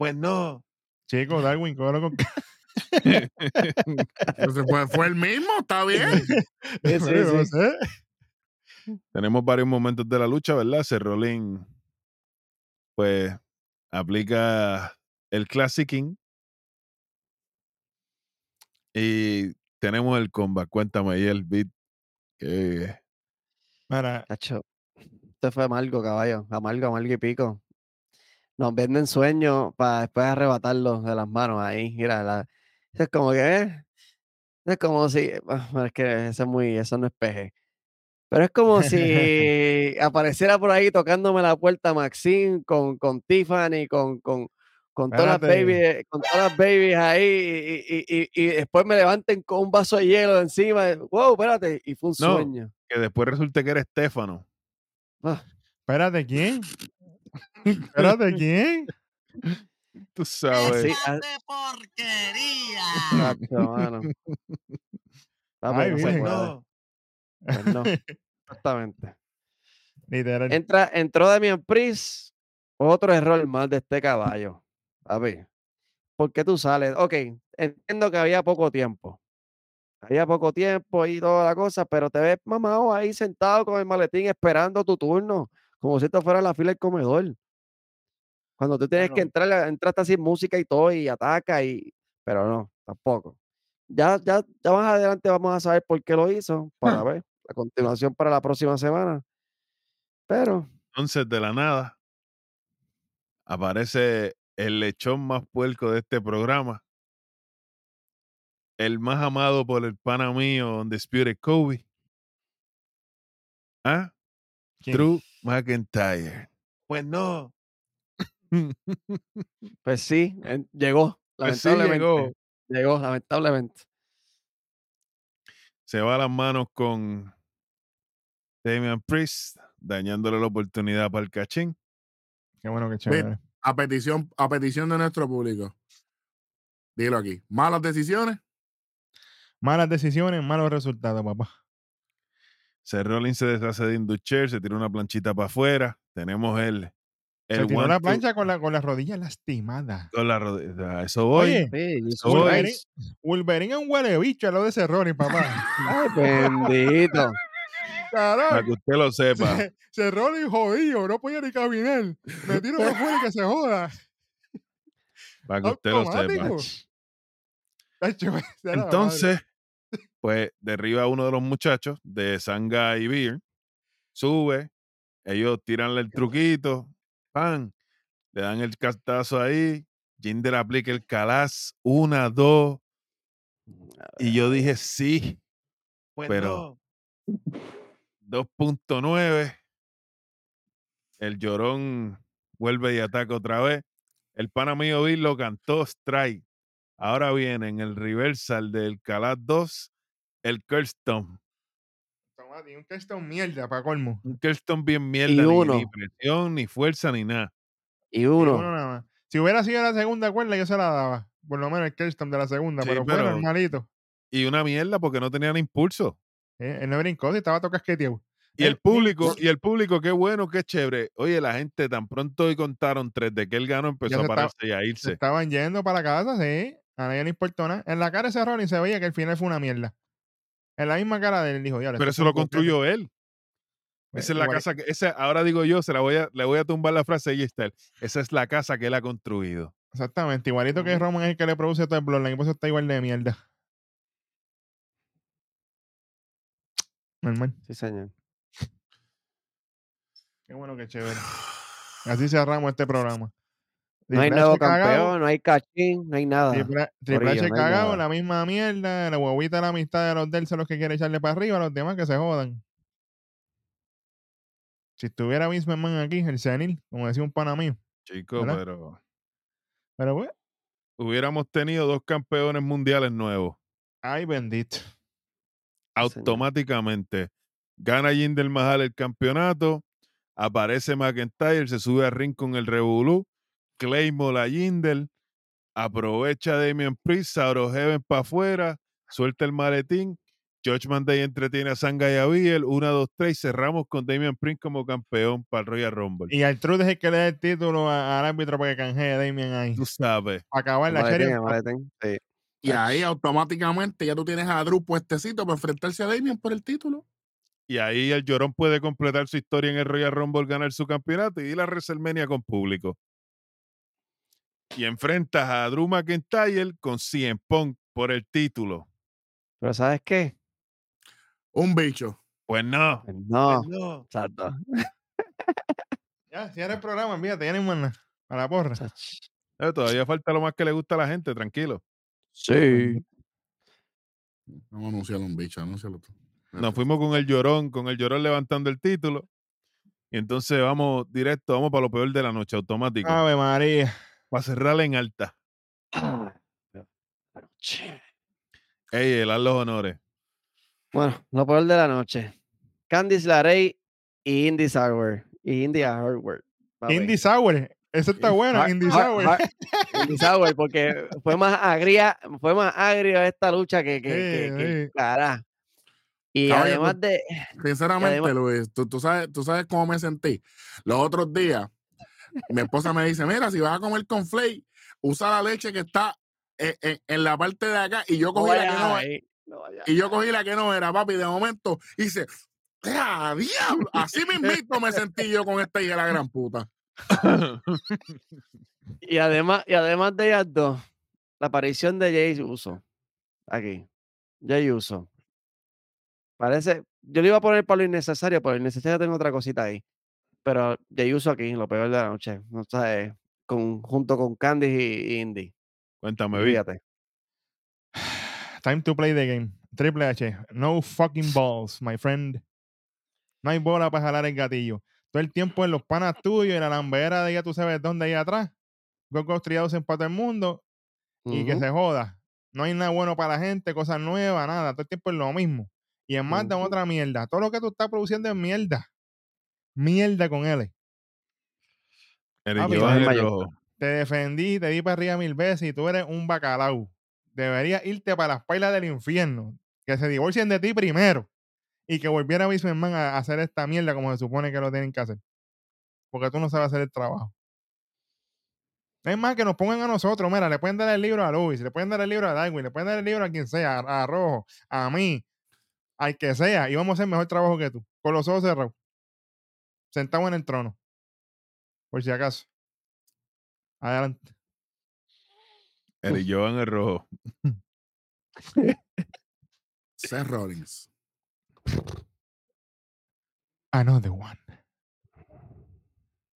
Speaker 3: Pues no.
Speaker 2: Chico, Darwin, cógelo con
Speaker 1: Entonces, pues, fue el mismo, está bien.
Speaker 4: Sí, sí,
Speaker 2: Pero no
Speaker 4: sí.
Speaker 2: sé.
Speaker 3: Tenemos varios momentos de la lucha, ¿verdad? Rollins, pues, aplica el Classicing. Y tenemos el combat. Cuéntame ahí el beat. Que
Speaker 2: Mira,
Speaker 4: Cacho, Esto fue amargo, caballo. Amargo, amargo y pico. Nos venden sueños para después arrebatarlos de las manos ahí. Mira, la- eso es como que, ¿eh? Es como si, ah, bueno, es que eso es muy, eso no es peje. Pero es como si apareciera por ahí tocándome la puerta Maxine con, con Tiffany, con, con, con todas las babies, con todas las babies ahí, y, y- y- y después me levanten con un vaso de hielo encima. Wow, espérate, y fue un
Speaker 3: No.
Speaker 4: sueño.
Speaker 3: que después resulte que era Estefano.
Speaker 4: Ah,
Speaker 2: espérate, ¿quién? Espérate, ¿quién?
Speaker 3: Tú sabes.
Speaker 4: sí, ah,
Speaker 6: porquería!
Speaker 4: Chacho, mano. Papi,
Speaker 2: Ay,
Speaker 4: no se
Speaker 2: virgen.
Speaker 4: puede. Pues no, exactamente.
Speaker 2: Literal.
Speaker 4: Entra, entró Damian Priest, otro error más de este caballo. Papi, ¿por qué tú sales? Ok, entiendo que había poco tiempo. Había poco tiempo y toda la cosa, pero te ves mamado ahí sentado con el maletín esperando tu turno, como si esto fuera la fila del comedor. Cuando tú tienes que entrar, entraste sin música y todo y ataca y... Pero no, tampoco. Ya, ya, ya más adelante vamos a saber por qué lo hizo, para ver la continuación para la próxima semana. Pero
Speaker 3: Entonces, de la nada, aparece el lechón más puerco de este programa. El más amado por el pana mío, Undisputed Kobe. ¿Ah?
Speaker 2: ¿Quién?
Speaker 3: Drew McIntyre. Pues no.
Speaker 4: Pues sí, llegó,
Speaker 3: Pues sí,
Speaker 4: lamentablemente.
Speaker 3: llegó.
Speaker 4: llegó. lamentablemente.
Speaker 3: Se va a las manos con Damian Priest, dañándole la oportunidad para el cachín.
Speaker 2: Qué bueno que chévere.
Speaker 1: A petición, a petición de nuestro público. Dilo aquí. Malas decisiones.
Speaker 2: Malas decisiones, malos resultados, papá.
Speaker 3: Seth Rollins se deshace de Inducher, se tira una planchita para afuera. Tenemos el.
Speaker 2: Se tiró la plancha con la, con la rodilla lastimada.
Speaker 3: con la rodilla. A eso voy.
Speaker 2: Oye,
Speaker 4: Sí,
Speaker 3: eso voy.
Speaker 4: Christ.
Speaker 2: Wolverine es un huele bicho a lo de Cerrone, papá.
Speaker 4: Ay, bendito.
Speaker 3: para que usted lo sepa.
Speaker 2: Cerrone jodido, no podía ni caminar. Me tiro para afuera y que se joda.
Speaker 3: Para que usted lo sepa. Entonces, pues derriba a uno de los muchachos de Sanga y Beer, sube, ellos tiranle el truquito, pan, le dan el castazo ahí, Jinder aplica el calaz, una, dos, y yo dije sí, pero 2.9, el llorón vuelve y ataca otra vez, el pana mío Bill lo cantó strike, ahora viene en el reversal del calaz 2, el.
Speaker 2: Toma, tiene un texto mierda para colmo.
Speaker 3: Un Kirsten bien mierda, ni- presión, ni fuerza, ni nada.
Speaker 4: Y
Speaker 2: Y
Speaker 4: uno.
Speaker 2: uno nada más. Si hubiera sido la segunda cuerda, yo se la daba. por lo menos el Kirsten de la segunda,
Speaker 3: Sí,
Speaker 2: pero fue
Speaker 3: pero-
Speaker 2: normalito.
Speaker 3: Y una mierda porque no tenían impulso.
Speaker 2: Eh, Él no brincó, si estaba tocasqueteado.
Speaker 3: Y el público, y el público, qué bueno, qué chévere. Oye, la gente tan pronto hoy contaron tres de que él ganó, empezó a
Speaker 2: estaba-
Speaker 3: pararse y a
Speaker 2: Se
Speaker 3: irse.
Speaker 2: estaban yendo para casa, sí. A nadie le importó nada. En la cara de ese Ronnie se veía que el final fue una mierda. En la misma cara de él dijo, "Diablo,
Speaker 3: Pero eso lo
Speaker 2: fue un boquete".
Speaker 3: construyó él.
Speaker 2: Pues,
Speaker 3: Esa es la
Speaker 2: igual-
Speaker 3: casa que, esa, ahora digo yo, se la voy a, le voy a tumbar la frase y está. Esa es la casa que él ha construido.
Speaker 2: Exactamente, igualito que Roman es el que le produce todo el Bloodline, y por eso está igual de mierda. Normal.
Speaker 4: Sí, señor.
Speaker 2: Qué bueno, qué chévere. Así cerramos este programa.
Speaker 4: No hay nuevo campeón, no hay cachín, no hay nada.
Speaker 2: Triple, H cagado, la misma mierda, la huevita de la amistad de los del son los que quiere echarle para arriba, los demás que se jodan. Si estuviera Vince McMahon aquí, el senil, como decía un pana mío.
Speaker 3: Chicos,
Speaker 2: ¿Verdad?
Speaker 3: pero
Speaker 2: Pero bueno,
Speaker 3: hubiéramos tenido dos campeones mundiales nuevos.
Speaker 2: ay bendito.
Speaker 3: automáticamente gana Jinder Mahal el campeonato, aparece McIntyre, se sube a ring con el Revolú, Claymore a Jinder, aprovecha a Damian Priest, Sauro Heaven para afuera, suelta el maletín, Judgment Day entretiene a Sanga y a Biel, 1, 2, 3, cerramos con Damian Priest como campeón para el Royal Rumble.
Speaker 2: Y Artrude es el que le da el título al árbitro para que canjee a Damien ahí.
Speaker 3: Tú sabes,
Speaker 2: Para acabar la
Speaker 4: Maletín,
Speaker 2: serie.
Speaker 4: el maletín, sí.
Speaker 1: Y ahí automáticamente ya tú tienes a Drew puestecito para enfrentarse a Damien por el título.
Speaker 3: y ahí el llorón puede completar su historia en el Royal Rumble, ganar su campeonato y ir a WrestleMania con público. Y enfrentas a Drew McIntyre con CM Punk por el título.
Speaker 4: Pero ¿sabes qué?
Speaker 1: Un bicho.
Speaker 3: Pues no.
Speaker 4: Pues No,
Speaker 3: pues no.
Speaker 4: exacto.
Speaker 2: Ya, cierra el programa, hay más nada. A la porra.
Speaker 3: Eh, todavía falta lo más que le gusta a la gente, tranquilo.
Speaker 4: Sí.
Speaker 1: Vamos a anunciar un bicho, anúncialo tú.
Speaker 3: Nos fuimos con el llorón, con el llorón levantando el título. Y entonces vamos directo, vamos para lo peor de la noche, automático.
Speaker 2: Ave María.
Speaker 3: Para cerrar en alta. Ey, el haz los honores.
Speaker 4: Bueno, lo peor de la noche. Candice LaRey y Indy Sauer. Y Indy Hardware.
Speaker 2: Indy Sour. Eso está bueno,
Speaker 4: har-
Speaker 2: Sour.
Speaker 4: Indy Sauer, porque fue más agria, fue más agrio esta lucha que, que, que, cara. Y
Speaker 1: Caballo,
Speaker 4: además de.
Speaker 1: Sinceramente,
Speaker 4: además-
Speaker 1: Luis, tú, tú sabes, tú sabes cómo me sentí. Los otros días, mi esposa me dice, mira, si vas a comer con flake, usa la leche que está en, en- en la parte de acá. Y yo
Speaker 4: No
Speaker 1: cogí la que no,
Speaker 4: vayas
Speaker 1: y yo cogí la que no era, papi. De momento hice, ¡ah, diablo! Así mismito me sentí yo con esta hija la gran puta.
Speaker 4: Y además, y además de ellas dos, la aparición de Jay Uso. Aquí. Jay Uso. Parece. Yo le iba a poner para lo innecesario, pero lo innecesario tengo otra cosita ahí. Pero Jay Uso aquí, lo peor de la noche. No con, junto con Candice y, y Indy.
Speaker 3: Cuéntame.
Speaker 4: Fíjate.
Speaker 2: Time to play the game. Triple H. No fucking balls, my friend. No hay bola para jalar el gatillo. Todo el tiempo en los panas tuyos y la lambera de ya tú sabes dónde ahí atrás. Gogos triados en todo el mundo y que se joda. No hay nada bueno para la gente, cosas nuevas, nada. Todo el tiempo es lo mismo. Y en más
Speaker 4: Ujú.
Speaker 2: otra mierda. Todo lo que tú estás produciendo es mierda. Mierda con él.
Speaker 3: Eric
Speaker 2: Papi,
Speaker 4: el
Speaker 3: rojo.
Speaker 2: Te defendí, te di para arriba mil veces y tú eres un bacalao. Deberías irte para las pailas del infierno. Que se divorcien de ti primero. Y que volviera Vince McMahon a a hacer esta mierda como se supone que lo tienen que hacer. Porque tú no sabes hacer el trabajo. Es más, que nos pongan a nosotros. Mira, le pueden dar el libro a Luis, le pueden dar el libro a Darwin, le pueden dar el libro a quien sea, a, a Rojo, a mí, al que sea. Y vamos a hacer mejor trabajo que tú. Con los ojos cerrados. Sentado en el trono. Por si acaso. Adelante.
Speaker 3: Eric Johan el rojo.
Speaker 1: Seth Rollins.
Speaker 2: Another one.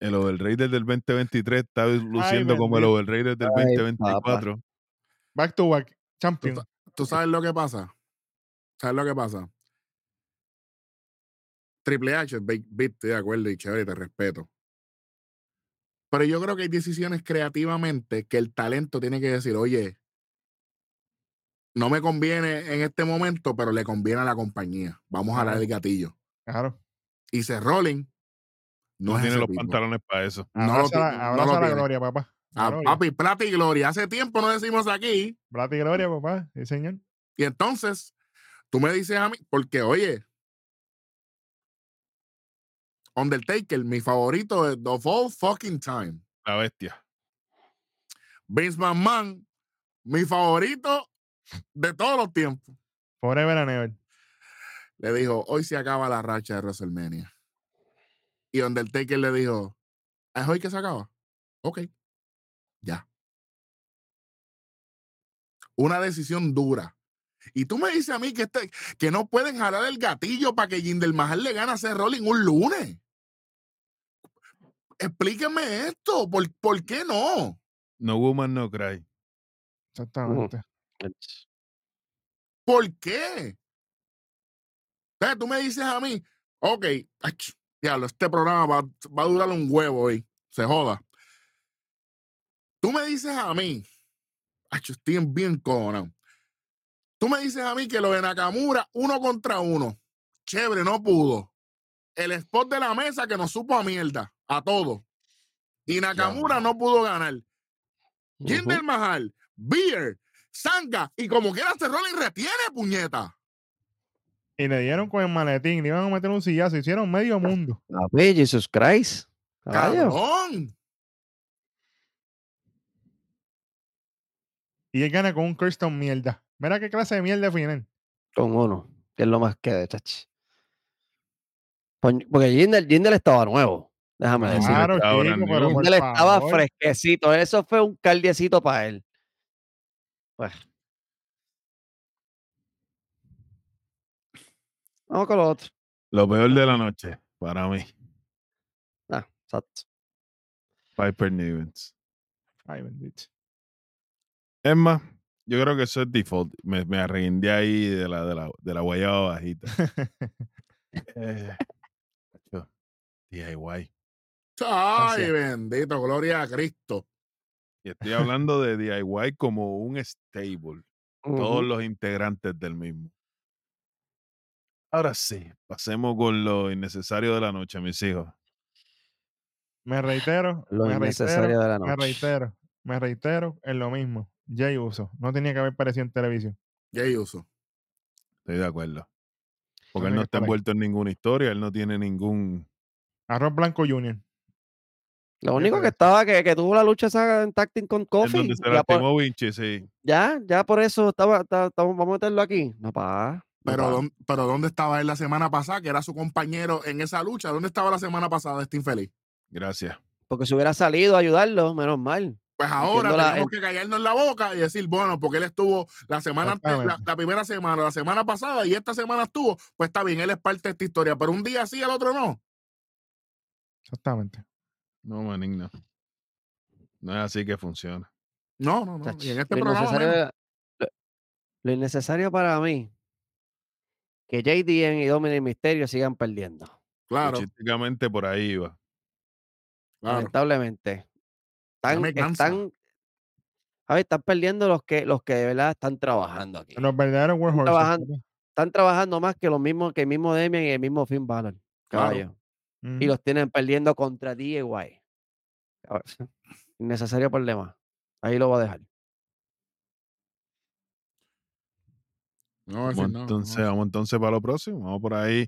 Speaker 3: El Overrated del 2023 está luciendo como el. Overrated del
Speaker 4: Ay,
Speaker 3: 2024.
Speaker 2: Back to back. Champion.
Speaker 1: ¿Tú sabes lo que pasa? ¿Sabes lo que pasa? Triple H, Big Beat, estoy de acuerdo y chévere, te respeto. Pero yo creo que hay decisiones creativamente que el talento tiene que decir, oye, no me conviene en este momento, pero le conviene a la compañía. Vamos a dar el gatillo.
Speaker 2: Claro.
Speaker 1: Y Seth Rollins no,
Speaker 3: No
Speaker 1: es
Speaker 3: tiene los
Speaker 1: tipo.
Speaker 3: pantalones para eso.
Speaker 1: No lo
Speaker 2: abraza
Speaker 1: ti-
Speaker 2: la,
Speaker 1: no lo
Speaker 2: la
Speaker 1: tiene.
Speaker 2: gloria, papá.
Speaker 1: Ah,
Speaker 2: Gloria.
Speaker 1: papi, plata y gloria. Hace tiempo no decimos aquí.
Speaker 2: Plata y gloria, papá. Sí, señor.
Speaker 1: Y entonces, tú me dices a mí, porque oye, Undertaker, mi favorito de- of all fucking time.
Speaker 3: La bestia.
Speaker 1: Vince McMahon, mi favorito de todos los tiempos.
Speaker 2: Forever and ever.
Speaker 1: Le dijo, hoy se acaba la racha de WrestleMania. Y Undertaker le dijo, ¿es hoy que se acaba? Ok, ya. Una decisión dura. Y tú me dices a mí que, este, que no pueden jalar el gatillo para que Jinder Mahal le gane a Seth Rollins un lunes. Explíqueme esto. ¿Por, por qué no?
Speaker 3: No woman, no cry.
Speaker 2: Exactamente.
Speaker 1: ¿Por qué? Entonces tú me dices a mí, ok, ach, diablo, este programa va, va a durar un huevo hoy. Se joda. Tú me dices a mí, ach, estoy en bien cojonado. Tú me dices a mí que lo de Nakamura, uno contra uno. Chévere, no pudo. El spot de la mesa que nos supo a mierda, a todos. Y Nakamura no pudo ganar. Jinder Mahal, Beer, Sanga, y como quiera este Rollins retiene, puñeta.
Speaker 2: Y le dieron con el maletín, le iban a meter un sillazo, hicieron medio mundo.
Speaker 4: Papi, Jesus Christ.
Speaker 1: Cabrón.
Speaker 2: Y él gana con un Kirsten mierda. Mira qué clase de mierda final.
Speaker 4: Con uno, que es lo más que de chachi. Porque Jinder, Jinder estaba nuevo. Déjame decir.
Speaker 2: Claro,
Speaker 4: Jinder estaba
Speaker 2: favor.
Speaker 4: fresquecito. Eso fue un caldiecito para él. Pues. Vamos con lo otro.
Speaker 3: Lo peor de la noche para mí.
Speaker 4: Ah, exacto.
Speaker 3: Piper Nivens.
Speaker 2: Ay, bendito.
Speaker 3: Es más, yo creo que eso es default. Me, me ahí de la, de la, de la guayaba bajita. Eh, DIY.
Speaker 1: Ay,
Speaker 2: Gracias.
Speaker 1: bendito, gloria a Cristo.
Speaker 3: Y estoy hablando de DIY como un stable. Todos los integrantes del mismo. Ahora sí, pasemos con lo innecesario de la noche, mis hijos.
Speaker 2: Me reitero,
Speaker 4: Lo
Speaker 2: me
Speaker 4: innecesario
Speaker 2: reitero,
Speaker 4: de la
Speaker 2: me
Speaker 4: noche.
Speaker 2: reitero, me reitero en lo mismo. Jay Uso. No tenía que haber aparecido en televisión.
Speaker 1: Jay Uso.
Speaker 3: Estoy de acuerdo. Porque
Speaker 2: No
Speaker 3: él no
Speaker 2: me
Speaker 3: está envuelto en ninguna historia, él no tiene ningún.
Speaker 2: Arroz Blanco Jr.
Speaker 4: Lo único que estaba que, que tuvo la lucha esa en team con
Speaker 3: En
Speaker 4: Kofi.
Speaker 3: donde se
Speaker 4: Ya por,
Speaker 3: Vinci, sí.
Speaker 4: ya, ya por eso estaba, estamos- vamos a meterlo aquí. No, pa. no,
Speaker 1: Pero,
Speaker 4: pa.
Speaker 1: ¿dón- pero ¿dónde estaba él la semana pasada? Que era su compañero en esa lucha. ¿Dónde estaba la semana pasada este infeliz?
Speaker 3: Gracias.
Speaker 4: Porque si hubiera salido a ayudarlo, menos mal.
Speaker 1: Pues ahora
Speaker 4: Entiendo la-
Speaker 1: tenemos que callarnos la boca y decir, bueno, porque él estuvo la semana la, la primera semana, la semana pasada y esta semana estuvo, pues está bien, él es parte de esta historia, pero un día sí, el otro no.
Speaker 2: Exactamente.
Speaker 3: No, manín, no. No es así que funciona.
Speaker 1: No, no, no. Y en este
Speaker 4: lo, innecesario, lo- lo innecesario para mí, que JDN y Dominic Mysterio sigan perdiendo.
Speaker 1: Claro,
Speaker 3: Luchísticamente por ahí iba.
Speaker 1: claro.
Speaker 4: Lamentablemente. Están, están, a ver, están perdiendo los que, los que de verdad están trabajando aquí.
Speaker 2: Los verdaderos
Speaker 4: Y los tienen perdiendo contra DIY. A ver, Innecesario problema. Ahí lo voy a dejar.
Speaker 1: No,
Speaker 3: Vamos
Speaker 1: no,
Speaker 3: entonces,
Speaker 1: no.
Speaker 3: vamos entonces para lo próximo. Vamos por ahí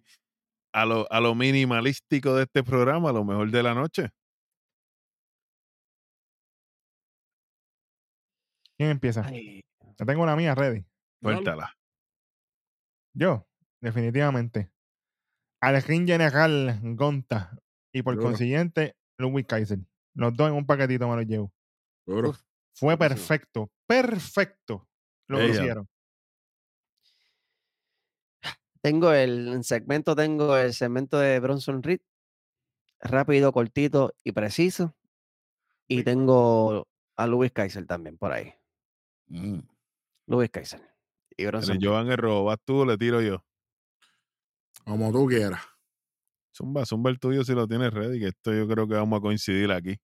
Speaker 3: a lo, a lo minimalístico de este programa, a lo mejor de la noche.
Speaker 2: ¿Quién empieza?
Speaker 4: Ay,
Speaker 2: Ya tengo la mía ready.
Speaker 3: Suéltala.
Speaker 2: Yo, definitivamente. Al ring general Gonta. Y por
Speaker 1: Duro.
Speaker 2: consiguiente, Ludwig Kaiser. Los dos en un paquetito me los llevo.
Speaker 1: Duro.
Speaker 2: Fue perfecto. Perfecto. Lo que hicieron.
Speaker 4: Tengo el en segmento, tengo el segmento de Bronson Reed. Rápido, cortito y preciso. Y tengo a Luis Kaiser también por ahí.
Speaker 1: Mm.
Speaker 4: Luis Kaiser. Y.
Speaker 3: Joan Herro, vas tú, o le tiro yo.
Speaker 1: Como tú quieras.
Speaker 3: Zumba, zumba el tuyo si lo tienes ready, que esto yo creo que vamos a coincidir aquí.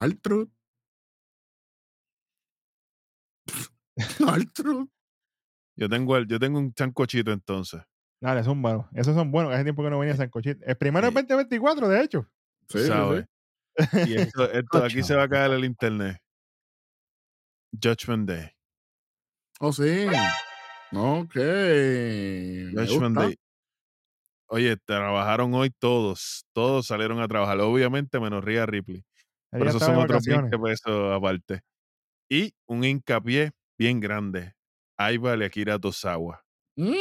Speaker 1: Altruth. Altruth.
Speaker 3: Yo tengo, el, yo tengo un chancochito entonces.
Speaker 2: Dale, zúmbalo. Esos son buenos. Hace tiempo que no venía Sancochit. El primero es
Speaker 3: Sí.
Speaker 2: 2024, de hecho.
Speaker 1: Sí,
Speaker 3: ¿sabes?
Speaker 1: sí.
Speaker 3: Y esto, esto aquí se va a caer el internet. Judgment Day.
Speaker 1: Oh, sí. Ok. Me
Speaker 3: Judgment. Day. Oye, trabajaron hoy todos. Todos salieron a trabajar. Obviamente, menos Rhea Ripley. Pero esos son otros
Speaker 2: vacaciones.
Speaker 3: 20 pesos aparte. Y un hincapié bien grande. Aiba y Akira Tosawa.
Speaker 1: Mm.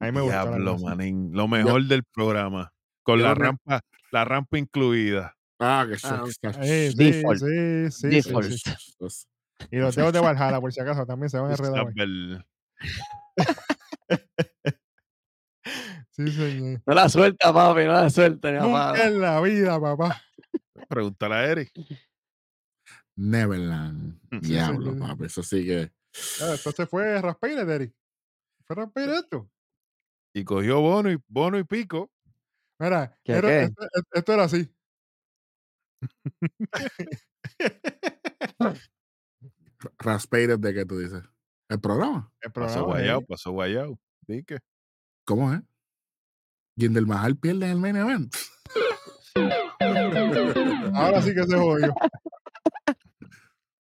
Speaker 2: A mí me
Speaker 3: Diablo, manín. Lo mejor del programa. Con
Speaker 1: yo
Speaker 3: la
Speaker 1: me-
Speaker 3: rampa, la rampa incluida.
Speaker 1: Ah, que
Speaker 4: Ah,
Speaker 2: Eh, sí,
Speaker 4: Default.
Speaker 2: sí, sí, Y los dedos de Valhalla, por si acaso, también se van a enredar. Sí, señor.
Speaker 4: No la suelta, papi, no la suelta, ni a
Speaker 2: Nunca en la vida, papá.
Speaker 3: Pregúntale a Eric.
Speaker 1: Neverland.
Speaker 3: Sí,
Speaker 1: Diablo, papi. Eso sí que.
Speaker 2: Ah, Entonces fue Raspeire, Derek. Fue Raspeire esto.
Speaker 3: Y cogió bono y, bono y pico.
Speaker 2: Mira,
Speaker 4: ¿Qué,
Speaker 2: era-
Speaker 4: qué?
Speaker 2: Esto, esto era así.
Speaker 1: Raspeires de que tú dices. El programa.
Speaker 2: El
Speaker 3: Pasó
Speaker 2: programa,
Speaker 3: guayao, pasó guayao. Di que.
Speaker 1: ¿Cómo es? Mahal pierde en el main event.
Speaker 2: Ahora sí que se jodió.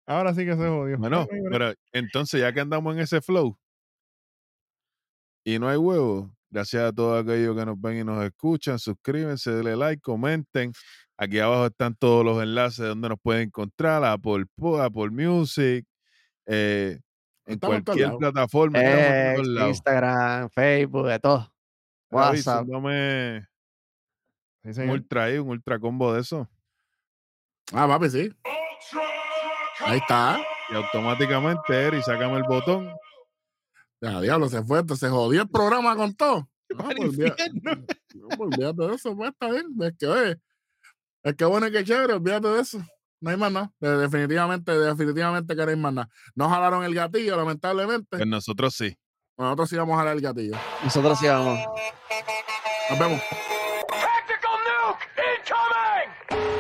Speaker 2: Ahora sí que se jodió.
Speaker 3: Bueno, pero entonces ya que andamos en ese flow y no hay huevo, gracias a todos aquellos que nos ven y nos escuchan, suscríbanse, denle like, comenten. Aquí abajo están todos los enlaces de donde nos pueden encontrar, Apple, Apple Music, eh, en
Speaker 1: Estamos en
Speaker 3: cualquier plataforma. estamos en todos
Speaker 4: Ex,
Speaker 3: lados.
Speaker 4: Instagram, Facebook, de todo. WhatsApp.
Speaker 2: Sí,
Speaker 3: un ultra ahí, un ultra combo de eso.
Speaker 1: Ah, papi, sí. Ahí está.
Speaker 3: Y automáticamente, Eri, sácame el botón.
Speaker 1: Ya, diablo, se fue. Se jodió el programa con todo. No, pues, pues, olvídate de eso, pues está bien. Es que, oye, es que bueno y que chévere, olvídate de eso. No hay más nada. De- definitivamente, definitivamente que no hay más nada. No jalaron el gatillo, lamentablemente.
Speaker 3: Pues nosotros sí.
Speaker 1: Nosotros sí vamos a jalar el gatillo.
Speaker 4: Nosotros sí vamos.
Speaker 1: Nos vemos.
Speaker 5: Tactical nuke incoming!